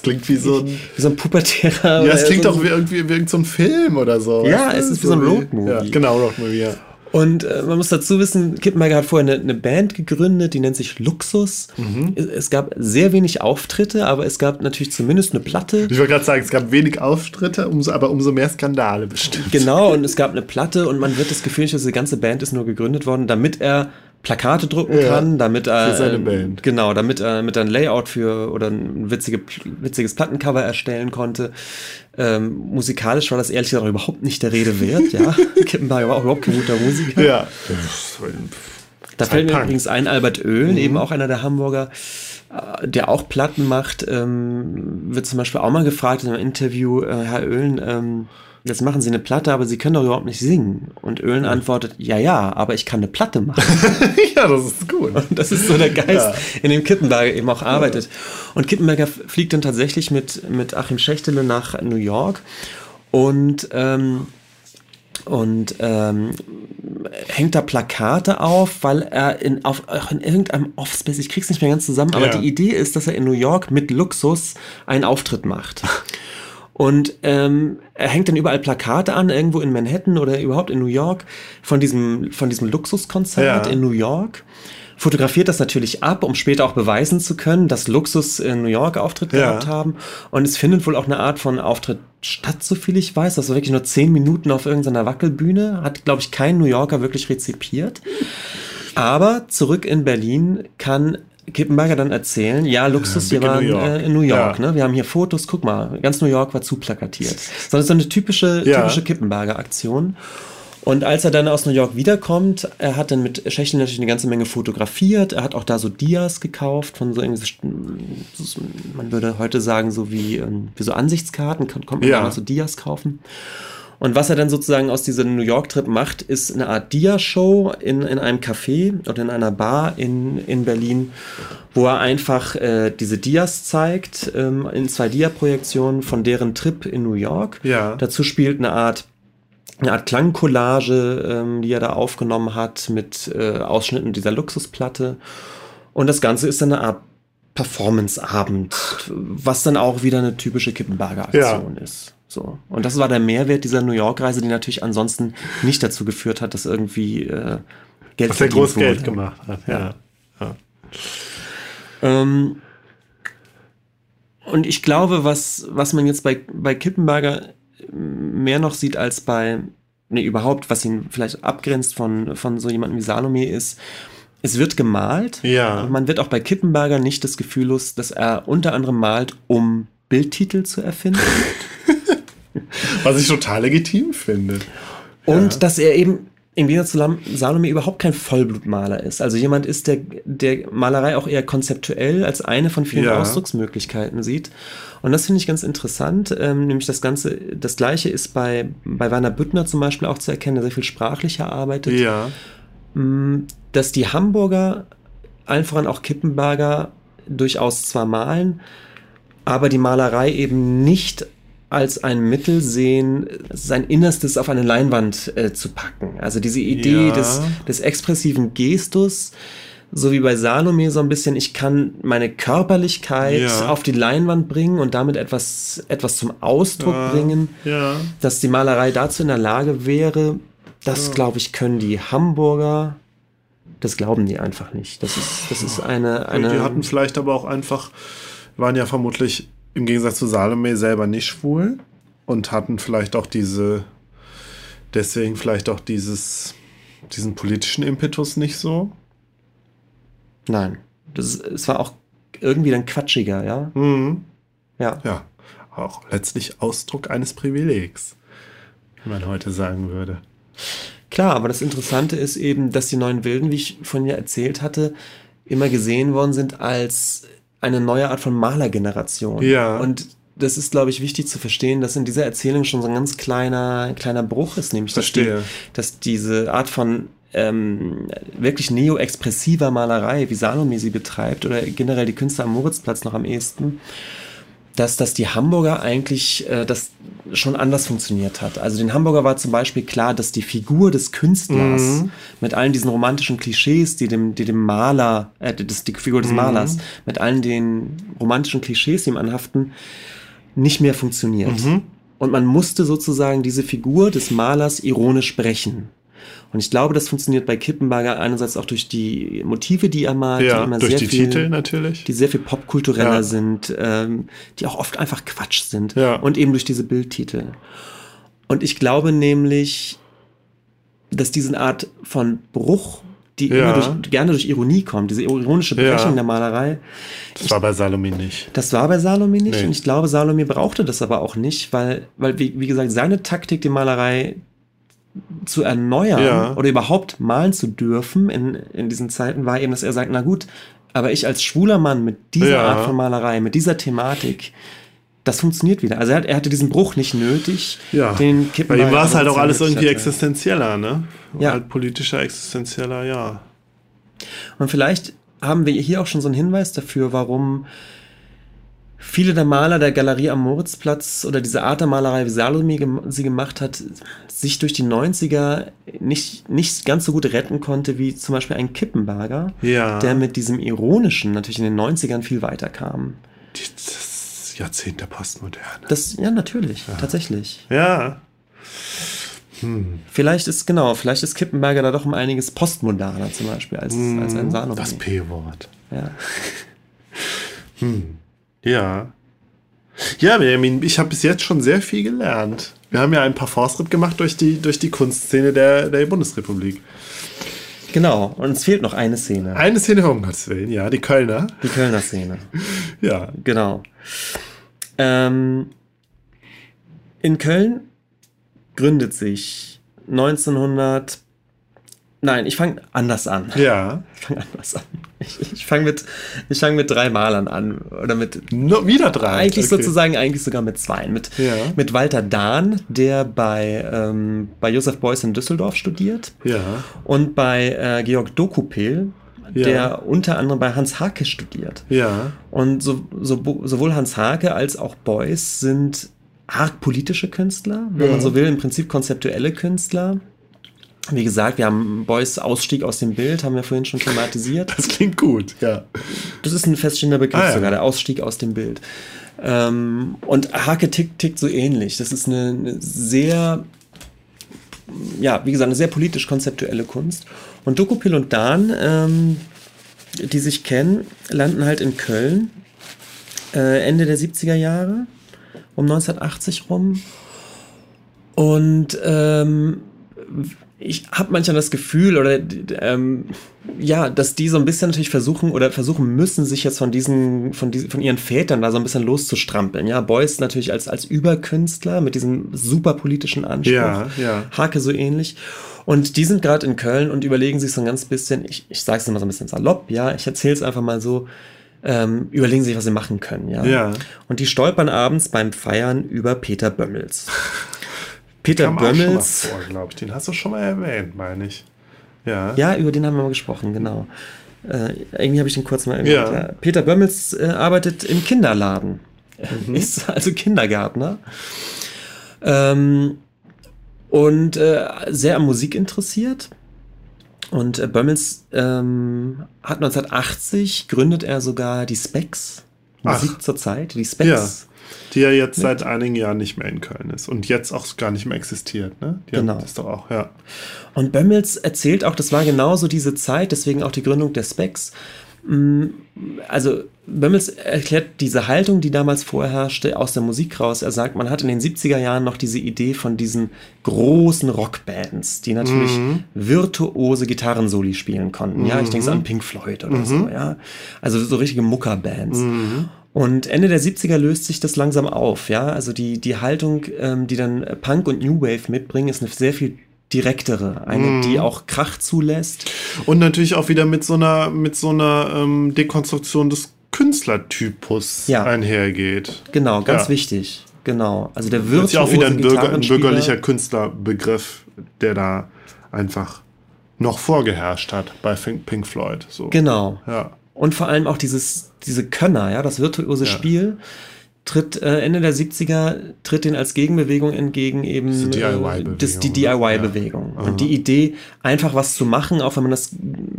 Das klingt wie so ein. wie so ein pubertärer. Ja, es klingt so doch wie irgendwie wie irgendein so ein Film oder so. Ja, weißt du? es ist wie so ein Roadmovie. Ja, genau, Roadmovie, ja. Und äh, man muss dazu wissen, Kippenberger hat vorher eine, eine Band gegründet, die nennt sich Luxus. Mhm. Es, es gab sehr wenig Auftritte, aber es gab natürlich zumindest eine Platte. Ich wollte gerade sagen, es gab wenig Auftritte, umso, aber umso mehr Skandale bestimmt. Genau, und es gab eine Platte und man wird das Gefühl, dass diese ganze Band ist nur gegründet worden, damit er Plakate drucken Ja, kann, damit er für seine ähm, Band. genau, damit er mit ein Layout für oder ein witzige, witziges Plattencover erstellen konnte. Ähm, musikalisch war das ehrlich gesagt überhaupt nicht der Rede wert, ja. Kippenberger war auch überhaupt kein guter Musiker. Ja. Da fällt mir Punk. übrigens ein, Albert Oehlen, eben auch einer der Hamburger, äh, der auch Platten macht, ähm, wird zum Beispiel auch mal gefragt in einem Interview, äh, Herr Oehlen, ähm, jetzt machen Sie eine Platte, aber Sie können doch überhaupt nicht singen. Und Oehlen antwortet, ja, ja, aber ich kann eine Platte machen. ja, das ist gut. Und das ist so der Geist, Ja. in dem Kippenberger eben auch arbeitet. Und Kippenberger fliegt dann tatsächlich mit, mit Achim Schächtele nach New York und, ähm, und ähm, hängt da Plakate auf, weil er in, auf, in irgendeinem Offspace, ich krieg's nicht mehr ganz zusammen, aber ja. die Idee ist, dass er in New York mit Luxus einen Auftritt macht. Und ähm, er hängt dann überall Plakate an, irgendwo in Manhattan oder überhaupt in New York, von diesem, von diesem Luxuskonzert ja. in New York. Fotografiert das natürlich ab, um später auch beweisen zu können, dass Luxus in New York Auftritt ja. gehabt haben. Und es findet wohl auch eine Art von Auftritt statt, so viel ich weiß. Das war wirklich nur zehn Minuten auf irgendeiner Wackelbühne. Hat, glaube ich, kein New Yorker wirklich rezipiert. Aber zurück in Berlin kann Kippenberger dann erzählen, ja, Luxus, wir waren in New York, äh, in New York ja. ne? wir haben hier Fotos, guck mal, ganz New York war zuplakatiert. Sondern so eine typische, ja. typische Kippenberger Aktion. Und als er dann aus New York wiederkommt, er hat dann mit Schächel natürlich eine ganze Menge fotografiert. Er hat auch da so Dias gekauft von so irgendwie, man würde heute sagen, so wie, ähm, wie so Ansichtskarten, kommt man ja. so Dias kaufen. Und was er dann sozusagen aus diesem New York-Trip macht, ist eine Art Dia-Show in, in einem Café oder in einer Bar in, in Berlin, wo er einfach äh, diese Dias zeigt, ähm, in zwei Dia-Projektionen von deren Trip in New York. Ja. Dazu spielt eine Art eine Art Klangcollage, ähm, die er da aufgenommen hat mit äh, Ausschnitten dieser Luxusplatte. Und das Ganze ist dann eine Art Performance-Abend, was dann auch wieder eine typische Kippenberger Aktion ja. ist. So. Und das war der Mehrwert dieser New York-Reise, die natürlich ansonsten nicht dazu geführt hat, dass irgendwie äh, Geld Was er groß. Geld gemacht hat. Ja. ja. Ähm, und ich glaube, was, was man jetzt bei, bei Kippenberger mehr noch sieht als bei, nee, überhaupt, was ihn vielleicht abgrenzt von, von so jemandem wie Salome ist, es wird gemalt. Ja. Man wird auch bei Kippenberger nicht das Gefühl los, dass er unter anderem malt, um Bildtitel zu erfinden. Was ich total legitim finde. Und ja. dass er eben im Gegensatz zu Salome überhaupt kein Vollblutmaler ist. Also jemand ist, der, der Malerei auch eher konzeptuell als eine von vielen ja. Ausdrucksmöglichkeiten sieht. Und das finde ich ganz interessant. Ähm, nämlich das Ganze, das Gleiche ist bei, bei Werner Büttner zum Beispiel auch zu erkennen, der sehr viel sprachlicher arbeitet. Ja. Mm, dass die Hamburger, allen voran auch Kippenberger, durchaus zwar malen, aber die Malerei eben nicht als ein Mittel sehen, sein Innerstes auf eine Leinwand äh, zu packen. Also diese Idee ja. des, des expressiven Gestus, so wie bei Salome so ein bisschen, ich kann meine Körperlichkeit ja. auf die Leinwand bringen und damit etwas, etwas zum Ausdruck ja. bringen, dass die Malerei dazu in der Lage wäre. Das, glaube ich, können die Hamburger, das glauben die einfach nicht. Das ist, das ist eine, eine. Die hatten vielleicht aber auch einfach, waren ja vermutlich im Gegensatz zu Salome selber nicht schwul und hatten vielleicht auch diese, deswegen vielleicht auch dieses, diesen politischen Impetus nicht so. Nein, das, es war auch irgendwie dann quatschiger, ja? Mhm. Ja. Ja, auch letztlich Ausdruck eines Privilegs, wie man heute sagen würde. Klar, aber das Interessante ist eben, dass die neuen Wilden, wie ich von dir erzählt hatte, immer gesehen worden sind als eine neue Art von Malergeneration. Ja. Und das ist, glaube ich, wichtig zu verstehen, dass in dieser Erzählung schon so ein ganz kleiner, kleiner Bruch ist, nämlich dass, die, dass diese Art von ähm, wirklich neo-expressiver Malerei, wie Salome sie betreibt, oder generell die Künstler am Moritzplatz noch am ehesten, dass, dass die Hamburger eigentlich äh, das schon anders funktioniert hat. Also den Hamburger war zum Beispiel klar, dass die Figur des Künstlers mhm. mit allen diesen romantischen Klischees, die dem, die dem Maler, äh, das, die Figur des mhm. Malers, mit allen den romantischen Klischees, die ihm anhaften, nicht mehr funktioniert. Mhm. Und man musste sozusagen diese Figur des Malers ironisch brechen. Und ich glaube, das funktioniert bei Kippenberger einerseits auch durch die Motive, die er malt, ja, die immer durch sehr die viel, Titel natürlich, die sehr viel popkultureller Ja. sind, ähm, die auch oft einfach Quatsch sind Ja. und eben durch diese Bildtitel. Und ich glaube nämlich, dass diese Art von Bruch, die Ja. immer durch, gerne durch Ironie kommt, diese ironische Brechung Ja. der Malerei, das war bei Salome nicht. das war bei Salome nicht Nee. und ich glaube, Salome brauchte das aber auch nicht, weil, weil wie, wie gesagt, seine Taktik, die Malerei zu erneuern Ja. oder überhaupt malen zu dürfen in, in diesen Zeiten, war eben, dass er sagt, na gut, aber ich als schwuler Mann mit dieser Ja. Art von Malerei, mit dieser Thematik, das funktioniert wieder. Also er, hat, er hatte diesen Bruch nicht nötig. Ja. Den Bei Kippenberger ihm war es halt auch alles irgendwie hatte. existenzieller, ne? Ja. Halt politischer, existenzieller, ja. Und vielleicht haben wir hier auch schon so einen Hinweis dafür, warum viele der Maler der Galerie am Moritzplatz oder diese Art der Malerei, wie Salome gem sie gemacht hat, sich durch die 90er nicht, nicht ganz so gut retten konnte wie zum Beispiel ein Kippenberger, Ja. der mit diesem Ironischen natürlich in den 90ern viel weiter kam. Das Jahrzehnt der Postmoderne. Das, ja, natürlich, tatsächlich. Ja. Vielleicht ist, genau, vielleicht ist Kippenberger da doch um einiges postmoderner zum Beispiel als, als ein Salome. Das P-Wort. ja. Ja. Ja, Benjamin, ich habe bis jetzt schon sehr viel gelernt. Wir haben ja ein paar Fortschritt gemacht durch die, durch die Kunstszene der, der Bundesrepublik. Genau, und es fehlt noch eine Szene. Eine Szene, um Gottes Willen, ja, die Kölner. Die Kölner Szene. Ja. Genau. Ähm, in Köln gründet sich 1900. Nein, ich fange anders an. Ja. Ich fange anders an. Ich, ich fange mit, ich fang mit drei Malern an. Oder mit. No, wieder drei. Eigentlich Okay. sozusagen, eigentlich sogar mit zwei. Mit, Ja. mit Walter Dahn, der bei, ähm, bei Josef Beuys in Düsseldorf studiert. Ja. Und bei äh, Georg Dokupil, Ja. der unter anderem bei Hans Hake studiert. Ja. Und so, so, sowohl Hans Hake als auch Beuys sind arg politische Künstler, wenn Ja. man so will, im Prinzip konzeptuelle Künstler. Wie gesagt, wir haben Beuys Ausstieg aus dem Bild, haben wir vorhin schon thematisiert. Das klingt gut, ja. Das ist ein feststehender Begriff Ah, ja. sogar, der Ausstieg aus dem Bild. Ähm, und Hake tickt, tickt so ähnlich. Das ist eine, eine sehr, ja, wie gesagt, eine sehr politisch-konzeptuelle Kunst. Und Dokupil und Dan, ähm, die sich kennen, landen halt in Köln äh, Ende der 70er Jahre, um 1980 rum. Und ähm, ich habe manchmal das Gefühl, oder ähm, ja, dass die so ein bisschen natürlich versuchen oder versuchen müssen, sich jetzt von diesen, von diesen, von ihren Vätern da so ein bisschen loszustrampeln. Ja, Beuys natürlich als, als Überkünstler mit diesem super politischen Anspruch. Ja, ja. Hake so ähnlich. Und die sind gerade in Köln und überlegen sich so ein ganz bisschen, ich, ich sage es immer so ein bisschen salopp, ja, ich erzähle es einfach mal so, ähm, überlegen sich, was sie machen können, ja. Ja. Und die stolpern abends beim Feiern über Peter Bömmels. Peter Bömmels, vor, glaube ich. Den hast du schon mal erwähnt, meine ich. Ja. ja, über den haben wir mal gesprochen, genau. Äh, irgendwie habe ich den kurz mal erwähnt. Ja. Ja. Peter Bömmels äh, arbeitet im Kinderladen. Mhm. Ist also Kindergärtner. Ähm, und äh, sehr an Musik interessiert. Und äh, Bömmels ähm, hat 1980 gründet er sogar die Specs. Ach. Musik zur Zeit, die Specs. Die ja jetzt seit einigen Jahren nicht mehr in Köln ist und jetzt auch gar nicht mehr existiert, ne? Die Genau. das doch auch, ja. Und Bömmels erzählt auch, das war genauso diese Zeit, deswegen auch die Gründung der Specs. Mm, Also Bömmels erklärt diese Haltung, die damals vorherrschte, aus der Musik raus. Er sagt, man hat in den 70er Jahren noch diese Idee von diesen großen Rockbands, die natürlich virtuose Gitarrensoli spielen konnten. Ja, ich denke so an Pink Floyd oder so, ja. Also so richtige Muckerbands. Und Ende der 70er löst sich das langsam auf, ja. Also die, die Haltung, ähm, die dann Punk und New Wave mitbringen, ist eine sehr viel direktere, eine, die auch Krach zulässt. Und natürlich auch wieder mit so einer, mit so einer ähm, Dekonstruktion des Künstlertypus Ja. einhergeht. Genau, ganz Ja. wichtig. Genau. Also der Das virtuose ist ja auch wieder ein, Bürger, ein bürgerlicher Künstlerbegriff, der da einfach noch vorgeherrscht hat bei Pink Pink Floyd. So. Genau. Ja. Und vor allem auch dieses, diese Könner, ja, das virtuose Ja. Spiel tritt äh, Ende der 70er tritt den als Gegenbewegung entgegen eben äh, DIY-Bewegung, die ne? DIY-Bewegung. Ja. Und die Idee, einfach was zu machen, auch wenn man das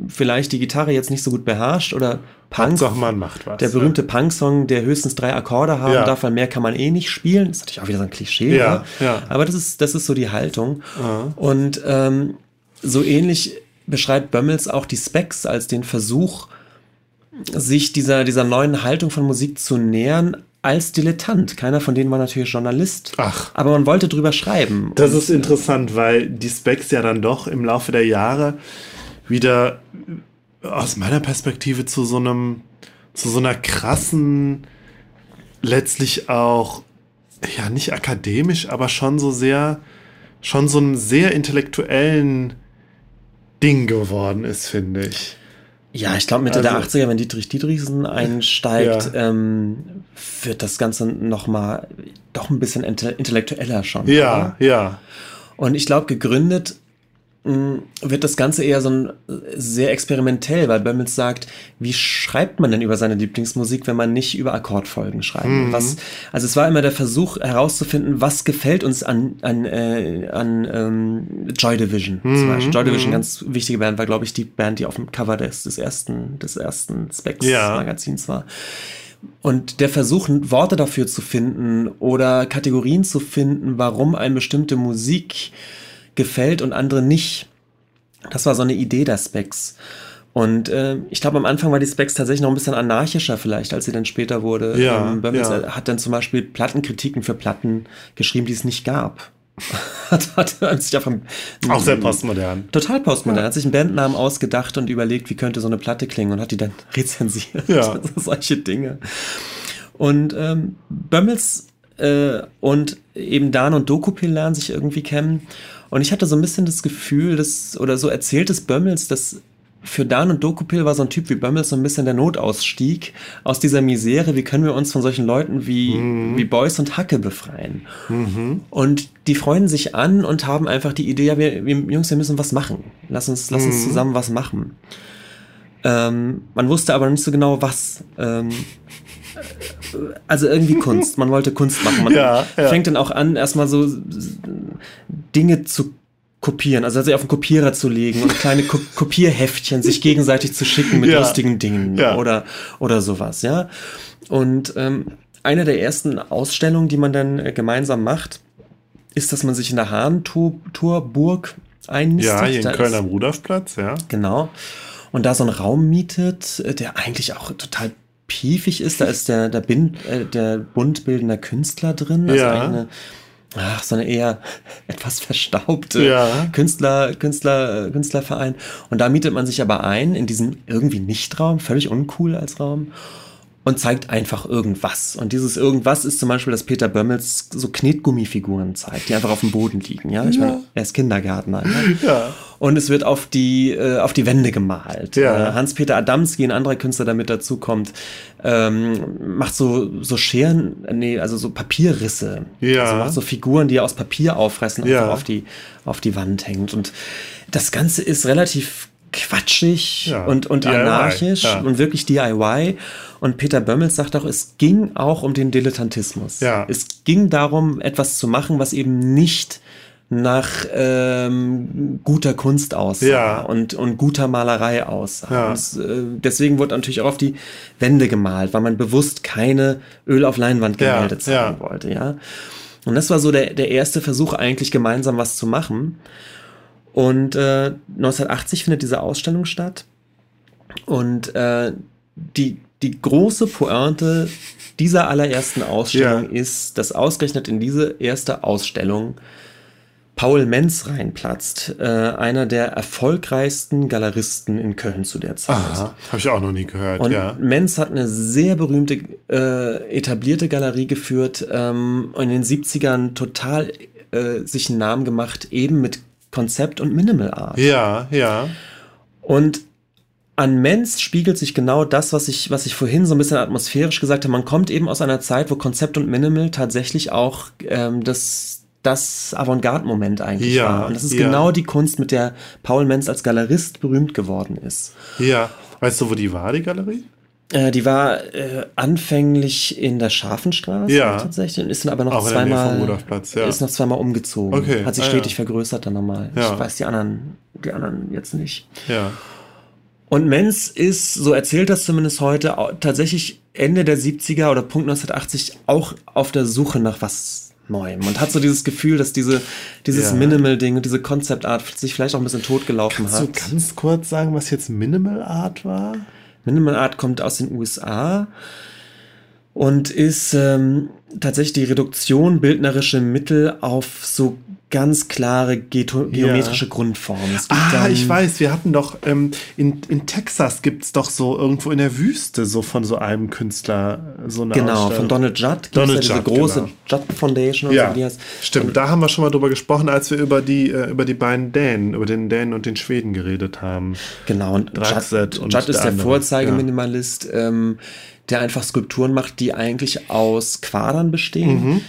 vielleicht die Gitarre jetzt nicht so gut beherrscht oder Punk. Hauptsache man macht was. Der berühmte Punk-Song, der höchstens drei Akkorde haben Ja. darf, weil mehr kann man eh nicht spielen. Das ist natürlich auch wieder so ein Klischee. Ja, ja. Aber das ist, das ist so die Haltung. Und ähm, so ähnlich beschreibt Bömmels auch die Specs als den Versuch, sich dieser, dieser neuen Haltung von Musik zu nähern als Dilettant. Keiner von denen war natürlich Journalist. Ach. Aber man wollte drüber schreiben. Das ist interessant, weil die Specs ja dann doch im Laufe der Jahre wieder aus meiner Perspektive zu so einem, zu so einer krassen, letztlich auch, ja, nicht akademisch, aber schon so sehr, schon so einem sehr intellektuellen Ding geworden ist, finde ich. Ja, ich glaube Mitte der Also- 80er, wenn Dietrich Dietrichsen einsteigt, Ja. ähm, wird das Ganze nochmal doch ein bisschen inte intellektueller schon. Ja, oder? ja. Und ich glaube, gegründet wird das Ganze eher so ein sehr experimentell, weil Bömmels sagt, wie schreibt man denn über seine Lieblingsmusik, wenn man nicht über Akkordfolgen schreibt? Mhm. Was, also es war immer der Versuch herauszufinden, was gefällt uns an, an, äh, an ähm, Joy Division mhm. zum Beispiel. Joy Division, mhm. ganz wichtige Band, war glaube ich die Band, die auf dem Cover des, des ersten, des ersten Specs-Magazins ja. war. Und der Versuch, Worte dafür zu finden oder Kategorien zu finden, warum eine bestimmte Musik gefällt und andere nicht. Das war so eine Idee der Specs. Und äh, ich glaube, am Anfang war die Specs tatsächlich noch ein bisschen anarchischer vielleicht, als sie dann später wurde. Ja, ähm, Bömmels ja. hat dann zum Beispiel Plattenkritiken für Platten geschrieben, die es nicht gab. hat, hat, hat sich einfach, Auch sehr postmodern. Total postmodern. Ja. Hat sich einen Bandnamen ausgedacht und überlegt, wie könnte so eine Platte klingen und hat die dann rezensiert. Ja. Solche Dinge. Und ähm, Bömmels äh, und eben Dan und Dokupil lernen sich irgendwie kennen. Und ich hatte so ein bisschen das Gefühl, dass, oder so erzählt es Bömmels, dass für Dan und Dokupil war so ein Typ wie Bömmels so ein bisschen der Notausstieg aus dieser Misere. Wie können wir uns von solchen Leuten wie, mhm. wie Beuys und Hacke befreien? Mhm. Und die freuen sich an und haben einfach die Idee, ja, wir, wir Jungs, wir müssen was machen. Lass uns, lass uns mhm. zusammen was machen. Ähm, man wusste aber nicht so genau, was. Ähm, also irgendwie Kunst. Man wollte Kunst machen. Man ja, ja. fängt dann auch an, erstmal so Dinge zu kopieren, also sich auf den Kopierer zu legen und kleine Ko Kopierheftchen sich gegenseitig zu schicken mit ja. lustigen Dingen ja. oder, oder sowas, ja. Und ähm, eine der ersten Ausstellungen, die man dann äh, gemeinsam macht, ist, dass man sich in der Hahnturburg einnistet. Ja, hier in Köln am Rudolfplatz, ja. Genau. Und da so einen Raum mietet, äh, der eigentlich auch total piefig ist. Da ist der, der, Bind, äh, der Bund bildender Künstler drin. Also ja. eine, ach, so eine eher etwas verstaubte ja. Künstler, Künstler, Künstlerverein. Und da mietet man sich aber ein in diesen irgendwie Nichtraum, völlig uncool als Raum und zeigt einfach irgendwas. Und dieses irgendwas ist zum Beispiel, dass Peter Bömmels so Knetgummifiguren zeigt, die einfach auf dem Boden liegen. Ja, ich ja. meine, er ist Kindergärtner. Ne? Ja. Und es wird auf die, äh, auf die Wände gemalt. Ja. Äh, Hans-Peter Adamski, ein anderer Künstler, der mit dazukommt, ähm, macht so, so Scheren, nee, also so Papierrisse. Ja. Also macht so Figuren, die er aus Papier auffressen und ja. auf die, auf die Wand hängt. Und das Ganze ist relativ quatschig Ja. und, und anarchisch und wirklich DIY. Und Peter Bömmels sagt auch, es ging auch um den Dilettantismus. Ja. Es ging darum, etwas zu machen, was eben nicht nach ähm, guter Kunst aussah Ja. und, und guter Malerei aussah. Ja. Und äh, deswegen wurde natürlich auch auf die Wände gemalt, weil man bewusst keine Öl auf Leinwand Ja, Gemälde zeigen ja. wollte. Ja? Und das war so der, der erste Versuch, eigentlich gemeinsam was zu machen. Und äh, 1980 findet diese Ausstellung statt. Und äh, die, die große Pointe dieser allerersten Ausstellung Ja. ist, dass ausgerechnet in diese erste Ausstellung Paul Menz reinplatzt, äh, einer der erfolgreichsten Galeristen in Köln zu der Zeit. Habe ich auch noch nie gehört, Und ja. Menz hat eine sehr berühmte, äh, etablierte Galerie geführt ähm, und in den 70ern total äh, sich einen Namen gemacht, eben mit Konzept und Minimal Art. Ja, ja. Und an Menz spiegelt sich genau das, was ich, was ich vorhin so ein bisschen atmosphärisch gesagt habe. Man kommt eben aus einer Zeit, wo Konzept und Minimal tatsächlich auch ähm, das, das Avantgarde-Moment eigentlich Ja, war. Und das ist ja. genau die Kunst, mit der Paul Menz als Galerist berühmt geworden ist. Ja. Weißt du, wo die war, die Galerie? Äh, die war äh, anfänglich in der Scharfenstraße Ja. tatsächlich und ist dann aber noch Auch zweimal ja. ist noch zweimal umgezogen. Okay, Hat sich ah, stetig ja. vergrößert dann nochmal. Ich weiß die anderen, die anderen jetzt nicht. Ja. Und Menz ist, so erzählt das zumindest heute, tatsächlich Ende der 70er oder Punkt 1980 auch auf der Suche nach was Neuem und hat so dieses Gefühl, dass diese, dieses Ja. Minimal-Ding und diese Concept-Art sich vielleicht auch ein bisschen totgelaufen Kannst du hat. ganz kurz sagen, was jetzt Minimal Art war? Minimal Art kommt aus den USA und ist ähm, tatsächlich die Reduktion bildnerische Mittel auf so ganz klare geometrische Grundformen. Es gibt Ah, ich weiß, wir hatten doch, ähm, in, in Texas gibt's doch so irgendwo in der Wüste so von so einem Künstler so eine Genau, Ausstellung. von Donald Judd. gibt's Donald ja diese Judd, große genau. Judd Foundation oder Ja, so, wie die heißt. stimmt. Da haben wir schon mal drüber gesprochen, als wir über die, äh, über die beiden Dänen, über den Dänen und den Schweden geredet haben. Genau, und Judd, und Judd ist der der Vorzeige-Minimalist, ähm, der einfach Skulpturen macht, die eigentlich aus Quadern bestehen. Mhm.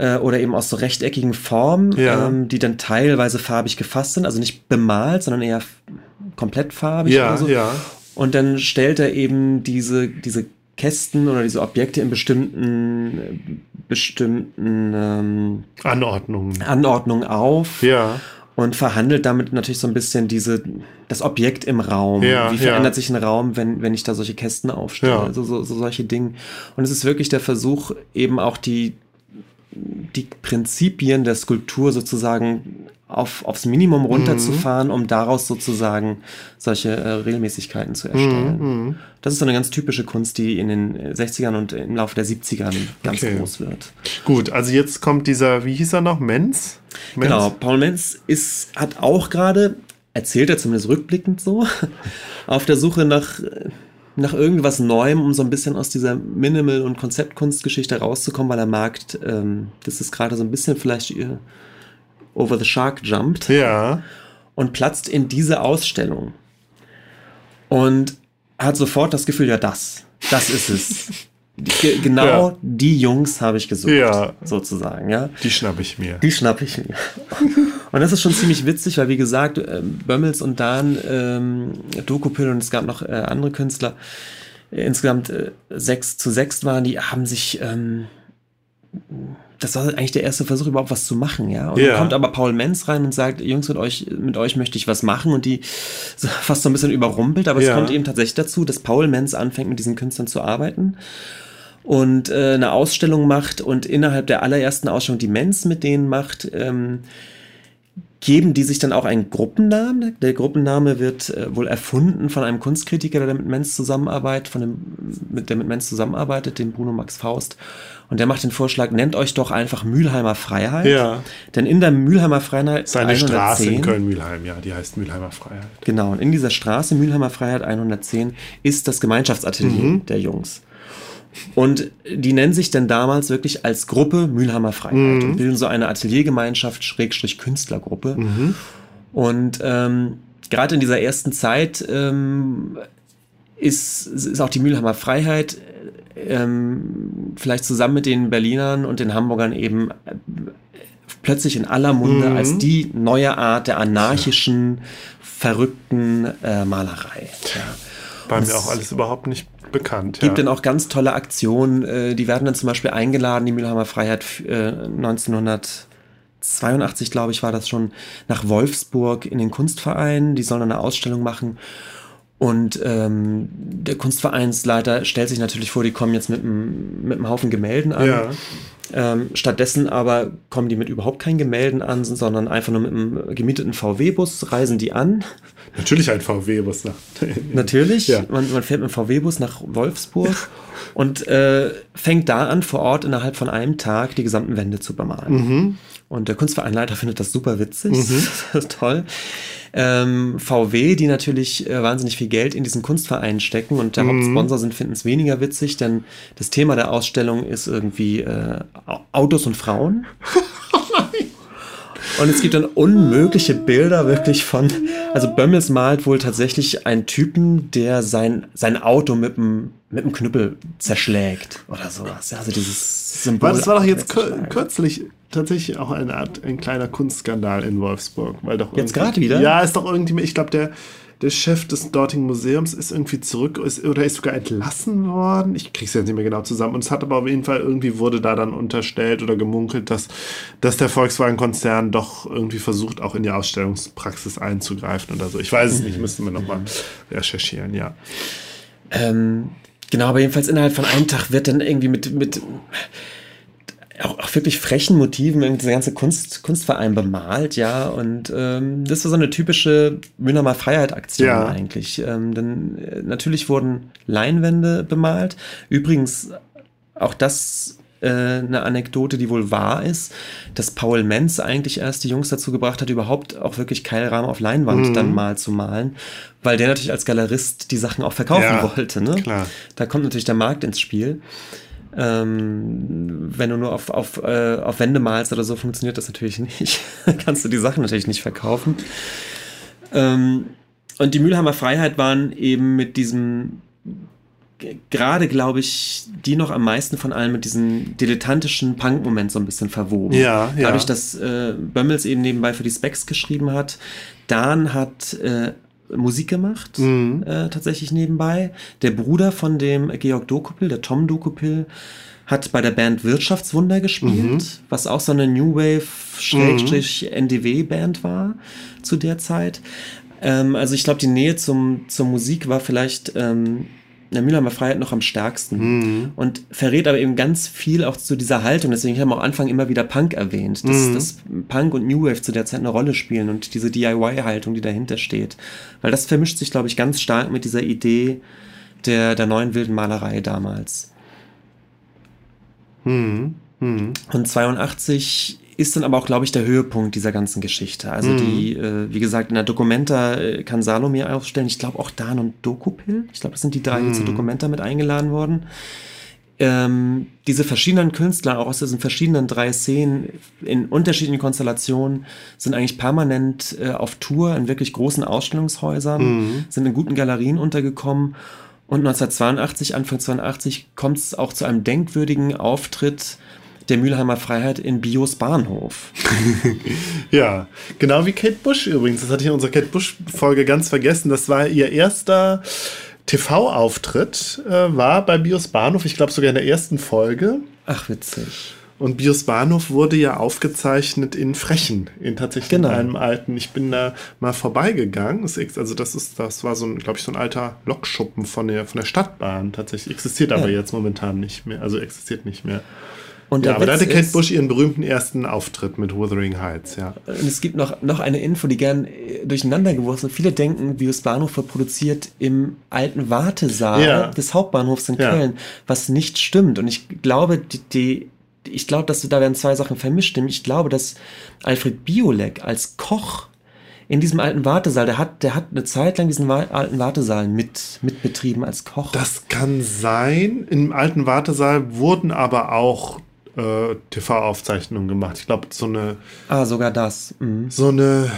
Äh, oder eben aus so rechteckigen Formen, Ja. ähm, die dann teilweise farbig gefasst sind, also nicht bemalt, sondern eher komplett farbig Ja, oder so. ja. Und dann stellt er eben diese, diese Kästen oder diese Objekte in bestimmten, bestimmten ähm, Anordnungen. Anordnungen auf Ja. und verhandelt damit natürlich so ein bisschen diese, das Objekt im Raum. Ja, Wie ja. verändert sich ein Raum, wenn, wenn ich da solche Kästen aufstelle? Ja. Also so, so solche Dinge. Und es ist wirklich der Versuch, eben auch die, die Prinzipien der Skulptur sozusagen auf, aufs Minimum runterzufahren, Mhm. um daraus sozusagen solche äh, Regelmäßigkeiten zu erstellen. Mhm. Das ist so eine ganz typische Kunst, die in den äh, 60ern und im Laufe der 70ern ganz Okay. groß wird. Gut, also jetzt kommt dieser, wie hieß er noch? Menz? Menz? Genau, Paul Menz ist, hat auch gerade, erzählt er zumindest rückblickend so, auf der Suche nach, nach irgendwas Neuem, um so ein bisschen aus dieser Minimal- und Konzeptkunstgeschichte rauszukommen, weil er merkt, ähm, das ist gerade so ein bisschen vielleicht äh, over the shark jumped Ja. und platzt in diese Ausstellung. Und hat sofort das Gefühl, ja, das, das ist es. Ge genau Ja. die Jungs habe ich gesucht, Ja. sozusagen, ja. Die schnapp ich mir. Die schnapp ich mir. Und das ist schon ziemlich witzig, weil wie gesagt, ähm, Bömmels und Dan, ähm, Dokupil und es gab noch äh, andere Künstler, äh, insgesamt äh, sechs zu sechs waren, die haben sich, ähm, das war eigentlich der erste Versuch, überhaupt was zu machen, ja. Und Ja. dann kommt aber Paul Menz rein und sagt, Jungs, mit euch, mit euch möchte ich was machen und die so fast so ein bisschen überrumpelt, aber Ja. es kommt eben tatsächlich dazu, dass Paul Menz anfängt, mit diesen Künstlern zu arbeiten und äh, eine Ausstellung macht und innerhalb der allerersten Ausstellung, die Menz mit denen macht, ähm, geben die sich dann auch einen Gruppennamen. Der Gruppenname wird äh, wohl erfunden von einem Kunstkritiker, der mit Menz zusammenarbeitet, von dem, mit, der mit Menz zusammenarbeitet, dem Bruno Max Faust. Und der macht den Vorschlag, nennt euch doch einfach Mülheimer Freiheit. Ja. Denn in der Mülheimer Freiheit Seine Straße in 110 Köln-Mühlheim, ja, die heißt Mühlheimer Freiheit. Genau, und in dieser Straße, Mülheimer Freiheit 110, ist das Gemeinschaftsatelier Mhm. der Jungs. Und die nennen sich dann damals wirklich als Gruppe Mülheimer Freiheit Mhm. und bilden so eine Ateliergemeinschaft, Schrägstrich Künstlergruppe. Mhm. Und ähm, gerade in dieser ersten Zeit ähm, ist, ist auch die Mülheimer Freiheit ähm, vielleicht zusammen mit den Berlinern und den Hamburgern eben äh, plötzlich in aller Munde Mhm. als die neue Art der anarchischen, verrückten äh, Malerei. Ja. War mir auch alles überhaupt nicht bekannt. Gibt ja. dann auch ganz tolle Aktionen. Äh, die werden dann zum Beispiel eingeladen, die Mülheimer Freiheit äh, 1982, glaube ich, war das schon, nach Wolfsburg in den Kunstverein. Die sollen eine Ausstellung machen. Und ähm, der Kunstvereinsleiter stellt sich natürlich vor, die kommen jetzt mit einem, mit einem Haufen Gemälden an. Ja. Ähm, stattdessen aber kommen die mit überhaupt keinen Gemälden an, sondern einfach nur mit einem gemieteten VW-Bus, reisen die an. Natürlich ein VW-Bus nach. Natürlich, Ja. man, man fährt mit dem VW-Bus nach Wolfsburg und äh, fängt da an, vor Ort innerhalb von einem Tag die gesamten Wände zu bemalen. Mhm. Und der Kunstvereinleiter findet das super witzig, das ist toll. Ähm, VW, die natürlich äh, wahnsinnig viel Geld in diesen Kunstverein stecken und der Hauptsponsor sind, finden es weniger witzig, denn das Thema der Ausstellung ist irgendwie äh, Au- Autos und Frauen. Und es gibt dann unmögliche Bilder wirklich von, also Bömmels malt wohl tatsächlich einen Typen, der sein, sein Auto mit dem, mit dem Knüppel zerschlägt oder sowas. Ja, also dieses Symbol. Das war doch jetzt kür kürzlich tatsächlich auch eine Art, ein kleiner Kunstskandal in Wolfsburg. Weil doch Jetzt gerade wieder? Ja, ist doch irgendwie, ich glaube, der, der Chef des dortigen Museums ist irgendwie zurück ist, oder ist sogar entlassen worden. Ich krieg's jetzt nicht mehr genau zusammen. Und es hat aber auf jeden Fall irgendwie wurde da dann unterstellt oder gemunkelt, dass, dass der Volkswagen-Konzern doch irgendwie versucht, auch in die Ausstellungspraxis einzugreifen oder so. Ich weiß es nicht, müssten wir nochmal recherchieren, ja. Ähm, genau, aber jedenfalls innerhalb von einem Tag wird dann irgendwie mit, mit auch, auch wirklich frechen Motiven irgendwie dieser ganze Kunst, Kunstverein bemalt, ja. Und ähm, das war so eine typische Mülheimer Freiheit-Aktion Ja. eigentlich. Ähm, denn äh, natürlich wurden Leinwände bemalt. Übrigens, auch das äh, eine Anekdote, die wohl wahr ist, dass Paul Menz eigentlich erst die Jungs dazu gebracht hat, überhaupt auch wirklich Keilrahmen auf Leinwand Mhm. dann mal zu malen, weil der natürlich als Galerist die Sachen auch verkaufen Ja, wollte. Ne? klar. Da kommt natürlich der Markt ins Spiel. Ähm, wenn du nur auf, auf, äh, auf Wände malst oder so, funktioniert das natürlich nicht. Kannst du die Sachen natürlich nicht verkaufen. Ähm, und die Mülheimer Freiheit waren eben mit diesem gerade, glaube ich, die noch am meisten von allem mit diesem dilettantischen Punk-Moment so ein bisschen verwoben. Ja, ja. Dadurch, dass äh, Bömmels eben nebenbei für die Specs geschrieben hat. Dan hat äh, Musik gemacht, Mhm. äh, tatsächlich nebenbei. Der Bruder von dem Georg Dokupil, der Tom Dokupil, hat bei der Band Wirtschaftswunder gespielt, was auch so eine New Wave-NDW-Band war zu der Zeit. Ähm, also ich glaube, die Nähe zum, zur Musik war vielleicht ähm, der Mülheimer Freiheit noch am stärksten. Und verrät aber eben ganz viel auch zu dieser Haltung. Deswegen haben wir am Anfang immer wieder Punk erwähnt, dass, dass Punk und New Wave zu der Zeit eine Rolle spielen und diese DIY-Haltung, die dahinter steht. Weil das vermischt sich, glaube ich, ganz stark mit dieser Idee der, der neuen wilden Malerei damals. Mhm. Und 82 ist dann aber auch, glaube ich, der Höhepunkt dieser ganzen Geschichte. Also die, äh, wie gesagt, in der Documenta äh, kann Salome aufstellen. Ich glaube auch Dan und Dokupil. Ich glaube, das sind die drei, die zur Documenta mit eingeladen wurden. Ähm, diese verschiedenen Künstler, auch aus diesen verschiedenen drei Szenen in unterschiedlichen Konstellationen, sind eigentlich permanent äh, auf Tour in wirklich großen Ausstellungshäusern, sind in guten Galerien untergekommen. Und 1982, Anfang 82, kommt es auch zu einem denkwürdigen Auftritt der Mülheimer Freiheit in Bios Bahnhof. Ja, genau wie Kate Bush übrigens. Das hatte ich in unserer Kate Bush-Folge ganz vergessen. Das war ihr erster TV-Auftritt, äh, war bei Bios Bahnhof, ich glaube sogar in der ersten Folge. Ach, witzig. Und Bios Bahnhof wurde ja aufgezeichnet in Frechen, in tatsächlich Genau. in einem alten. Ich bin da mal vorbeigegangen. Das also das ist, das war so ein, glaube ich, so ein alter Lokschuppen von der von der Stadtbahn. Tatsächlich existiert aber Ja. jetzt momentan nicht mehr. Also existiert nicht mehr. Und Ja, aber da hatte Kate ist- Bush ihren berühmten ersten Auftritt mit Wuthering Heights. Ja. Und es gibt noch, noch eine Info, die gern äh, durcheinander geworfen wird. Viele denken, Bios Bahnhof wird produziert im alten Wartesaal Ja. des Hauptbahnhofs in Ja. Köln, was nicht stimmt. Und ich glaube, die, die ich glaube, dass da werden zwei Sachen vermischt. Nämlich ich glaube, dass Alfred Biolek als Koch in diesem alten Wartesaal, der hat, der hat eine Zeit lang diesen alten Wartesaal mit, mitbetrieben als Koch. Das kann sein. Im alten Wartesaal wurden aber auch äh, TV-Aufzeichnungen gemacht. Ich glaube, so eine, ah, sogar das. Mhm. so eine,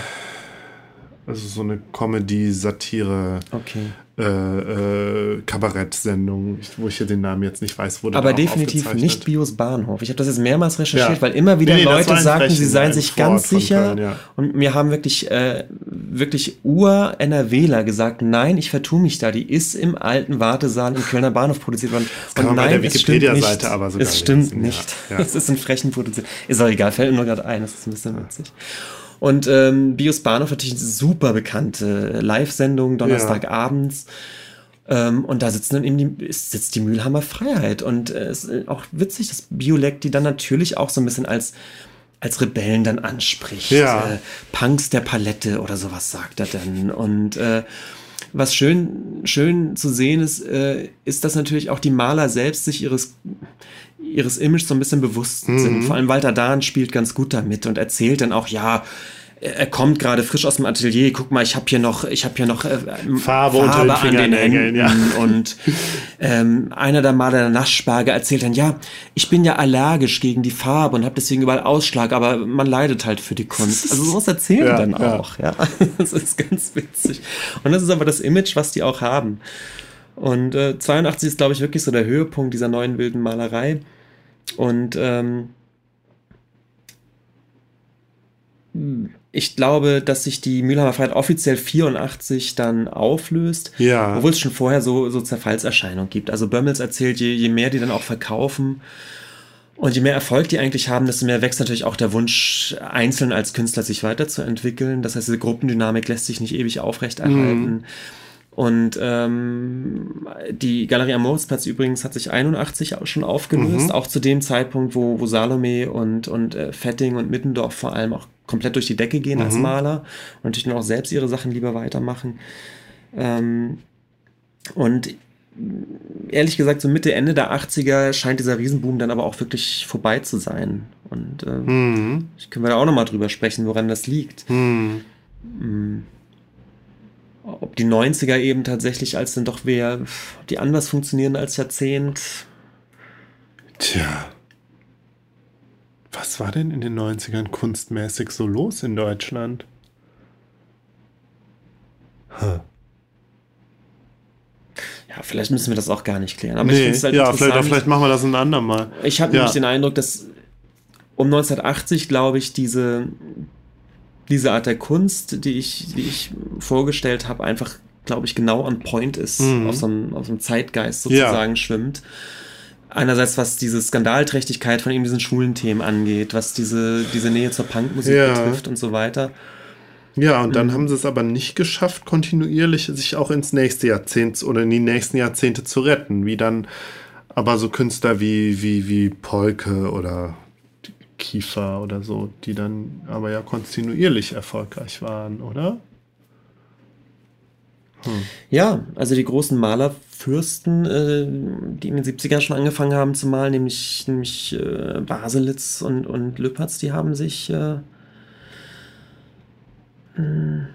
also so eine Comedy-Satire. Okay. Äh, äh, Kabarett-Sendung, wo ich hier den Namen jetzt nicht weiß, wurde Aber definitiv nicht Bios Bahnhof. Ich habe das jetzt mehrmals recherchiert, Ja. weil immer wieder Nee, das Leute sagten, sie seien ein sich Vorort ganz sicher. Köln, ja. Und mir haben wirklich, äh, wirklich Ur-NRWler gesagt, nein, ich vertue mich da. Die ist im alten Wartesaal im Kölner Bahnhof produziert worden. kann Und man bei nein, der Wikipedia-Seite nicht. aber sogar Es stimmt lesen, ja. nicht. Ja. Es ist in Frechen produziert. Ist auch egal, fällt mir nur gerade ein. Das ist ein bisschen witzig. Und ähm, Bios Bahnhof natürlich eine super bekannte Live-Sendung, Donnerstagabends. Ähm, und da sitzen dann eben die, sitzt die Mühlhammer Freiheit. Und äh, es ist auch witzig, dass Biolek die dann natürlich auch so ein bisschen als, als Rebellen dann anspricht. Ja. Äh, Punks der Palette oder sowas sagt er dann. Und äh, was schön, schön zu sehen ist, äh, ist, dass natürlich auch die Maler selbst sich ihres, ihres Images so ein bisschen bewusst Mhm. sind. Vor allem Walter Dahn spielt ganz gut damit und erzählt dann auch, ja, er kommt gerade frisch aus dem Atelier. Guck mal, ich habe hier noch, ich habe hier noch äh, Farbe unter den Fingernägeln, ja. Und ähm, einer der Maler, der Naschsparge, erzählt dann, ja, ich bin ja allergisch gegen die Farbe und habe deswegen überall Ausschlag, aber man leidet halt für die Kunst. Also sowas erzählt Ja, dann ja. auch, ja. Das ist ganz witzig. Und das ist aber das Image, was die auch haben. Und äh, 82 ist, glaube ich, wirklich so der Höhepunkt dieser neuen wilden Malerei. Und ähm, ich glaube, dass sich die Mülheimer Freiheit offiziell 84 dann auflöst. Ja. Obwohl es schon vorher so, so Zerfallserscheinungen gibt. Also Bömmels erzählt, je, je mehr die dann auch verkaufen und je mehr Erfolg die eigentlich haben, desto mehr wächst natürlich auch der Wunsch, einzeln als Künstler sich weiterzuentwickeln. Das heißt, diese Gruppendynamik lässt sich nicht ewig aufrechterhalten. Und ähm, die Galerie am Moritzplatz übrigens hat sich 81 auch schon aufgelöst, auch zu dem Zeitpunkt, wo, wo Salome und, und äh, Fetting und Mittendorf vor allem auch komplett durch die Decke gehen als Maler und natürlich dann auch selbst ihre Sachen lieber weitermachen. Ähm, und ehrlich gesagt, so Mitte, Ende der 80er scheint dieser Riesenboom dann aber auch wirklich vorbei zu sein. Und ähm, Mhm. ich können wir da auch nochmal drüber sprechen, woran das liegt. Mhm. Ob die 90er eben tatsächlich als dann doch wer, die anders funktionieren als Jahrzehnt. Tja. Was war denn in den 90ern kunstmäßig so los in Deutschland? Ja, vielleicht müssen wir das auch gar nicht klären. Aber nee, ich halt ja, vielleicht, vielleicht machen wir das ein andermal. Ich habe ja. nämlich den Eindruck, dass um 1980, glaube ich, diese, diese Art der Kunst, die ich, die ich vorgestellt habe, einfach, glaube ich, genau on point ist, mhm. auf, so einem, auf so einem Zeitgeist sozusagen ja. schwimmt. Einerseits, was diese Skandalträchtigkeit von eben diesen schwulen Themen angeht, was diese, diese Nähe zur Punkmusik ja. betrifft und so weiter. Ja, und dann mhm. haben sie es aber nicht geschafft, kontinuierlich sich auch ins nächste Jahrzehnt oder in die nächsten Jahrzehnte zu retten, wie dann aber so Künstler wie, wie, wie Polke oder Kiefer oder so, die dann aber ja kontinuierlich erfolgreich waren, oder? Hm. Ja, also die großen Malerfürsten, äh, die in den 70ern schon angefangen haben zu malen, nämlich, nämlich äh, Baselitz und, und Lüpertz, die haben sich äh, hm.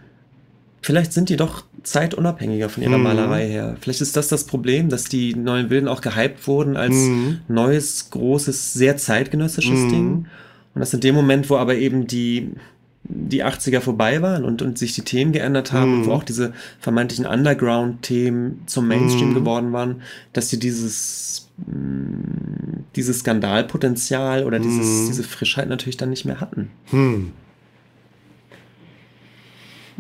Vielleicht sind die doch zeitunabhängiger von ihrer mhm. Malerei her. Vielleicht ist das das Problem, dass die neuen Bilder auch gehypt wurden als mhm. neues, großes, sehr zeitgenössisches mhm. Ding. Und das in dem Moment, wo aber eben die, die 80er vorbei waren und, und sich die Themen geändert haben, wo mhm. auch diese vermeintlichen Underground-Themen zum Mainstream mhm. geworden waren, dass sie dieses, hm, dieses Skandalpotenzial oder dieses, mhm. diese Frischheit natürlich dann nicht mehr hatten.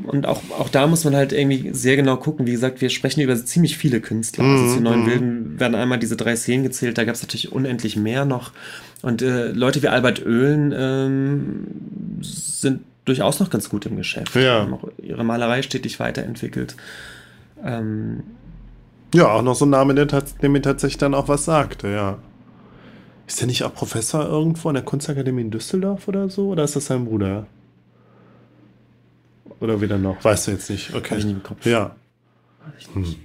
Und auch, auch da muss man halt irgendwie sehr genau gucken. Wie gesagt, wir sprechen über ziemlich viele Künstler. Mhm. Also zu neuen mhm. Wilden werden einmal diese drei Szenen gezählt, da gab es natürlich unendlich mehr noch. Und äh, Leute wie Albert Oehlen ähm, sind durchaus noch ganz gut im Geschäft. Ja. Haben auch ihre Malerei stetig weiterentwickelt. Ähm, ja, auch noch so ein Name, der, der mir tatsächlich dann auch was sagte, ja. Ist der nicht auch Professor irgendwo an der Kunstakademie in Düsseldorf oder so? Oder ist das sein Bruder? Oder wieder noch? Weißt du jetzt nicht? Okay. Hab ich nicht im Kopf. Ja. Hm.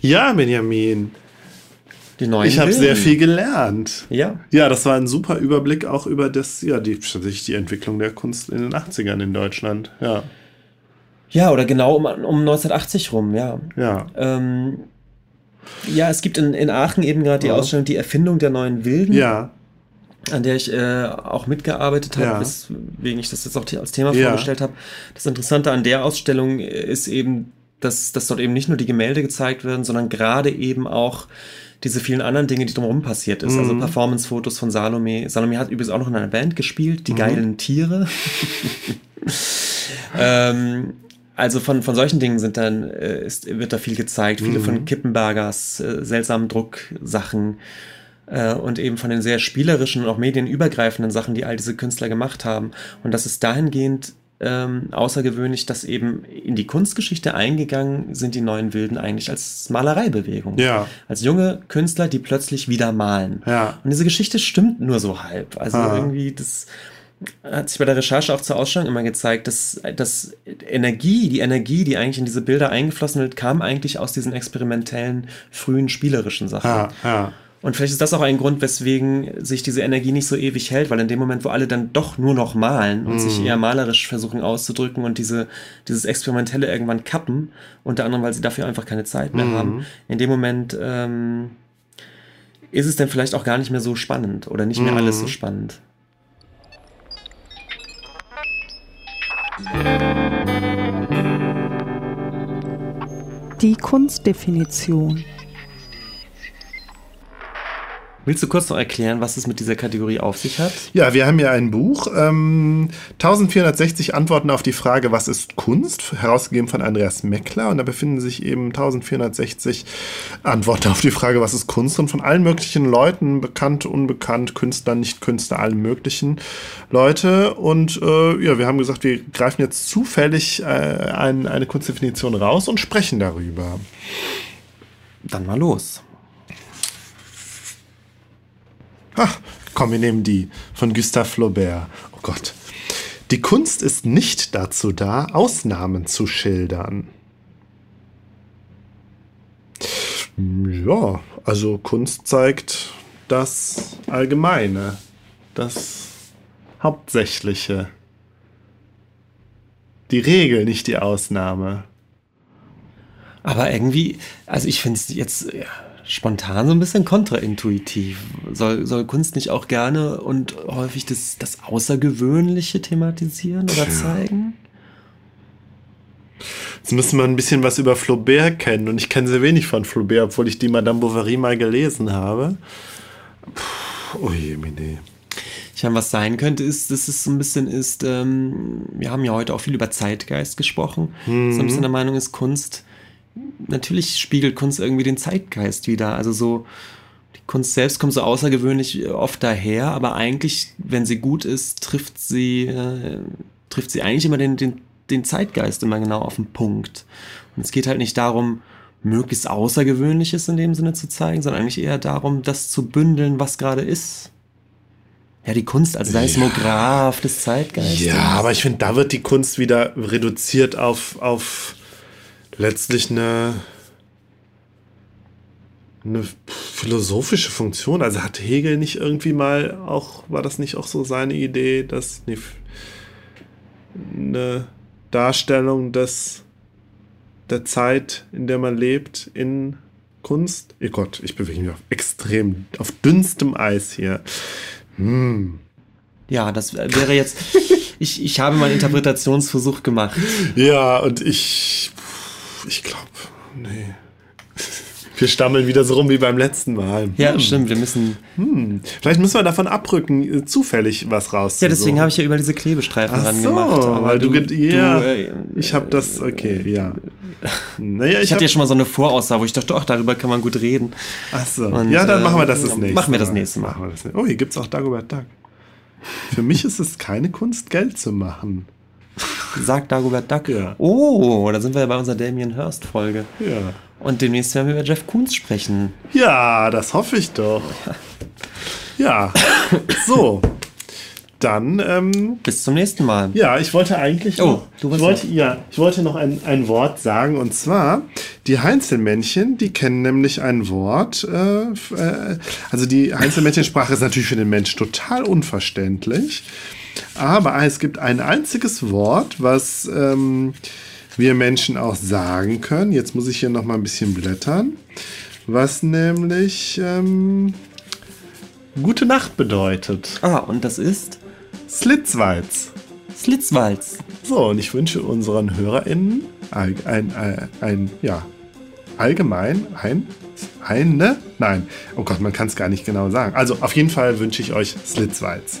Ja, Benjamin. Die neuen ich habe sehr viel gelernt. Ja. Ja, das war ein super Überblick auch über das, ja, die, die Entwicklung der Kunst in den 80ern in Deutschland. Ja. Ja, oder genau um, um 1980 rum, ja. Ja. Ähm, ja, es gibt in, in Aachen eben gerade die ja. Ausstellung Die Erfindung der neuen Wilden. Ja an der ich äh, auch mitgearbeitet habe, ja. weswegen ich das jetzt auch als Thema ja. vorgestellt habe. Das Interessante an der Ausstellung ist eben, dass, dass dort eben nicht nur die Gemälde gezeigt werden, sondern gerade eben auch diese vielen anderen Dinge, die drumherum passiert ist. Also mhm. Also Performance-Fotos von Salome. Salome hat übrigens auch noch in einer Band gespielt, die mhm. geilen Tiere. ähm, also von, von solchen Dingen sind dann, äh, ist, wird da viel gezeigt. Viele mhm. von Kippenbergers äh, seltsamen Drucksachen äh, und eben von den sehr spielerischen und auch medienübergreifenden Sachen, die all diese Künstler gemacht haben. Und das ist dahingehend ähm, außergewöhnlich, dass eben in die Kunstgeschichte eingegangen sind die neuen Wilden eigentlich als Malereibewegung. Ja. Als junge Künstler, die plötzlich wieder malen. Ja. Und diese Geschichte stimmt nur so halb. Also ah. irgendwie das hat sich bei der Recherche auch zur Ausstellung immer gezeigt, dass, dass Energie, die Energie, die eigentlich in diese Bilder eingeflossen wird, kam eigentlich aus diesen experimentellen, frühen, spielerischen Sachen. Ja, ja. Und vielleicht ist das auch ein Grund, weswegen sich diese Energie nicht so ewig hält, weil in dem Moment, wo alle dann doch nur noch malen und mm. sich eher malerisch versuchen auszudrücken und diese, dieses Experimentelle irgendwann kappen, unter anderem, weil sie dafür einfach keine Zeit mehr mm. haben, in dem Moment ähm, ist es dann vielleicht auch gar nicht mehr so spannend oder nicht mehr mm. alles so spannend. Die Kunstdefinition. Willst du kurz noch erklären, was es mit dieser Kategorie auf sich hat? Ja, wir haben ja ein Buch, ähm, 1460 Antworten auf die Frage, was ist Kunst, herausgegeben von Andreas Meckler. Und da befinden sich eben 1460 Antworten auf die Frage, was ist Kunst. Und von allen möglichen Leuten, bekannt, unbekannt, Künstler, nicht Künstler, allen möglichen Leute. Und äh, ja, wir haben gesagt, wir greifen jetzt zufällig äh, ein, eine Kunstdefinition raus und sprechen darüber. Dann mal los. Ach, komm, wir nehmen die von Gustave Flaubert. Oh Gott. Die Kunst ist nicht dazu da, Ausnahmen zu schildern. Ja, also Kunst zeigt das Allgemeine, das Hauptsächliche. Die Regel, nicht die Ausnahme. Aber irgendwie, also ich finde es jetzt, spontan so ein bisschen kontraintuitiv. Soll, soll Kunst nicht auch gerne und häufig das, das Außergewöhnliche thematisieren oder zeigen? Jetzt müssen wir ein bisschen was über Flaubert kennen. Und ich kenne sehr wenig von Flaubert, obwohl ich die Madame Bovary mal gelesen habe. Puh, oh je, mine. Ich meine, was sein könnte, ist, dass es so ein bisschen ist, ähm, wir haben ja heute auch viel über Zeitgeist gesprochen. Mhm. So ein bisschen der Meinung ist, Kunst, natürlich spiegelt Kunst irgendwie den Zeitgeist wieder. Also so, die Kunst selbst kommt so außergewöhnlich oft daher, aber eigentlich, wenn sie gut ist, trifft sie, äh, trifft sie eigentlich immer den, den, den Zeitgeist immer genau auf den Punkt. Und es geht halt nicht darum, möglichst Außergewöhnliches in dem Sinne zu zeigen, sondern eigentlich eher darum, das zu bündeln, was gerade ist. Ja, die Kunst als Seismograph ja. des Zeitgeistes. Ja, aber ich finde, da wird die Kunst wieder reduziert auf, auf letztlich eine, eine philosophische Funktion. Also hat Hegel nicht irgendwie mal auch, war das nicht auch so seine Idee, dass nee, eine Darstellung des, der Zeit, in der man lebt, in Kunst? Oh Gott, ich bewege mich auf extrem, auf dünnstem Eis hier. Hm. Ja, das wäre jetzt. ich, ich habe meinen Interpretationsversuch gemacht. Ja, und ich. Ich glaube, nee. Wir stammeln wieder so rum wie beim letzten Mal. Hm. Ja, stimmt. Wir müssen. Hm. Vielleicht müssen wir davon abrücken, äh, zufällig was raus. Ja, deswegen habe ich ja über diese Klebestreifen Ach ran so, gemacht. weil du, du, ja, du, äh, ich habe das, okay, ja. Naja, ich, ich hatte ja schon mal so eine Voraussage, wo ich dachte, ach, darüber kann man gut reden. Ach so. Und, ja, dann machen wir das das nächste Machen wir das nächste Mal. Das nächste. Oh, hier gibt es auch Dagobert Duck. Für mich ist es keine Kunst, Geld zu machen. Sagt Dagobert Duck. Ja. Oh, da sind wir ja bei unserer Damien Hirst-Folge. Ja. Und demnächst werden wir über Jeff Koons sprechen. Ja, das hoffe ich doch. Ja. So. Dann. Ähm, Bis zum nächsten Mal. Ja, ich wollte eigentlich. Oh, noch, du ich wollte, ja, ich wollte noch ein, ein Wort sagen. Und zwar, die Heinzelmännchen, die kennen nämlich ein Wort. Äh, äh, also die Heinzelmännchensprache ist natürlich für den Mensch total unverständlich. Aber es gibt ein einziges Wort, was ähm, wir Menschen auch sagen können. Jetzt muss ich hier noch mal ein bisschen blättern. Was nämlich ähm, gute Nacht bedeutet. Ah, und das ist? Slitzwalz. Slitzwalz. So, und ich wünsche unseren HörerInnen ein, ein, ein, ein ja, allgemein ein, eine, nein, oh Gott, man kann es gar nicht genau sagen. Also auf jeden Fall wünsche ich euch Slitzwalz.